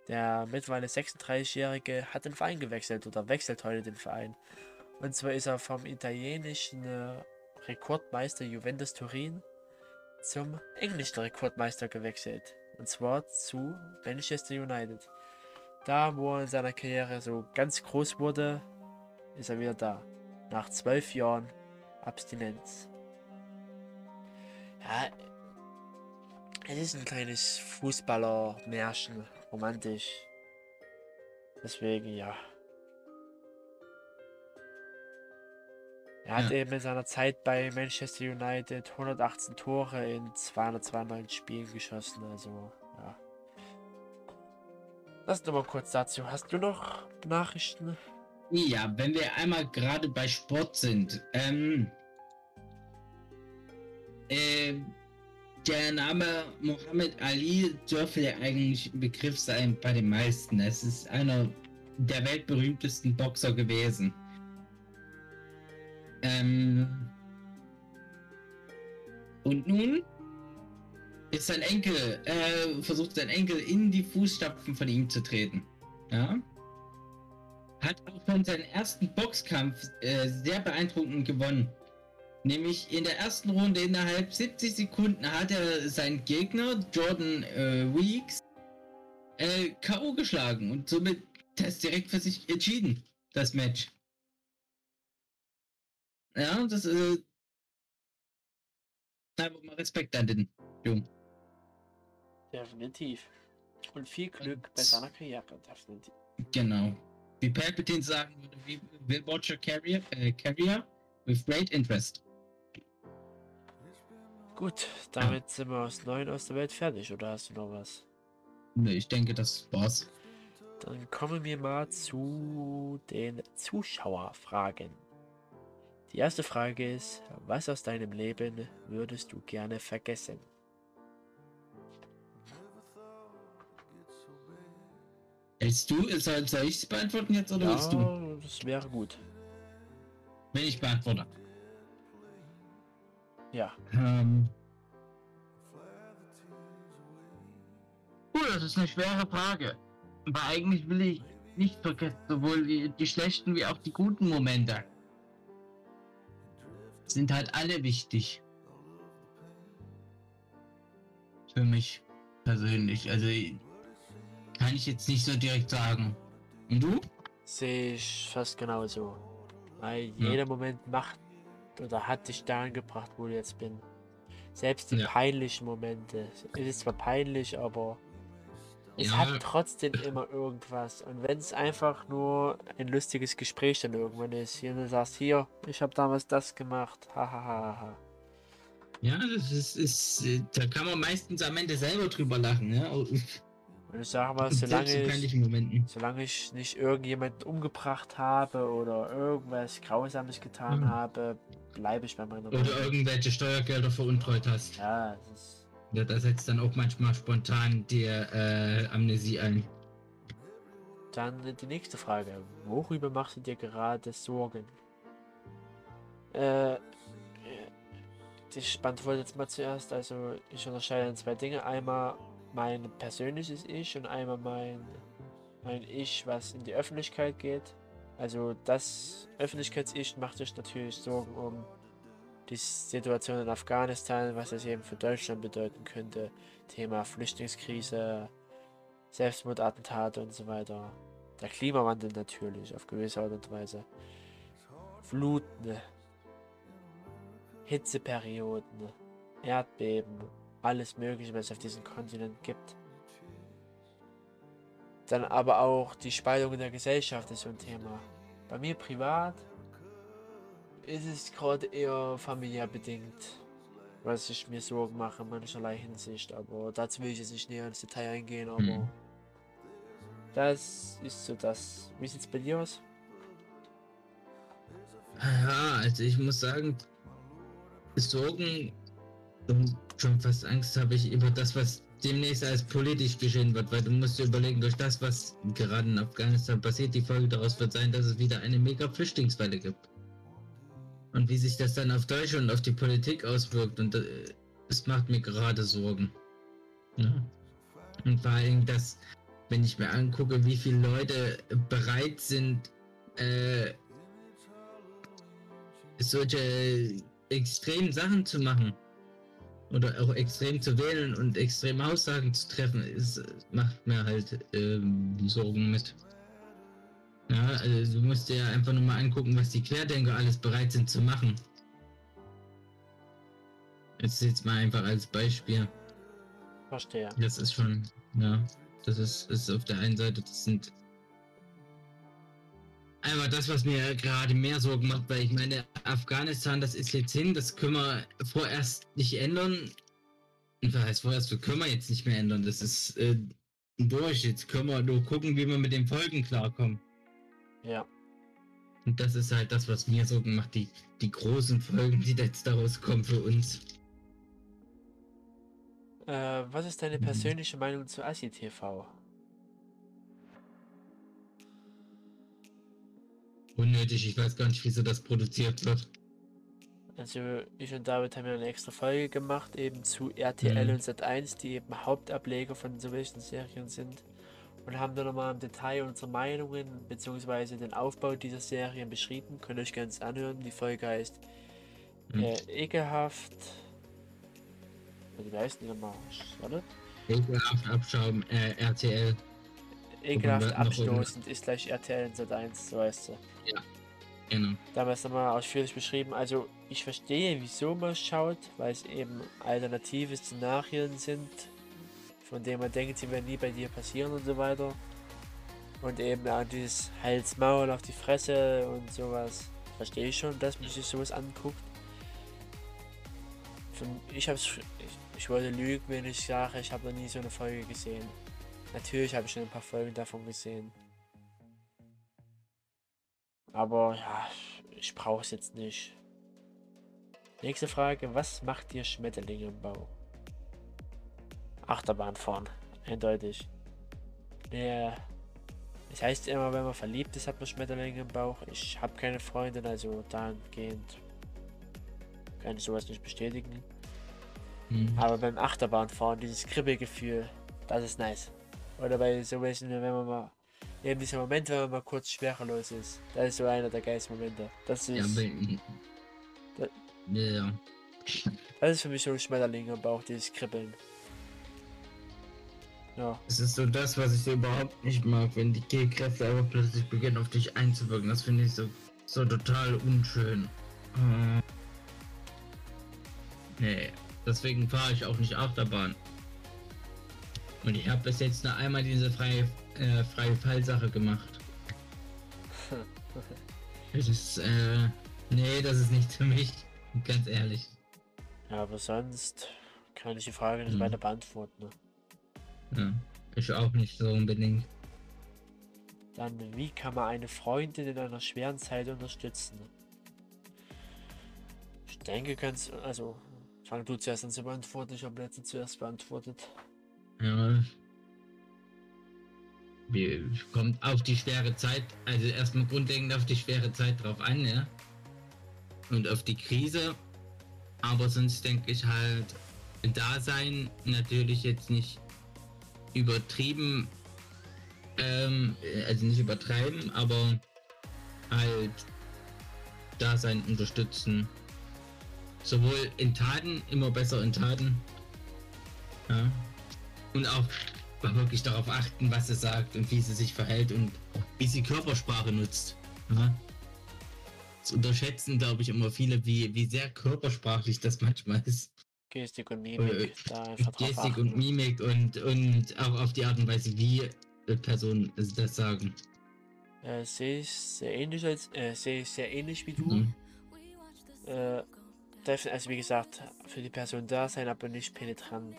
Der mittlerweile 36-Jährige hat den Verein gewechselt oder wechselt heute den Verein. Und zwar ist er vom italienischen äh, Rekordmeister Juventus Turin zum englischen Rekordmeister gewechselt. Und zwar zu Manchester United. Da, wo er in seiner Karriere so ganz groß wurde, ist er wieder da. Nach zwölf Jahren Abstinenz. Ja, es ist ein kleines Fußballer-Märchen, romantisch. Deswegen, ja. Er hat Ja. eben in seiner Zeit bei Manchester United 118 Tore in 292 Spielen geschossen, also, ja. Das nur mal kurz dazu. Hast du noch Nachrichten? Ja, wenn wir einmal gerade bei Sport sind, ähm, äh, der Name Muhammad Ali dürfte ja eigentlich ein Begriff sein bei den meisten. Es ist einer der weltberühmtesten Boxer gewesen. Ähm, und nun ist sein Enkel, äh, versucht sein Enkel in die Fußstapfen von ihm zu treten. Ja? Hat auch schon seinen ersten Boxkampf äh, sehr beeindruckend gewonnen. Nämlich in der ersten Runde innerhalb 70 Sekunden hat er seinen Gegner, Jordan äh, Weeks, äh, K.O. geschlagen und somit das direkt für sich entschieden, das Match. Ja, das äh, einfach mal Respekt an den Jungen. Definitiv. Und viel Glück bei seiner Karriere, definitiv. Genau. Wie Palpatine sagen würde, we will watch your career, äh, career with great interest. Gut, damit sind wir aus Neuen aus der Welt fertig, oder hast du noch was? Ne, ich denke, das war's. Dann kommen wir mal zu den Zuschauerfragen. Die erste Frage ist, was aus deinem Leben würdest du gerne vergessen? Willst du, soll, soll ich es beantworten jetzt oder willst du? Ja, das wäre gut. Wenn ich beantworte. Ja, Ähm. Puh, das ist eine schwere Frage. Aber eigentlich will ich nicht vergessen, sowohl die, die schlechten wie auch die guten Momente. Sind halt alle wichtig. Für mich persönlich. Also kann ich jetzt nicht so direkt sagen. Und du? sehe ich fast genauso. Weil Ja. jeder Moment macht oder hat dich dahin gebracht, wo du jetzt bin. Selbst die Ja. peinlichen Momente. Es ist zwar peinlich, aber es Ja. hat trotzdem <laughs> immer irgendwas. Und wenn es einfach nur ein lustiges Gespräch dann irgendwann ist, hier du sagst, hier, ich habe damals das gemacht, hahaha. Ja, das ist, ist, da kann man meistens am Ende selber drüber lachen, ja. Und ich sage mal, solange ich, solange ich nicht irgendjemanden umgebracht habe oder irgendwas Grausames getan Mhm. habe, bleibe ich bei meiner Oder irgendwelche Steuergelder veruntreut hast. Ja, das ist Ja, da setzt dann auch manchmal spontan die äh, Amnesie ein. Dann die nächste Frage. Worüber machst du dir gerade Sorgen? Äh, ich beantworte jetzt mal zuerst. Also, ich unterscheide in zwei Dinge. Einmal mein persönliches Ich und einmal mein, mein Ich, was in die Öffentlichkeit geht. Also, das Öffentlichkeits-Ich macht sich natürlich Sorgen um die Situation in Afghanistan, was das eben für Deutschland bedeuten könnte. Thema Flüchtlingskrise, Selbstmordattentate und so weiter. Der Klimawandel natürlich, auf gewisse Art und Weise. Fluten, Hitzeperioden, Erdbeben, alles Mögliche, was es auf diesem Kontinent gibt. Dann aber auch die Spaltung in der Gesellschaft ist so ein Thema. Bei mir privat ist es gerade eher familiär bedingt, was ich mir Sorgen mache in mancherlei Hinsicht. Aber dazu will ich jetzt nicht näher ins Detail eingehen, aber Mhm. das ist so das. Wie sieht's bei dir aus? Ja, also ich muss sagen, Sorgen und schon fast Angst habe ich über das, was demnächst als politisch geschehen wird, weil du musst dir überlegen, durch das, was gerade in Afghanistan passiert, die Folge daraus wird sein, dass es wieder eine mega Flüchtlingswelle gibt. Und wie sich das dann auf Deutschland und auf die Politik auswirkt, und äh, es macht mir gerade Sorgen. Ja. Und vor allem, dass, wenn ich mir angucke, wie viele Leute bereit sind, äh, solche extremen Sachen zu machen oder auch extrem zu wählen und extreme Aussagen zu treffen, ist, macht mir halt ähm, Sorgen mit. Ja, also du musst dir einfach nur mal angucken, was die Querdenker alles bereit sind zu machen. Jetzt jetzt mal einfach als Beispiel. Verstehe. Das ist schon, ja, das ist, ist auf der einen Seite, das sind einfach das, was mir gerade mehr Sorgen macht, weil ich meine, Afghanistan, das ist jetzt hin, das können wir vorerst nicht ändern. Und Was heißt vorerst, wir können wir jetzt nicht mehr ändern, das ist äh, durch, jetzt können wir nur gucken, wie wir mit den Folgen klarkommen. Ja. Und das ist halt das, was mir Sorgen macht, die, die großen Folgen, die jetzt daraus kommen für uns. Äh, was ist deine Mhm. persönliche Meinung zu Assi TV? Unnötig, ich weiß gar nicht, wieso das produziert wird. Also ich und David haben ja eine extra Folge gemacht, eben zu RTL Mhm. und Sat1, die eben Hauptableger von solchen Serien sind. Und haben da nochmal im Detail unsere Meinungen bzw. den Aufbau dieser Serien beschrieben. Könnt ihr euch ganz anhören. Die Folge heißt Hm. Äh, ekelhaft. Wie heißt die nochmal? Ekelhaft Abschaum, äh, RTL. Ekelhaft abstoßend ist gleich RTL in Sat 1, so weißt du. Genau. Damals nochmal ausführlich beschrieben. Also, ich verstehe, wieso man schaut, weil es eben alternative Szenarien sind, von denen man denkt, sie werden nie bei dir passieren und so weiter. Und eben auch dieses Hals, Maul auf die Fresse und sowas. Verstehe ich schon, dass man sich sowas anguckt. Ich hab's. Ich, ich wollte lügen, wenn ich sage, ich habe noch nie so eine Folge gesehen. Natürlich habe ich schon ein paar Folgen davon gesehen. Aber ja, ich brauche es jetzt nicht. Nächste Frage, was macht dir Schmetterlinge im Bauch? Achterbahn fahren, eindeutig. Ja, es heißt immer, wenn man verliebt ist, hat man Schmetterlinge im Bauch. Ich habe keine Freundin, also dahingehend kann ich sowas nicht bestätigen. Hm. Aber beim Achterbahnfahren, dieses Kribbelgefühl, das ist nice. Oder bei sowas, wenn man mal, eben dieser Moment, wenn man mal kurz schwerelos ist, das ist so einer der geilsten Momente. Das Ja, ist, wenn, Da- ja, ja. das ist für mich so ein Schmetterling im Bauch, dieses Kribbeln. Ja, Es ist so das, was ich so überhaupt nicht mag, wenn die G-Kräfte einfach plötzlich beginnen auf dich einzuwirken. Das finde ich so, so total unschön. Äh, nee, deswegen fahre ich auch nicht Achterbahn. Und ich habe bis jetzt nur einmal diese freie, äh, freie Fallsache gemacht. <laughs> Das ist, äh, nee, das ist nicht für mich. Ganz ehrlich. ja aber sonst kann ich die Frage nicht Mhm. weiter beantworten. Ne? Ja, ich auch nicht so unbedingt. Dann, wie kann man eine Freundin in einer schweren Zeit unterstützen? Ich denke, ganz, also, fang du zuerst an zu beantworten, ich habe letztens zuerst beantwortet. Ja. Wie, kommt auf die schwere Zeit, also erstmal grundlegend auf die schwere Zeit drauf an, ja. Und auf die Krise. Aber sonst denke ich halt, Dasein natürlich jetzt nicht übertrieben, ähm, also nicht übertreiben, aber halt Dasein unterstützen. Sowohl in Taten, immer besser in Taten. Ja. Und auch wirklich darauf achten, was sie sagt und wie sie sich verhält und wie sie Körpersprache nutzt. Ja. Das unterschätzen, glaube ich, immer viele, wie, wie sehr körpersprachlich das manchmal ist. Gestik und Mimik, Äh, einfach drauf Gestik und Mimik und, und auch auf die Art und Weise, wie äh, Personen das sagen. Äh, sehe ich sehr ähnlich als, äh, sehe ich sehr ähnlich wie du. Mhm. Äh, also wie gesagt, für die Person da sein, aber nicht penetrant.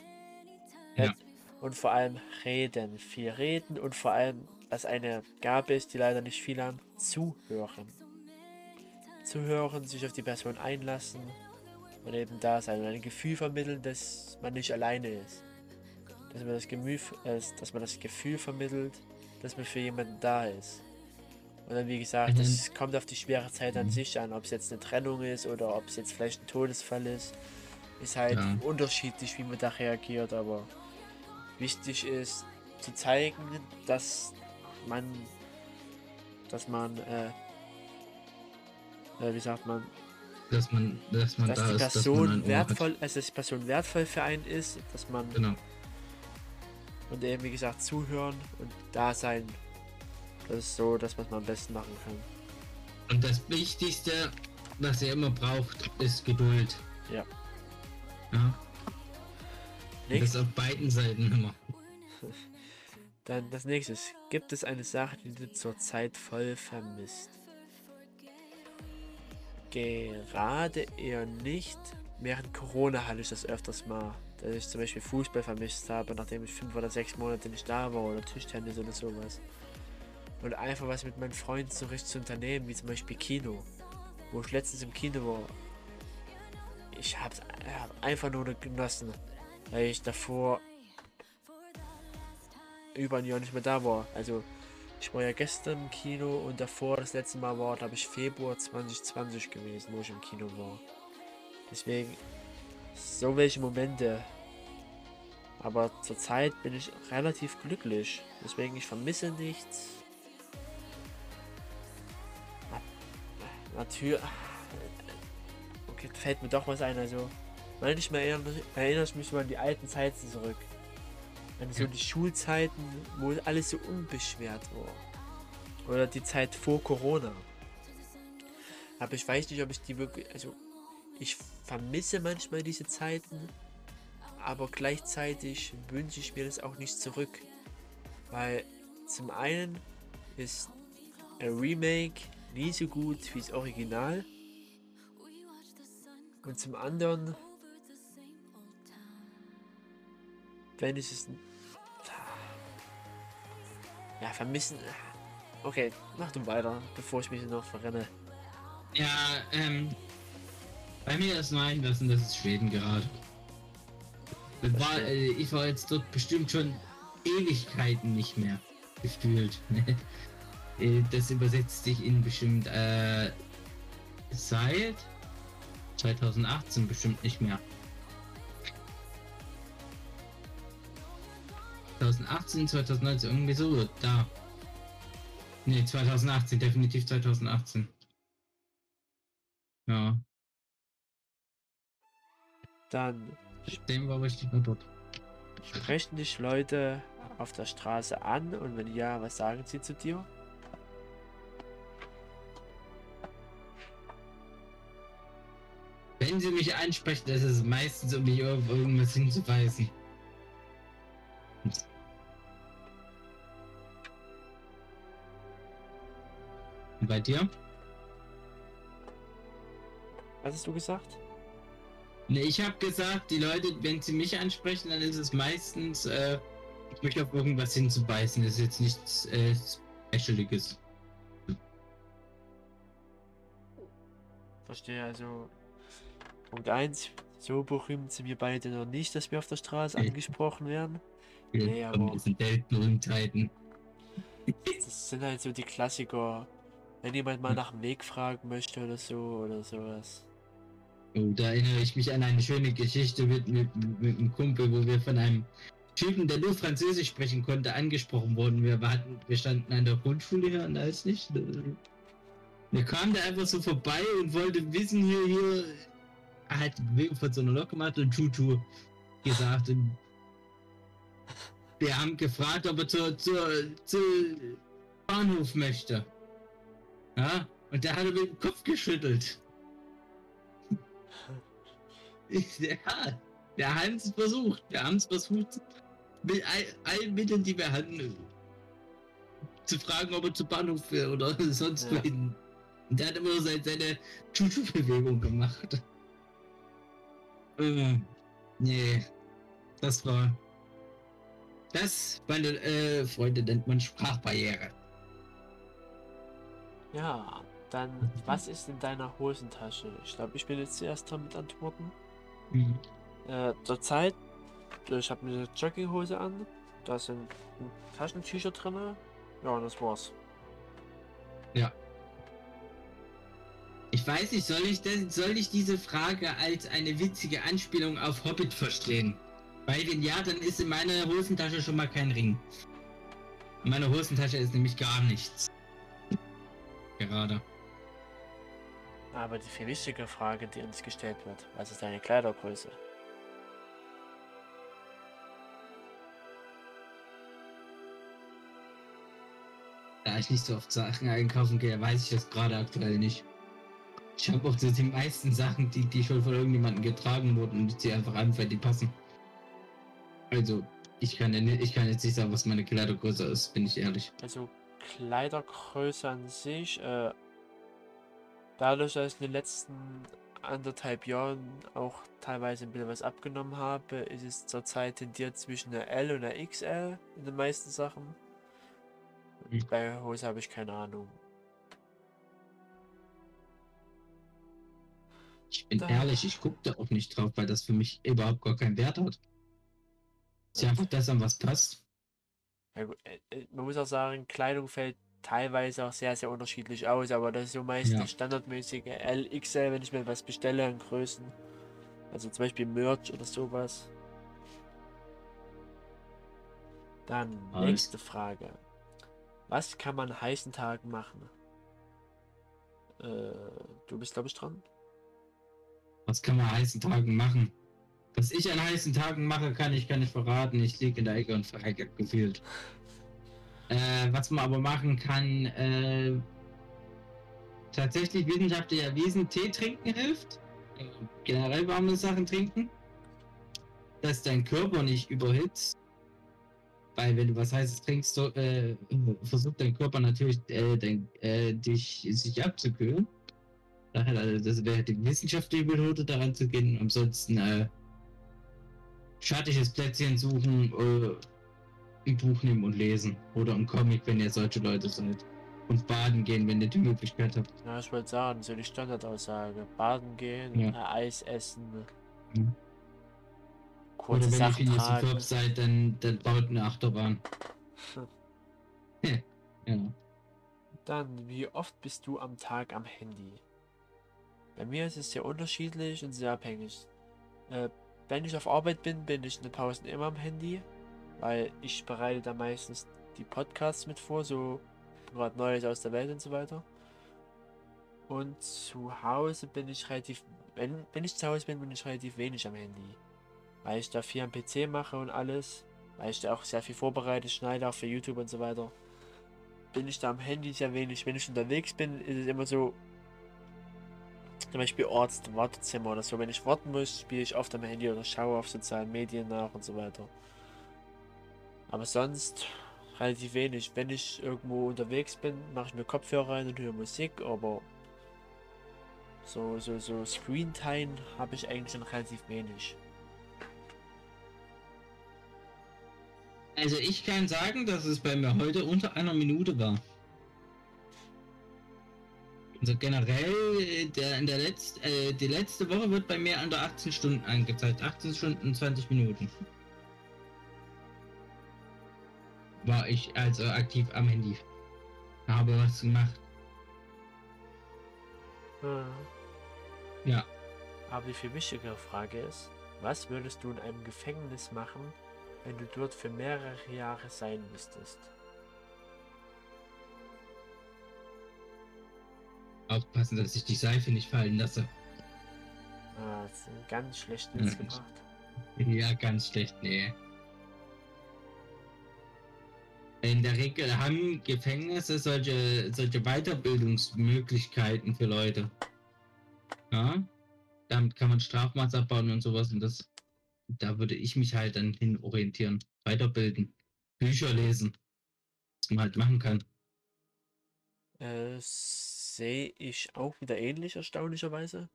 Ja. Und vor allem reden, viel reden und vor allem, was eine Gabe ist, die leider nicht viele haben, zuhören. Zuhören, sich auf die Person einlassen und eben da sein und ein Gefühl vermitteln, dass man nicht alleine ist. Dass man das Gemüh, äh, dass man das Gefühl vermittelt, dass man für jemanden da ist. Und dann, wie gesagt, Mhm. das kommt auf die schwere Zeit an Mhm. sich an, ob es jetzt eine Trennung ist oder ob es jetzt vielleicht ein Todesfall ist. Ist halt Ja. unterschiedlich, wie man da reagiert, aber wichtig ist zu zeigen, dass man, dass man, äh, äh, wie sagt man, Dass man, dass man dass da die ist, dass man Person Ohr wertvoll, also dass die Person wertvoll für einen ist, dass man. Genau. und eben wie gesagt zuhören und da sein. Das ist so, dass man es am besten machen kann. Und das Wichtigste, was ihr immer braucht, ist Geduld. Ja. Ja. Und das auf beiden Seiten immer. <laughs> dann das nächste. ist, Gibt es eine Sache, die du zurzeit voll vermisst? Gerade eher nicht. Während Corona hatte ich das öfters mal, dass ich zum Beispiel Fußball vermisst habe, nachdem ich fünf oder sechs Monate nicht da war oder Tischtennis oder sowas. Und einfach was mit meinen Freunden so richtig zu unternehmen, wie zum Beispiel Kino. Wo ich letztens im Kino war. Ich hab's hab einfach nur genossen, weil ich davor über ein Jahr nicht mehr da war. Also ich war ja gestern im Kino und davor das letzte Mal war, glaube ich, Februar 2020 gewesen, wo ich im Kino war. Deswegen so welche Momente. Aber zurzeit bin ich relativ glücklich. Deswegen ich vermisse nichts. Natürlich. fällt mir doch was ein. Also, manchmal erinnere, erinnere ich mich so an die alten Zeiten zurück. An so die Schulzeiten, wo alles so unbeschwert war. Oder die Zeit vor Corona. Aber ich weiß nicht, ob ich die wirklich. Also, ich vermisse manchmal diese Zeiten. Aber gleichzeitig wünsche ich mir das auch nicht zurück. Weil zum einen ist ein Remake nie so gut wie das Original. Und zum anderen, wenn ich es. Ja, vermissen. Okay, mach du weiter, bevor ich mich noch verrenne. Ja, ähm. Bei mir ist nur einlassen, das ist Schweden gerade. Das War, äh, ich war jetzt dort bestimmt schon Ewigkeiten nicht mehr gefühlt. <laughs> Äh, das übersetzt sich in bestimmt äh, seit 2018 bestimmt nicht mehr. 2018, 2019, irgendwie so, da. Ne, 2018, definitiv 2018. Ja, Dann dem war richtig mal dort. sprechen dich Leute auf der Straße an und wenn ja, was sagen sie zu dir? Wenn sie mich ansprechen, ist es meistens, um mich auf irgendwas hinzuweisen. Und bei dir? Was hast du gesagt? Ne, ich habe gesagt, die Leute, wenn sie mich ansprechen, dann ist es meistens, äh, mich auf irgendwas hinzubeißen. Das ist jetzt nichts äh, Specialiges. Verstehe, also Punkt 1, so berühmt sind wir beide noch nicht, dass wir auf der Straße Nee. angesprochen werden. Nee, Von aber- Weltberühmtheiten. Das sind halt so die Klassiker. Wenn jemand mal Hm. nach dem Weg fragen möchte oder so oder sowas. Oh, da erinnere ich mich an eine schöne Geschichte mit, mit, mit einem Kumpel, wo wir von einem Typen, der nur Französisch sprechen konnte, angesprochen wurden. Wir, hatten, wir standen an der Grundschule hier und alles nicht. Der kam da einfach so vorbei und wollte wissen, hier, hier, er hat die Bewegung von so einer Lok gemacht und Tutu gesagt. Und wir haben gefragt, ob er zur, zur, zur Bahnhof möchte. Ja, und der hat er mit dem Kopf geschüttelt. Ja, wir haben es versucht. Wir haben es versucht, mit all, allen Mitteln, die wir hatten, zu fragen, ob er zu Bahnhof will oder <laughs> sonst Ja. wohin. Und der hat immer so seine, seine Tutu-Bewegung gemacht. Äh, nee, das war. Das, meine äh, Freunde, nennt man Sprachbarriere. Ja, dann was ist in deiner Hosentasche? Ich glaube, ich bin jetzt zuerst dran mit Antworten. Mhm. Äh, zurzeit, ich habe eine Jogginghose an, da sind Taschentücher drin. Ja, und das war's. Ich weiß nicht, soll ich, das, soll ich diese Frage als eine witzige Anspielung auf Hobbit verstehen? Weil wenn ja, dann ist in meiner Hosentasche schon mal kein Ring. In meiner Hosentasche ist nämlich gar nichts. Gerade. Aber die viel wichtige Frage, die uns gestellt wird, was ist deine Kleidergröße? Da ich nicht so oft Sachen einkaufen gehe, weiß ich das gerade aktuell nicht. Ich habe auch so die meisten Sachen, die, die schon von irgendjemandem getragen wurden und die einfach an, weil die passen. Also, ich kann, ja nicht, ich kann jetzt nicht sagen, was meine Kleidergröße ist, bin ich ehrlich. Also Kleidergröße an sich, äh, dadurch, dass ich in den letzten anderthalb Jahren auch teilweise ein bisschen was abgenommen habe, ist es zurzeit tendiert zwischen der L und der XL in den meisten Sachen. Und Mhm. bei Hose habe ich keine Ahnung. Ich bin Da- ehrlich, ich gucke da auch nicht drauf, weil das für mich überhaupt gar keinen Wert hat. Ist ja einfach das an was passt. Äh, äh, man muss auch sagen, Kleidung fällt teilweise auch sehr, sehr unterschiedlich aus, aber das ist so meist ja. standardmäßige LXL, wenn ich mir was bestelle an Größen. Also zum Beispiel Merch oder sowas. Dann Alles. nächste Frage. Was kann man heißen Tagen machen? Äh, du bist, glaube ich, dran. Was kann man heißen Tagen machen? Was ich an heißen Tagen mache, kann ich gar nicht verraten. Ich liege in der Ecke und verreckert gefühlt. Äh, was man aber machen kann, äh, tatsächlich wissenschaftlich erwiesen, Tee trinken hilft. Generell warme Sachen trinken. Dass dein Körper nicht überhitzt. Weil wenn du was Heißes trinkst, so, äh, versucht dein Körper natürlich äh, dein, äh, dich, sich abzukühlen. Daher, also das wäre die wissenschaftliche Methode, daran zu gehen. Ansonsten äh, schattiges Plätzchen suchen, äh, ein Buch nehmen und lesen. Oder ein Comic, wenn ihr solche Leute seid. Und baden gehen, wenn ihr die Möglichkeit habt. Ja, ich wollte sagen, so die Standardaussage. Baden gehen, Ja. äh, Eis essen, Mhm. Oder wenn ihr Sachen Phineas und tragen. Ferb seid, dann, dann baut eine Achterbahn. <laughs> Ja. Dann, wie oft bist du am Tag am Handy? Bei mir ist es sehr unterschiedlich und sehr abhängig. Äh, wenn ich auf Arbeit bin, bin ich in den Pausen immer am Handy, weil ich bereite da meistens die Podcasts mit vor, so gerade Neues aus der Welt und so weiter. Und zu Hause bin ich relativ, wenn, wenn ich zu Hause bin, bin ich relativ wenig am Handy. Weil ich da viel am PC mache und alles, weil ich da auch sehr viel vorbereite, schneide auch für YouTube und so weiter bin ich da am Handy sehr wenig. Wenn ich unterwegs bin, ist es immer so, zum Beispiel Arzt, Wartezimmer oder so. Wenn ich warten muss, spiele ich oft am Handy oder schaue auf sozialen Medien nach und so weiter. Aber sonst relativ wenig. Wenn ich irgendwo unterwegs bin, mache ich mir Kopfhörer rein und höre Musik, aber so, so, so Screen Time habe ich eigentlich schon relativ wenig. Also ich kann sagen, dass es bei mir heute unter einer Minute war. Also generell, äh, der, in der letzt, äh, die letzte Woche wird bei mir unter 18 Stunden angezeigt. 18 Stunden und 20 Minuten. War ich also aktiv am Handy. Habe was gemacht. Ja. Aber die viel wichtigere Frage ist, was würdest du in einem Gefängnis machen, wenn du dort für mehrere Jahre sein müsstest? Aufpassen, dass ich die Seife nicht fallen lasse. Ah, das ist ein ganz schlechten Ja, Witz gebracht. Ja, ganz schlecht, nee. In der Regel haben Gefängnisse solche, solche Weiterbildungsmöglichkeiten für Leute. Ja, damit kann man Strafmaß abbauen und sowas und das, da würde ich mich halt dann hin orientieren. Weiterbilden, Bücher lesen, was man halt machen kann. Äh, sehe ich auch wieder ähnlich, erstaunlicherweise.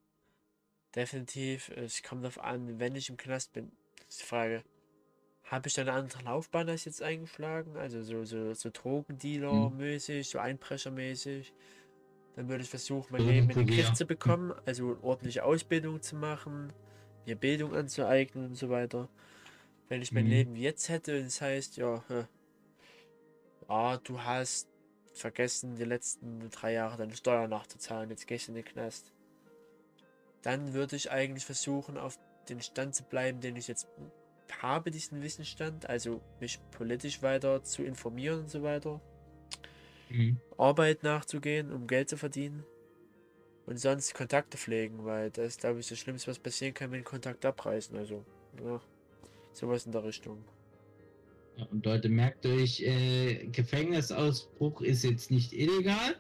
Definitiv, es kommt darauf an, wenn ich im Knast bin. Das ist die Frage, habe ich da eine andere Laufbahn als jetzt eingeschlagen? Also so, so, so Drogendealer-mäßig, so Einbrechermäßig. Dann würde ich versuchen, mein Leben in den. Griff zu bekommen, also eine ordentliche Ausbildung zu machen, mir Bildung anzueignen und so weiter. Wenn ich mein Mhm. Leben jetzt hätte, das heißt, ja, ah, du hast vergessen, die letzten drei Jahre deine Steuer nachzuzahlen, jetzt gehst du in den Knast. Dann würde ich eigentlich versuchen, auf den Stand zu bleiben, den ich jetzt habe, diesen Wissensstand, also mich politisch weiter zu informieren und so weiter. Mhm. Arbeit nachzugehen, um Geld zu verdienen. Und sonst Kontakte pflegen, weil das ist, glaube ich, das Schlimmste, was passieren kann, wenn Kontakte abreißen. Also, ja, sowas in der Richtung. Ja, und Leute, merkt euch, äh, Gefängnisausbruch ist jetzt nicht illegal,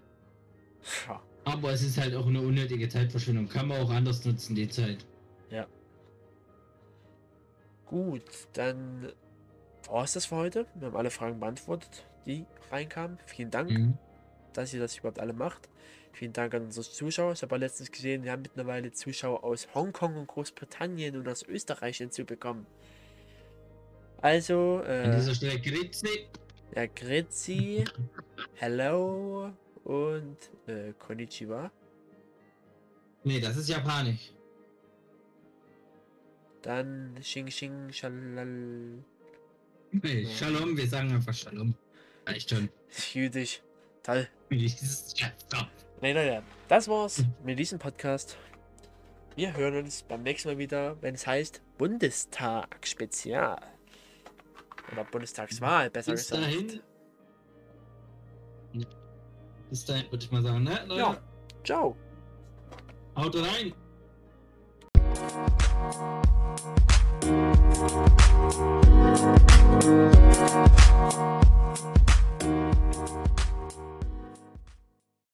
Ja, aber es ist halt auch eine unnötige Zeitverschwendung. Kann man auch anders nutzen, die Zeit. gut, dann war es das für heute. Wir haben alle Fragen beantwortet, die reinkamen. Vielen Dank, Mhm. dass ihr das überhaupt alle macht. Vielen Dank an unsere Zuschauer. Ich habe ja letztens gesehen, wir haben mittlerweile Zuschauer aus Hongkong und Großbritannien und aus Österreich hinzubekommen. Also, An äh, dieser Stelle Grüezi. ja, Grüezi, Hello und äh, Konnichiwa. Nee, das ist japanisch. Dann Xing Xing Shalal. Nee. Shalom, wir sagen einfach Shalom. Reicht schon. Jüdisch. Toll. Chapter. Nee, Leute, das war's mit diesem Podcast. Wir hören uns beim nächsten Mal wieder, wenn es heißt Bundestag Spezial. Oder Bundestagswahl, besser Bis gesagt. Dahin. Bis dahin würde ich mal sagen, ne? Leute? Ja. Ciao. Haut rein.